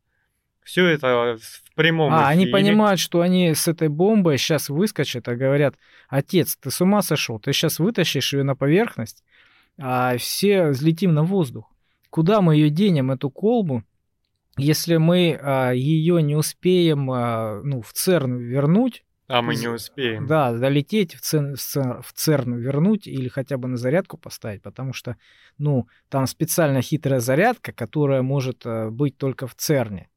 Все это в прямом А, эфире. они понимают, что они с этой бомбой сейчас выскочат, а говорят, отец, ты с ума сошел, ты сейчас вытащишь ее на поверхность, а все взлетим на воздух. Куда мы ее денем, эту колбу, если мы а, ее не успеем а, ну, в ЦЕРН вернуть, а мы не успеем. Да, долететь в, ЦЕРН, в ЦЕРН вернуть или хотя бы на зарядку поставить, потому что, ну, там специально хитрая зарядка, которая может э, быть только в ЦЕРНе.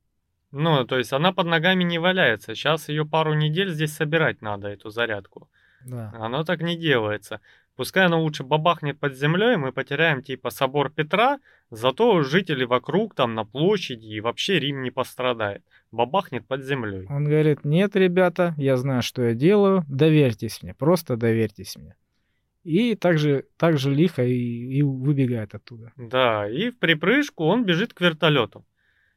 Ну, то есть она под ногами не валяется. Сейчас ее пару недель здесь собирать надо, эту зарядку. Да. Оно так не делается. Пускай оно лучше бабахнет под землей, мы потеряем типа собор Петра, зато жители вокруг там на площади и вообще Рим не пострадает. Бабахнет под землей. Он говорит, нет, ребята, я знаю, что я делаю, доверьтесь мне, просто доверьтесь мне. И также, также лихо и, и выбегает оттуда. Да, и в припрыжку он бежит к вертолету.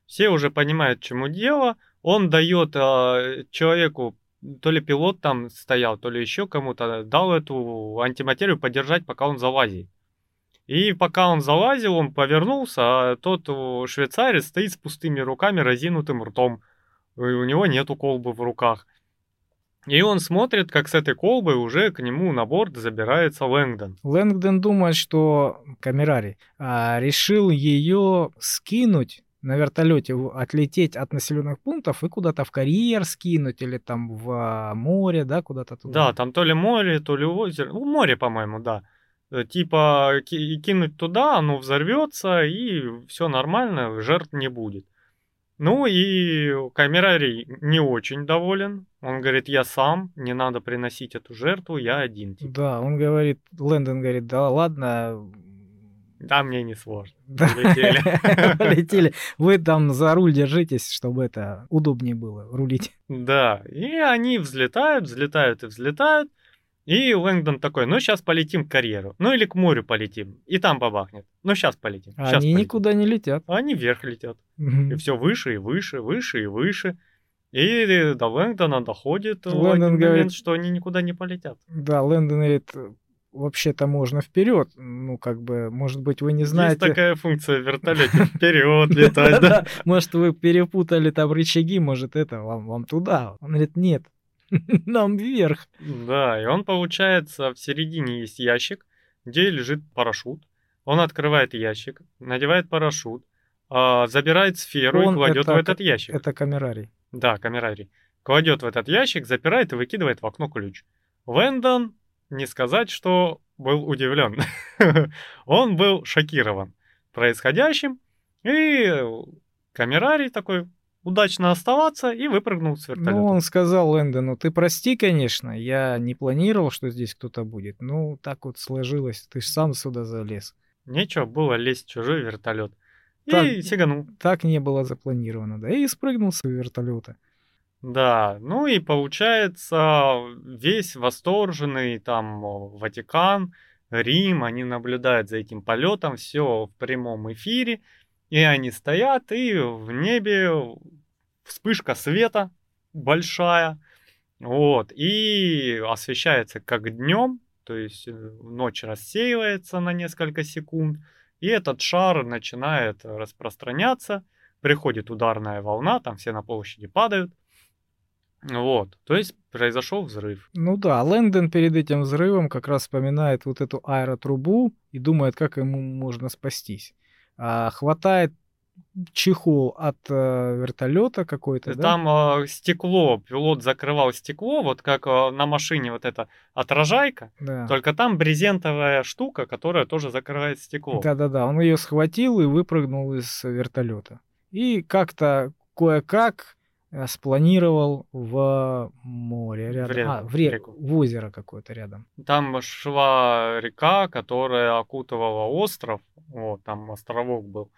Все уже понимают, чему дело. Он дает э, человеку то ли пилот там стоял, то ли еще кому-то дал эту антиматерию подержать, пока он залазит. И пока он залазил, он повернулся, а тот швейцарец стоит с пустыми руками, разинутым ртом. И у него нету колбы в руках. И он смотрит, как с этой колбой уже к нему на борт забирается Лэнгдон. Лэнгдон думает, что Камерари а, решил ее скинуть на вертолете отлететь от населенных пунктов и куда-то в карьер скинуть или там в а, море, да, куда-то туда. Да, там то ли море, то ли озеро. Ну, море, по-моему, да. Э, типа кинуть туда, оно взорвется, и все нормально, жертв не будет. Ну и Камерарий не очень доволен. Он говорит, я сам, не надо приносить эту жертву, я один. Типа. Да, он говорит, Лэндон говорит, да ладно, да, мне не сложно. Полетели. Полетели. Вы там за руль держитесь, чтобы это удобнее было рулить. Да, и они взлетают, взлетают и взлетают. И Лэнгдон такой, ну сейчас полетим к карьеру. Ну или к морю полетим. И там побахнет. Ну сейчас полетим. Сейчас они полетим. никуда не летят. Они вверх летят. И все выше и выше, выше и выше. И до Лэнгдона доходит Лэндон говорит, что они никуда не полетят. Да, Лэндон говорит, вообще-то можно вперед. Ну, как бы, может быть, вы не знаете... Есть такая функция в вертолете, вперед летать, да? Может, вы перепутали там рычаги, может, это вам, вам туда. Он говорит, нет, нам вверх. Да, и он, получается, в середине есть ящик, где лежит парашют. Он открывает ящик, надевает парашют, а, забирает сферу и кладет в этот ящик. Это камерарий. Да, камерарий. Кладет в этот ящик, запирает и выкидывает в окно ключ. Лэндон не сказать, что был удивлен. Он был шокирован происходящим, и камерарий такой удачно оставаться и выпрыгнул с вертолета. Ну, он сказал Лэндону, ты прости, конечно, я не планировал, что здесь кто-то будет. Ну, так вот сложилось, ты же сам сюда залез. Нечего было лезть в чужой вертолет. И так, сиганул. Так не было запланировано, да, и спрыгнул с вертолета. Да, ну и получается весь восторженный там Ватикан, Рим, они наблюдают за этим полетом, все в прямом эфире, и они стоят, и в небе вспышка света большая, вот, и освещается как днем, то есть э, ночь рассеивается на несколько секунд, и этот шар начинает распространяться, приходит ударная волна, там все на площади падают, вот, то есть произошел взрыв. Ну да, Лэндон перед этим взрывом как раз вспоминает вот эту аэротрубу и думает, как ему можно спастись. А, хватает чехол от э, вертолета какой-то, да? Там э, стекло, пилот закрывал стекло, вот как э, на машине вот эта отражайка, да. только там брезентовая штука, которая тоже закрывает стекло. Да-да-да, он ее схватил и выпрыгнул из вертолета. И как-то кое-как спланировал в море рядом. В, рек, а, в, рек, реку. в озеро какое-то рядом. Там шла река, которая окутывала остров. Вот, там островок был.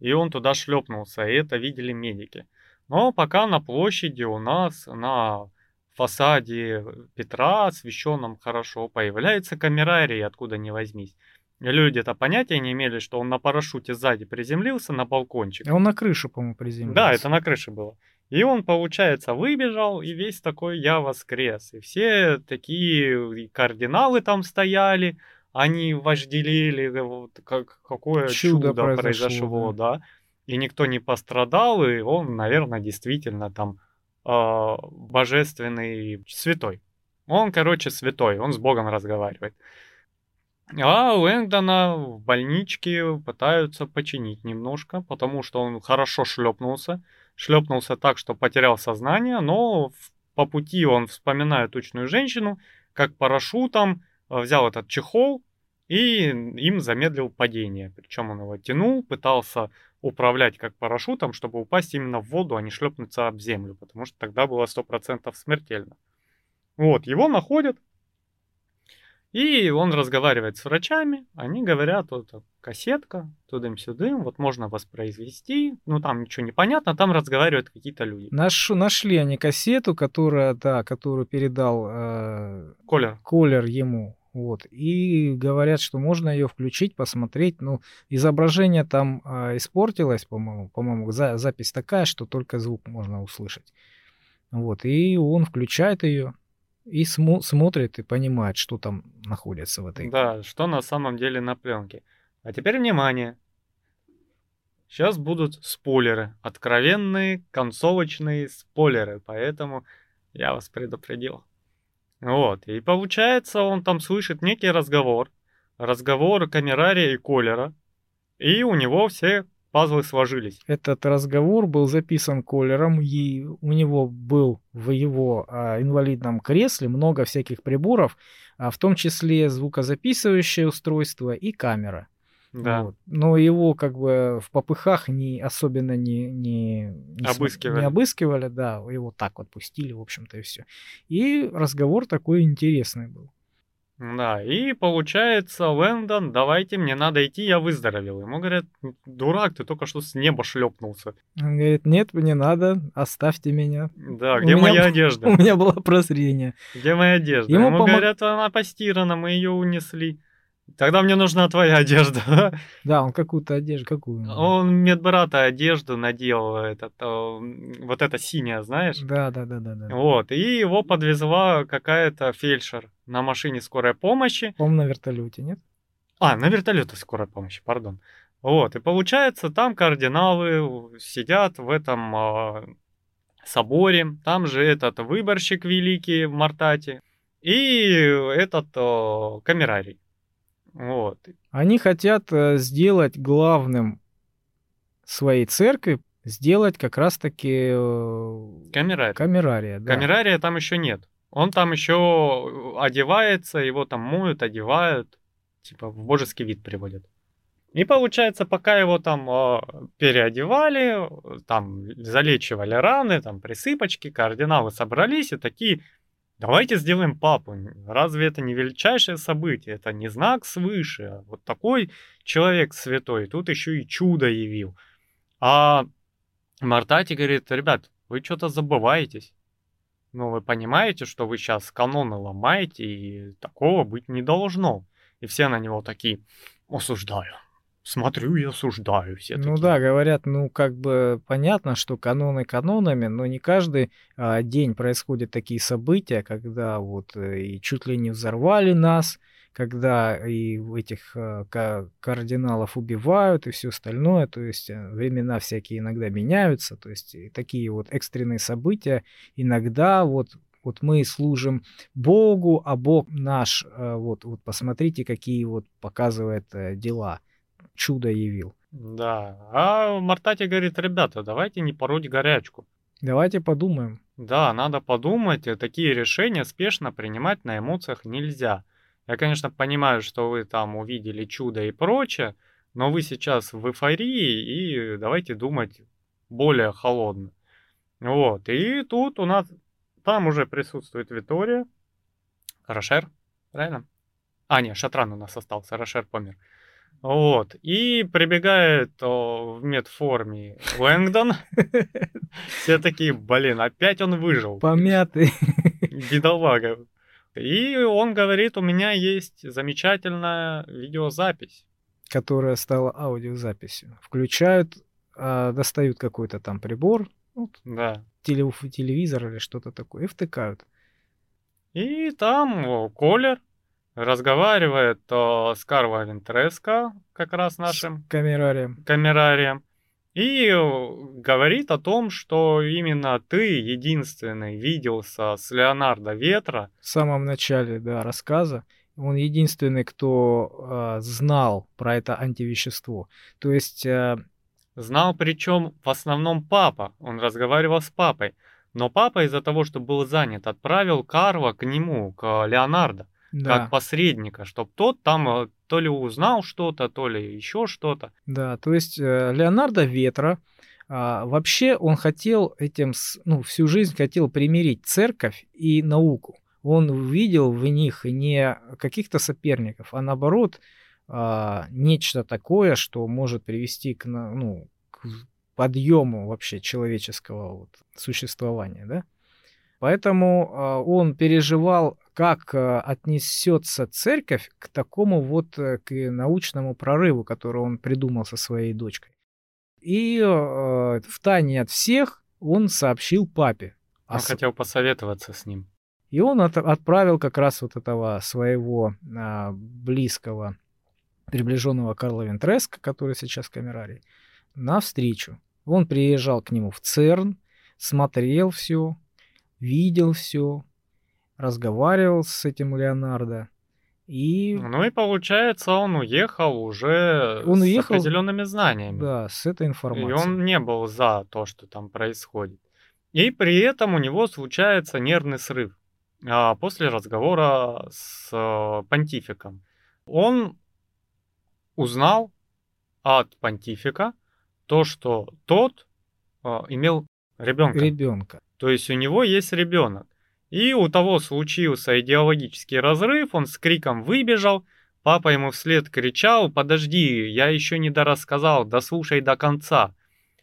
И он туда шлепнулся, и это видели медики. Но пока на площади у нас на фасаде Петра, освещенном хорошо, появляется камерарий, откуда ни возьмись. Люди-то понятия не имели, что он на парашюте сзади приземлился на балкончик. А он на крыше, по-моему, приземлился. Да, это на крыше было. И он, получается, выбежал, и весь такой «я воскрес». И все такие кардиналы там стояли, они вожделели, вот как, какое чудо, чудо произошло, произошло да. да. И никто не пострадал, и он, наверное, действительно там э, божественный святой. Он, короче, святой, он с Богом разговаривает. А Лэнгдона в больничке пытаются починить немножко, потому что он хорошо шлепнулся. Шлепнулся так, что потерял сознание, но по пути он вспоминает тучную женщину, как парашютом э, взял этот чехол и им замедлил падение. Причем он его тянул, пытался управлять как парашютом, чтобы упасть именно в воду, а не шлепнуться об землю, потому что тогда было 100% смертельно. Вот, его находят, и он разговаривает с врачами, они говорят, вот кассетка, тудым-сюдым, вот можно воспроизвести, ну там ничего не понятно, там разговаривают какие-то люди. Наш, нашли они кассету, которая, да, которую передал э, Колер. Колер ему, вот, и говорят, что можно ее включить, посмотреть, ну, изображение там э, испортилось, по-моему, по-моему, за, запись такая, что только звук можно услышать. Вот, и он включает ее, и смо- смотрит и понимает, что там находится в этой. Да, что на самом деле на пленке. А теперь внимание. Сейчас будут спойлеры. Откровенные концовочные спойлеры. Поэтому я вас предупредил. Вот. И получается, он там слышит некий разговор. Разговор Камерария и Колера. И у него все пазлы сложились. Этот разговор был записан Колером, и у него был в его а, инвалидном кресле много всяких приборов, а, в том числе звукозаписывающее устройство и камера. Да. Вот. Но его как бы в попыхах не особенно не, не, не, обыскивали. не обыскивали, да, его так вот пустили, в общем-то, и все. И разговор такой интересный был. Да, и получается, Лэндон, давайте, мне надо идти, я выздоровел. Ему говорят, дурак, ты только что с неба шлепнулся. Он говорит, нет, мне надо, оставьте меня. Да, где у моя меня, одежда? У меня было прозрение. Где моя одежда? Ему, Ему пом... говорят, она постирана, мы ее унесли. Тогда мне нужна твоя одежда. Да, он какую-то одежду, какую? Он медбрата одежду надел, этот, вот эта синяя, знаешь? Да, да, да, да, да. Вот, и его подвезла какая-то фельдшер на машине скорой помощи. Он на вертолете, нет? А, на вертолете скорой помощи, пардон. Вот, и получается, там кардиналы сидят в этом э, соборе, там же этот выборщик великий в Мартате и этот э, камерарий. Вот. Они хотят э, сделать главным своей церкви, сделать как раз-таки э, камерария. камерария да. Камерария там еще нет. Он там еще одевается, его там моют, одевают, типа в божеский вид приводят. И получается, пока его там э, переодевали, там залечивали раны, там присыпочки, кардиналы собрались и такие, Давайте сделаем папу. Разве это не величайшее событие? Это не знак свыше. Вот такой человек святой. Тут еще и чудо явил. А Мартати говорит, ребят, вы что-то забываетесь. Ну, вы понимаете, что вы сейчас каноны ломаете, и такого быть не должно. И все на него такие, осуждаю смотрю и осуждаю все. Ну да, говорят, ну как бы понятно, что каноны канонами, но не каждый а, день происходят такие события, когда вот э, и чуть ли не взорвали нас, когда и этих а, кардиналов убивают и все остальное, то есть э, времена всякие иногда меняются, то есть такие вот экстренные события. Иногда вот вот мы служим Богу, а Бог наш, э, вот, вот посмотрите, какие вот показывает дела чудо явил. Да. А Мартати говорит, ребята, давайте не пороть горячку. Давайте подумаем. Да, надо подумать. Такие решения спешно принимать на эмоциях нельзя. Я, конечно, понимаю, что вы там увидели чудо и прочее, но вы сейчас в эйфории, и давайте думать более холодно. Вот, и тут у нас, там уже присутствует Витория, Рошер, правильно? А, нет, Шатран у нас остался, Рошер помер. Вот. И прибегает о, в медформе Лэнгдон. Все такие, блин, опять он выжил. Помятый. Бедолага. И он говорит, у меня есть замечательная видеозапись. Которая стала аудиозаписью. Включают, а, достают какой-то там прибор, вот, да. телевизор или что-то такое, и втыкают. И там Колер разговаривает то с Карво Вентреско, как раз нашим камерарием. камерарием, и говорит о том, что именно ты единственный виделся с Леонардо Ветра. В самом начале, да, рассказа. Он единственный, кто э, знал про это антивещество. То есть... Э, знал причем в основном папа. Он разговаривал с папой. Но папа из-за того, что был занят, отправил Карла к нему, к Леонардо, да. как посредника, чтобы тот там э, то ли узнал что-то, то ли еще что-то. Да, то есть э, Леонардо Ветра, а, вообще он хотел этим, ну, всю жизнь хотел примирить церковь и науку. Он видел в них не каких-то соперников, а наоборот а, нечто такое, что может привести к, ну, к подъему вообще человеческого вот, существования, да? Поэтому а, он переживал, как а, отнесется церковь к такому вот э, к научному прорыву, который он придумал со своей дочкой. И э, в тайне от всех он сообщил папе. Он ос... хотел посоветоваться с ним. И он от, отправил как раз вот этого своего а, близкого, приближенного Карла Вентреска, который сейчас камерарий, на встречу. Он приезжал к нему в ЦЕРН, смотрел все, видел все, разговаривал с этим Леонардо. И... Ну и получается, он уехал уже он с уехал, определенными знаниями. Да, с этой информацией. И он не был за то, что там происходит. И при этом у него случается нервный срыв а, после разговора с а, понтификом. Он узнал от понтифика то, что тот а, имел ребенка. Ребенка. То есть у него есть ребенок. И у того случился идеологический разрыв, он с криком выбежал, папа ему вслед кричал, подожди, я еще не дорассказал, дослушай до конца.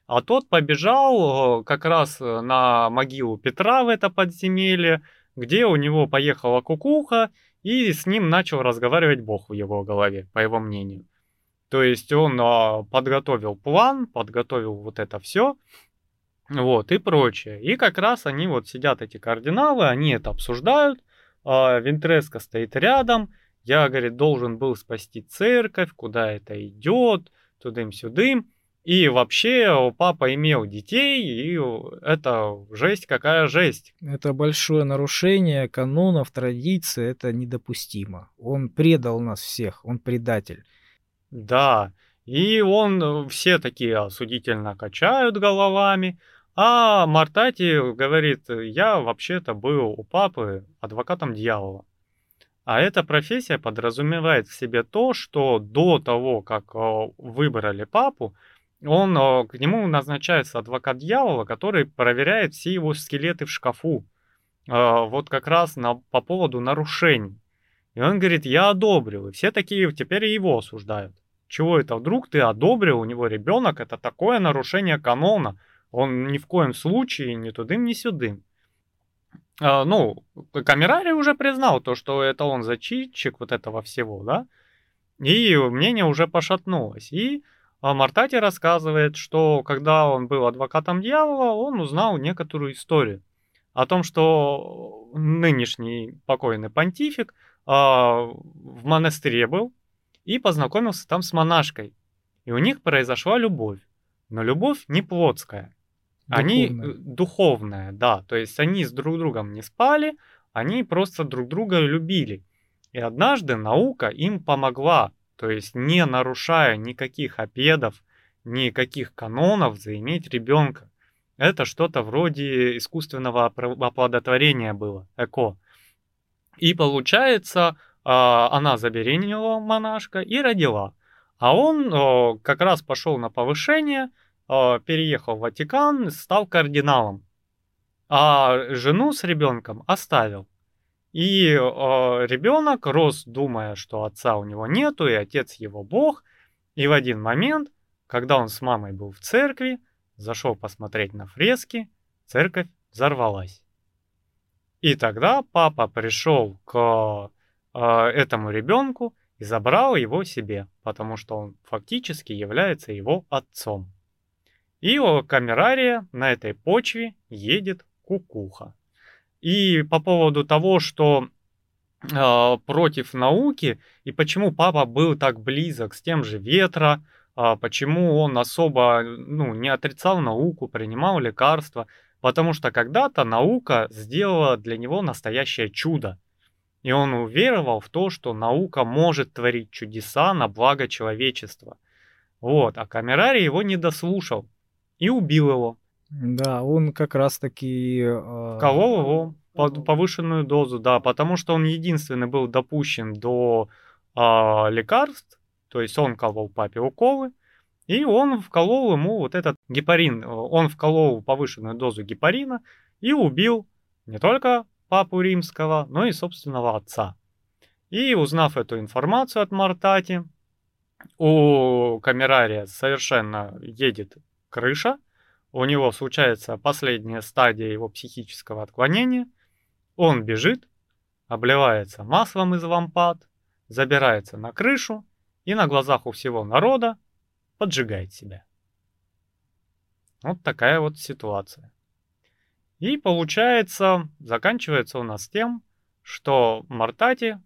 А тот побежал э, как раз на могилу Петра в это подземелье, где у него поехала кукуха, и с ним начал разговаривать Бог в его голове, по его мнению. То есть он а, подготовил план, подготовил вот это все, вот, и прочее. И как раз они вот сидят, эти кардиналы, они это обсуждают, а Винтреско стоит рядом, я, говорит, должен был спасти церковь, куда это идет, тудым-сюдым. И вообще папа имел детей, и это жесть какая жесть. Это большое нарушение канонов, традиций, это недопустимо. Он предал нас всех, он предатель. Да, и он, все такие осудительно качают головами, а Мартати говорит, я вообще-то был у папы адвокатом дьявола. А эта профессия подразумевает в себе то, что до того, как выбрали папу, он, к нему назначается адвокат дьявола, который проверяет все его скелеты в шкафу. Вот как раз на, по поводу нарушений. И он говорит, я одобрил. И все такие теперь его осуждают. Чего это вдруг ты одобрил, у него ребенок, это такое нарушение канона. Он ни в коем случае ни тудым, ни сюдым. А, ну, Камерарий уже признал то, что это он зачитчик вот этого всего, да? И мнение уже пошатнулось. И а, Мартати рассказывает, что когда он был адвокатом дьявола, он узнал некоторую историю о том, что нынешний покойный понтифик а, в монастыре был и познакомился там с монашкой. И у них произошла любовь. Но любовь не плотская. Они э, духовная, да. То есть они с друг другом не спали, они просто друг друга любили. И однажды наука им помогла, то есть не нарушая никаких обедов, никаких канонов, заиметь ребенка. Это что-то вроде искусственного оплодотворения было, эко. И получается, а, она забеременела монашка и родила. А он как раз пошел на повышение, переехал в Ватикан, стал кардиналом, а жену с ребенком оставил. И э, ребенок рос, думая, что отца у него нету, и отец его бог. И в один момент, когда он с мамой был в церкви, зашел посмотреть на фрески, церковь взорвалась. И тогда папа пришел к э, этому ребенку и забрал его себе, потому что он фактически является его отцом. И у Камерария на этой почве едет кукуха. И по поводу того, что э, против науки, и почему папа был так близок с тем же Ветра, э, почему он особо ну, не отрицал науку, принимал лекарства, потому что когда-то наука сделала для него настоящее чудо. И он уверовал в то, что наука может творить чудеса на благо человечества. Вот, а Камерарий его не дослушал и убил его. Да, он как раз-таки... Э, Колол его под повышенную дозу, да, потому что он единственный был допущен до э, лекарств, то есть он колол папе уколы, и он вколол ему вот этот гепарин, он вколол повышенную дозу гепарина и убил не только папу римского, но и собственного отца. И узнав эту информацию от Мартати, у Камерария совершенно едет крыша, у него случается последняя стадия его психического отклонения, он бежит, обливается маслом из лампад, забирается на крышу и на глазах у всего народа поджигает себя. Вот такая вот ситуация. И получается, заканчивается у нас тем, что Мартати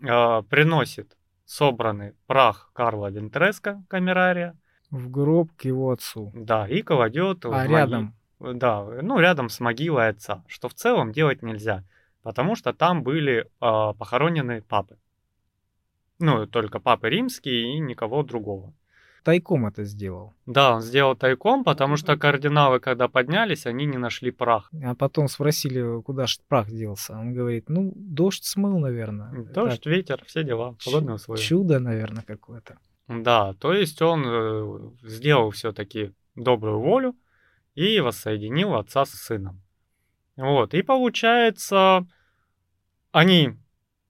э, приносит собранный прах Карла Вентреско, камерария. В гроб к его отцу. Да, и кладет... А рядом? Моги... Да, ну рядом с могилой отца, что в целом делать нельзя, потому что там были э, похоронены папы. Ну, только папы римские и никого другого тайком это сделал. Да, он сделал тайком, потому что кардиналы, когда поднялись, они не нашли прах. А потом спросили, куда же прах делся. Он говорит, ну, дождь смыл, наверное. Дождь, так. ветер, все дела, погодные условия. Чудо, наверное, какое-то. Да, то есть он э, сделал все-таки добрую волю и воссоединил отца с сыном. Вот, и получается, они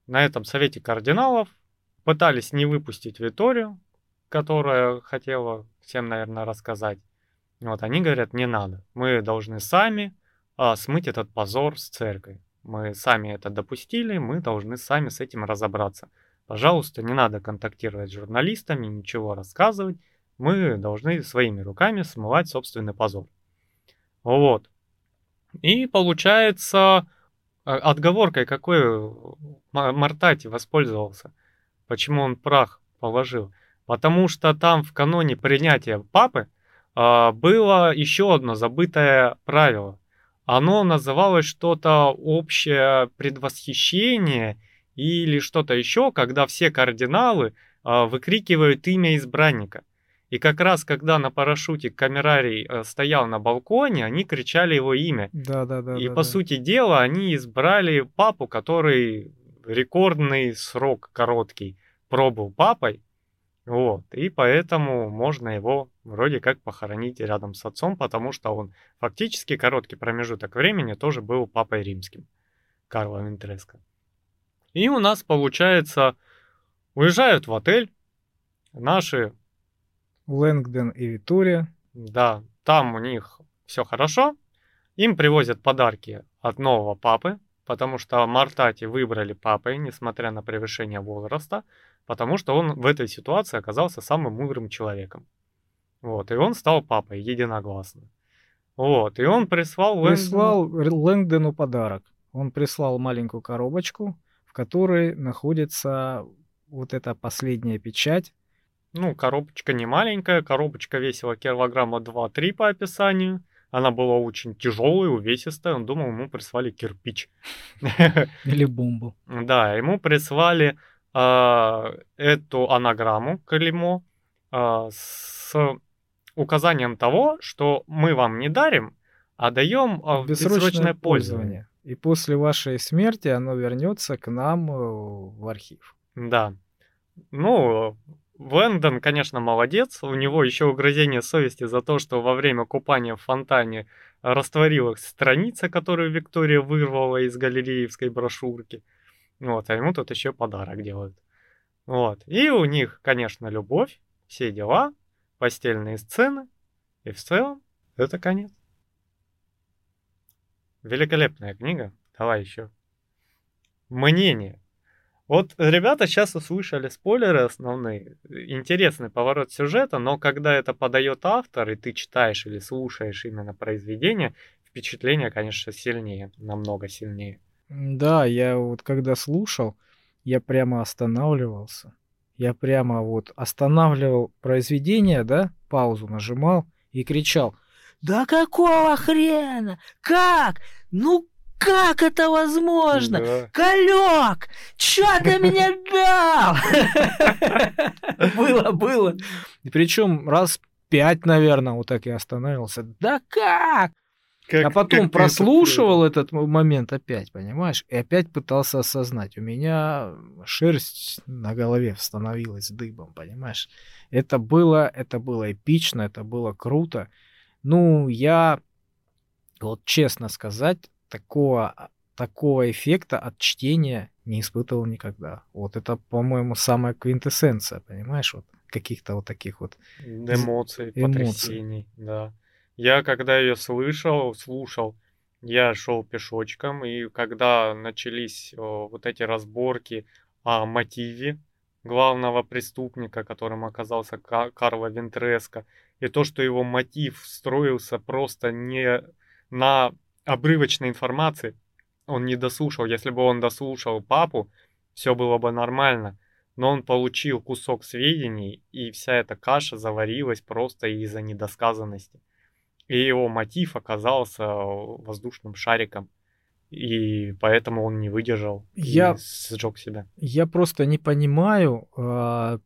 на этом совете кардиналов пытались не выпустить Виторию, которая хотела всем, наверное, рассказать. Вот, они говорят, не надо. Мы должны сами а, смыть этот позор с церкви. Мы сами это допустили, мы должны сами с этим разобраться. Пожалуйста, не надо контактировать с журналистами, ничего рассказывать. Мы должны своими руками смывать собственный позор. Вот. И получается, а, отговоркой какой Мартати воспользовался, почему он прах положил – Потому что там в каноне принятия папы э, было еще одно забытое правило. Оно называлось что-то общее предвосхищение или что-то еще, когда все кардиналы э, выкрикивают имя избранника. И как раз когда на парашюте камерарий э, стоял на балконе, они кричали его имя. Да, да, да. И да, по да. сути дела они избрали папу, который рекордный срок короткий пробыл папой. Вот, и поэтому можно его вроде как похоронить рядом с отцом, потому что он фактически короткий промежуток времени тоже был папой римским, Карло Винтреско. И у нас получается, уезжают в отель наши... Лэнгден и Витория. Да, там у них все хорошо. Им привозят подарки от нового папы, потому что Мартати выбрали папой, несмотря на превышение возраста потому что он в этой ситуации оказался самым мудрым человеком. Вот, и он стал папой единогласно. Вот, и он прислал Прислал Лэнгдону подарок. Он прислал маленькую коробочку, которой находится вот эта последняя печать. Ну, коробочка не маленькая, коробочка весила килограмма 2-3 по описанию. Она была очень тяжелая, увесистая. Он думал, ему прислали кирпич. Или бомбу. Да, ему прислали а, эту анаграмму, клеймо, а, с указанием того, что мы вам не дарим, а даем а, бессрочное, бессрочное пользование. И после вашей смерти оно вернется к нам э, в архив. Да. Ну, Лэндон, конечно, молодец. У него еще угрызение совести за то, что во время купания в фонтане растворилась страница, которую Виктория вырвала из галереевской брошюрки. Вот, а ему тут еще подарок делают. Вот. И у них, конечно, любовь, все дела, постельные сцены. И в целом это конец. Великолепная книга. Давай еще. Мнение. Вот ребята сейчас услышали спойлеры основные. Интересный поворот сюжета, но когда это подает автор, и ты читаешь или слушаешь именно произведение, впечатление, конечно, сильнее, намного сильнее. Да, я вот когда слушал, я прямо останавливался. Я прямо вот останавливал произведение, да, паузу нажимал и кричал. Да какого хрена? Как? Ну как это возможно? Да. Калек, чё ты мне дал? Было, было. Причем раз пять, наверное, вот так я остановился. Да как? Как- а потом как это прослушивал этот момент опять, понимаешь? И опять пытался осознать. У меня шерсть на голове становилась дыбом, понимаешь? Это было, это было эпично, это было круто. Ну, я, вот честно сказать, такого, такого эффекта от чтения не испытывал никогда. Вот это, по-моему, самая квинтэссенция, понимаешь? Вот каких-то вот таких вот Эмоций, Эмоций. потрясений, да. Я когда ее слышал, слушал, я шел пешочком, и когда начались о, вот эти разборки о мотиве главного преступника, которым оказался Ка- Карло Вентреско, и то, что его мотив строился просто не на обрывочной информации, он не дослушал. Если бы он дослушал папу, все было бы нормально. Но он получил кусок сведений, и вся эта каша заварилась просто из-за недосказанности. И его мотив оказался воздушным шариком. И поэтому он не выдержал Я- и сжег себя. Я просто не понимаю, а,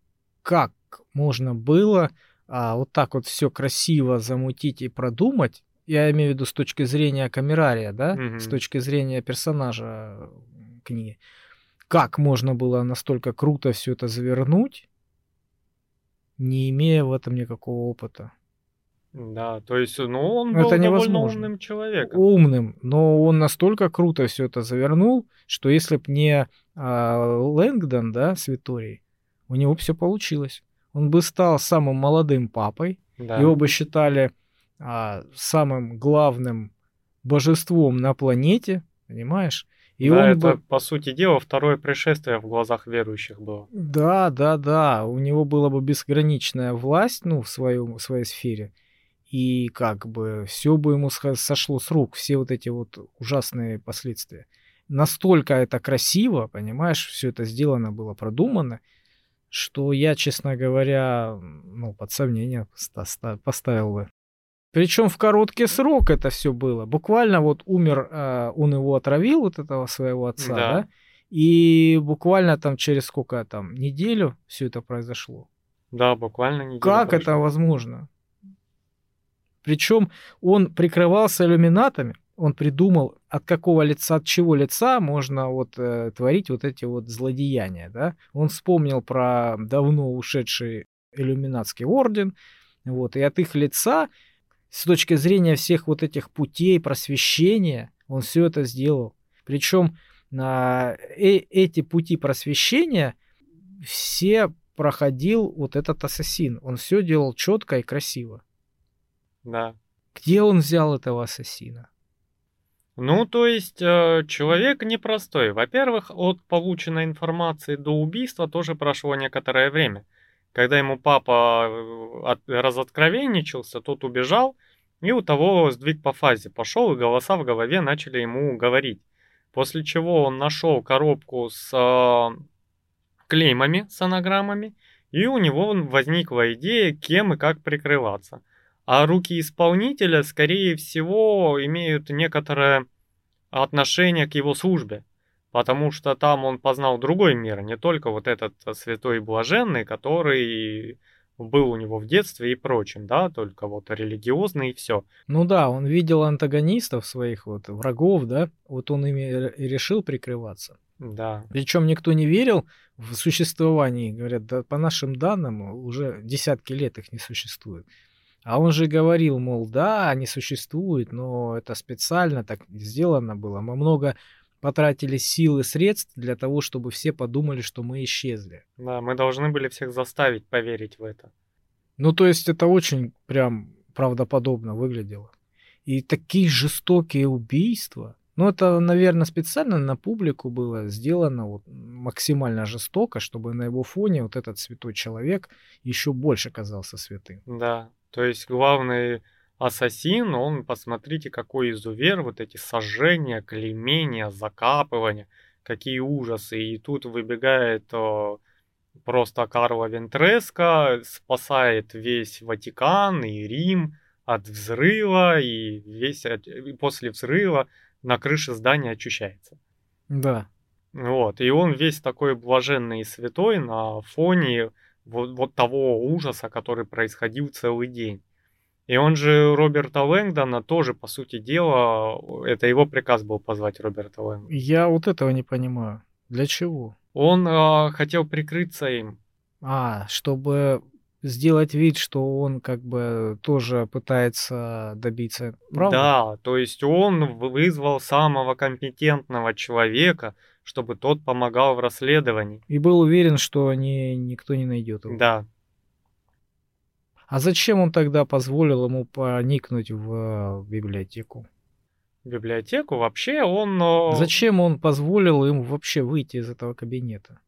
как можно было а, вот так вот все красиво замутить и продумать. Я имею в виду с точки зрения камерария, да, Мгм. с точки зрения персонажа книги. Как можно было настолько круто все это завернуть, не имея в этом никакого опыта? Да, то есть, ну, он Это был довольно невозможно. умным человеком. Умным, но он настолько круто все это завернул, что если б не а, Лэнгдон, да, с Виторией, у него все получилось. Он бы стал самым молодым папой, Да. его бы считали а, самым главным божеством на планете, понимаешь? И Да, он это, бы... по сути дела, второе пришествие в глазах верующих было. Да, да, да, у него была бы безграничная власть, ну, в, своем, в своей сфере. И как бы все бы ему сошло с рук, все вот эти вот ужасные последствия. Настолько это красиво, понимаешь, все это сделано было, продумано, что я, честно говоря, ну, под сомнение ста- ста- поставил бы. Причем в короткий срок это все было. Буквально вот умер, а, он его отравил, вот этого своего отца, Да. да? И буквально там через сколько там, неделю все это произошло. Да, буквально неделю Как прошло. это возможно? Причем он прикрывался иллюминатами, он придумал, от какого лица, от чего лица можно вот э, творить вот эти вот злодеяния, да? Он вспомнил про давно ушедший иллюминатский орден, вот, и от их лица, с точки зрения всех вот этих путей просвещения, он все это сделал. Причем а, э- эти пути просвещения все проходил вот этот ассасин. Он все делал четко и красиво. Да. Где он взял этого ассасина? Ну, то есть, э, человек непростой. Во-первых, от полученной информации до убийства тоже прошло некоторое время. Когда ему папа э, от- разоткровенничался, тот убежал, и у того сдвиг по фазе пошел, и голоса в голове начали ему говорить. После чего он нашел коробку с э, клеймами, с анаграммами, и у него возникла идея, кем и как прикрываться. А руки исполнителя, скорее всего, имеют некоторое отношение к его службе. Потому что там он познал другой мир, не только вот этот э, святой и блаженный, который был у него в детстве и прочем, да, только вот религиозный и все. Ну да, он видел антагонистов своих, вот врагов, да, вот он ими и решил прикрываться. Да, Причем никто не верил в существование, говорят, да, по нашим данным уже десятки лет их не существует. А он же говорил, мол, да, они существуют, но это специально так сделано было. Мы много потратили сил и средств для того, чтобы все подумали, что мы исчезли. да, мы должны были всех заставить поверить в это. Ну, то есть это очень прям правдоподобно выглядело. И такие жестокие убийства. Ну, это, наверное, специально на публику было сделано вот максимально жестоко, чтобы на его фоне вот этот святой человек еще больше казался святым. Да, то есть главный ассасин, он, посмотрите, какой изувер, вот эти сожжения, клеймения, закапывания, какие ужасы. И тут выбегает о, просто Карло Вентреско, спасает весь Ватикан и Рим от взрыва, и весь и после взрыва на крыше здания очищается. Да. Вот, и он весь такой блаженный и святой на фоне вот, вот того ужаса, который происходил целый день. И он же Роберта Лэнгдона тоже, по сути дела, это его приказ был позвать Роберта Лэнгдона. Я вот этого не понимаю. Для чего? Он э, хотел прикрыться им. А, чтобы сделать вид, что он как бы тоже пытается добиться правды? Да, то есть он вызвал самого компетентного человека, чтобы тот помогал в расследовании. И был уверен, что ни, никто не найдет его. Да. А зачем он тогда позволил ему проникнуть в библиотеку? В библиотеку вообще он... э, Зачем он позволил ему вообще выйти из этого кабинета?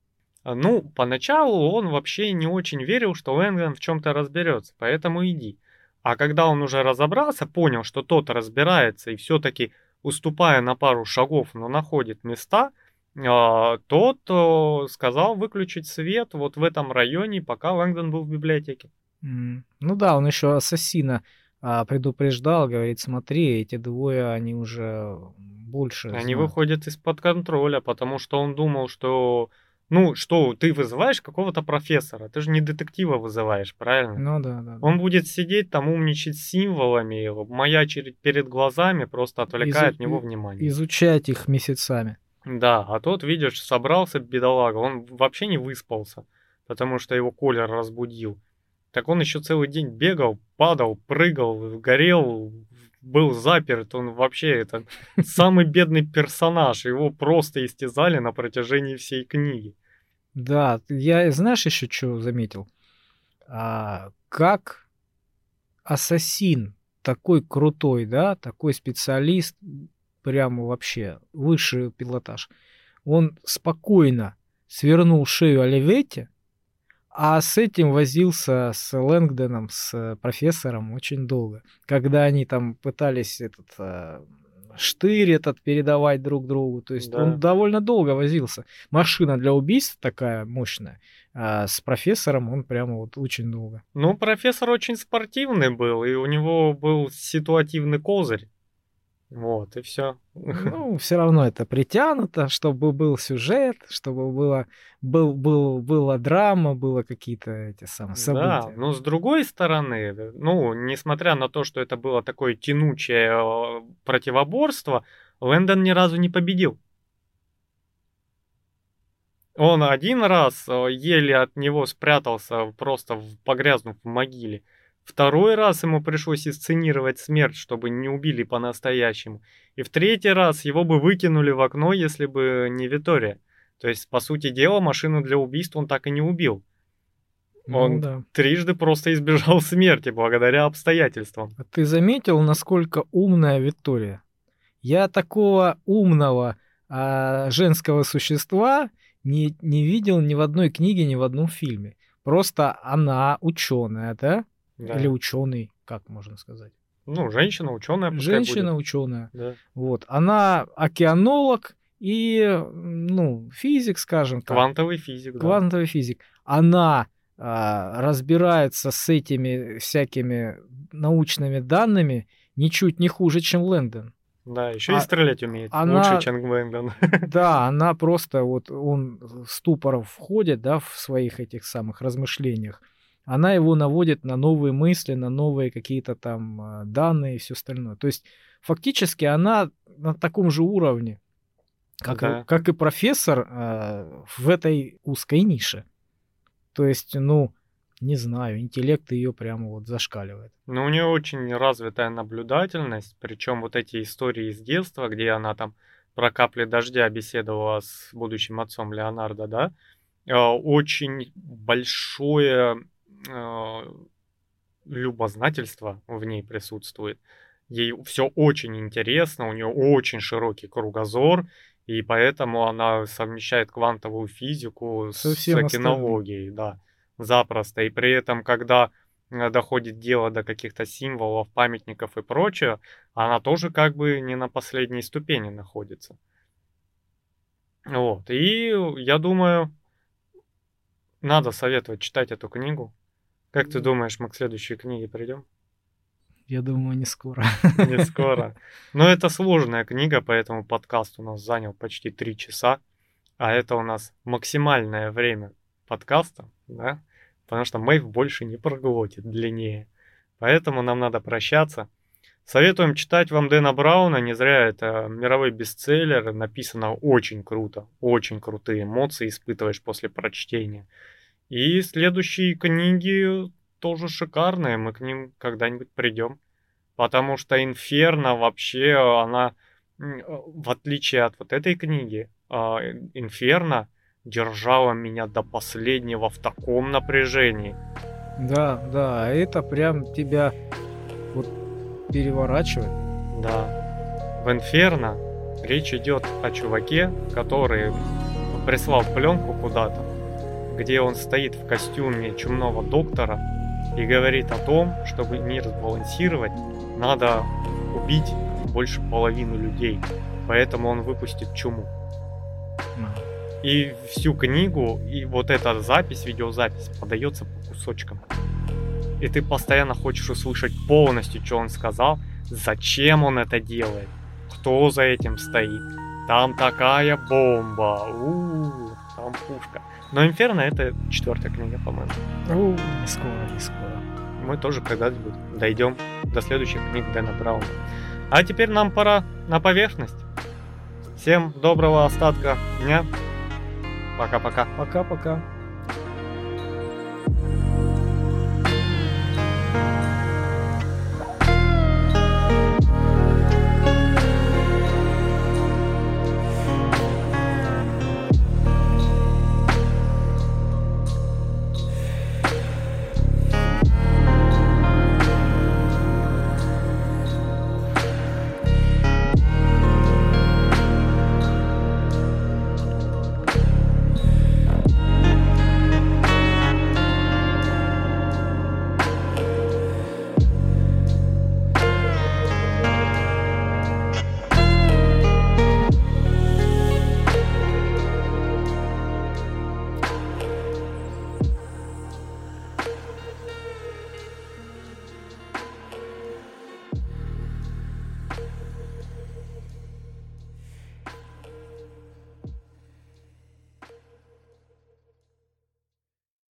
Ну, поначалу он вообще не очень верил, что Лэнгдон в чем-то разберется, поэтому иди. А когда он уже разобрался, понял, что тот разбирается и все-таки, уступая на пару шагов, но находит места, а, тот э, сказал выключить свет вот в этом районе, пока Лэнгдон был в библиотеке. Ну да, он еще ассасина а, предупреждал, говорит, смотри, эти двое, они уже больше Они знают. выходят из-под контроля, потому что он думал, что... Ну, что, ты вызываешь какого-то профессора, ты же не детектива вызываешь, правильно? Ну да, да. да. Он будет сидеть там, умничать символами, маячить перед глазами, просто отвлекая Изу- от него внимание. Изучать их месяцами. Да, а тот, видишь, собрался бедолага, он вообще не выспался, потому что его Колер разбудил. Так он еще целый день бегал, падал, прыгал, горел, был заперт, он вообще это самый бедный персонаж, его просто истязали на протяжении всей книги. Да, я знаешь еще что заметил? А, как ассасин такой крутой, да, такой специалист, прямо вообще высший пилотаж, он спокойно свернул шею Оливете, а с этим возился с Лэнгдоном, с профессором очень долго. Когда они там пытались этот э, штырь этот передавать друг другу. То есть Да. он довольно долго возился. Машина для убийств такая мощная. А с профессором он прямо вот очень долго. Ну, профессор очень спортивный был, и у него был ситуативный козырь. Вот, и все. Ну, все равно это притянуто, чтобы был сюжет, чтобы было, был, был, была драма, было какие-то эти самые Да, события. но с другой стороны, э, ну, несмотря на то, что это было такое тянучее э, противоборство, Лэндон ни разу не победил. Он один раз э, еле от него спрятался, просто погрязнув в могиле. Второй раз ему пришлось инсценировать смерть, чтобы не убили по-настоящему. И в третий раз его бы выкинули в окно, если бы не Витория. То есть, по сути дела, машину для убийства он так и не убил. Ну он- да. Трижды просто избежал смерти благодаря обстоятельствам. А ты заметил, насколько умная Виктория? Я такого умного а, женского существа не, не видел ни в одной книге, ни в одном фильме. Просто она ученая, да? Да. Или ученый, как можно сказать? Ну, женщина, ученая, Женщина ученая. Да. Вот. Она океанолог и, ну, физик, скажем так. Квантовый физик, да. Квантовый физик. Она а, разбирается с этими всякими научными данными ничуть не хуже, чем Лэндон. Да, еще и А- стрелять умеет. она- Лучше, чем Гвендон. Да, она просто вот он в ступор входит, да, в своих этих самых размышлениях. Она его наводит на новые мысли, на новые какие-то там а, данные и все остальное. То есть фактически она на таком же уровне, как, Да. и, как и профессор а, в этой узкой нише. То есть, ну, не знаю, интеллект ее прямо вот зашкаливает. Но у нее очень развитая наблюдательность, причем вот эти истории из детства, где она там про капли дождя беседовала с будущим отцом Леонардо, да, э, очень большое э, любознательство в ней присутствует. Ей все очень интересно, у нее очень широкий кругозор, и поэтому она совмещает квантовую физику Со с кинологией, да, запросто. И при этом, когда э, доходит дело до каких-то символов, памятников и прочее, она тоже как бы не на последней ступени находится. Вот. И я думаю, надо советовать читать эту книгу. Как ты думаешь, мы к следующей книге придем? Я думаю, не скоро. Не скоро. Но это сложная книга, поэтому подкаст у нас занял почти три часа. А это у нас максимальное время подкаста, да? Потому что Мэйв больше не проглотит длиннее. Поэтому нам надо прощаться. Советуем читать вам Дэна Брауна, не зря это мировой бестселлер, написано очень круто, очень крутые эмоции испытываешь после прочтения. И следующие книги тоже шикарные, мы к ним когда-нибудь придем. Потому что Инферно вообще, она, в отличие от вот этой книги, а, Инферно держала меня до последнего в таком напряжении. Да, да, это прям тебя вот переворачивает. Да. В Инферно речь идет о чуваке, который прислал пленку куда-то, где он стоит в костюме чумного доктора и говорит о том, чтобы мир сбалансировать, надо убить больше половины людей. Поэтому он выпустит чуму. И всю книгу, и вот эта запись, видеозапись, подается по кусочкам. И ты постоянно хочешь услышать полностью, что он сказал, зачем он это делает, кто за этим стоит. Там такая бомба, у-у-у, там пушка. Но Инферно это четвертая книга, по-моему. У, не скоро, не скоро. Мы тоже когда-нибудь дойдем до следующих книг Дэна Брауна. А теперь нам пора на поверхность. Всем доброго остатка дня. Пока-пока. Пока-пока.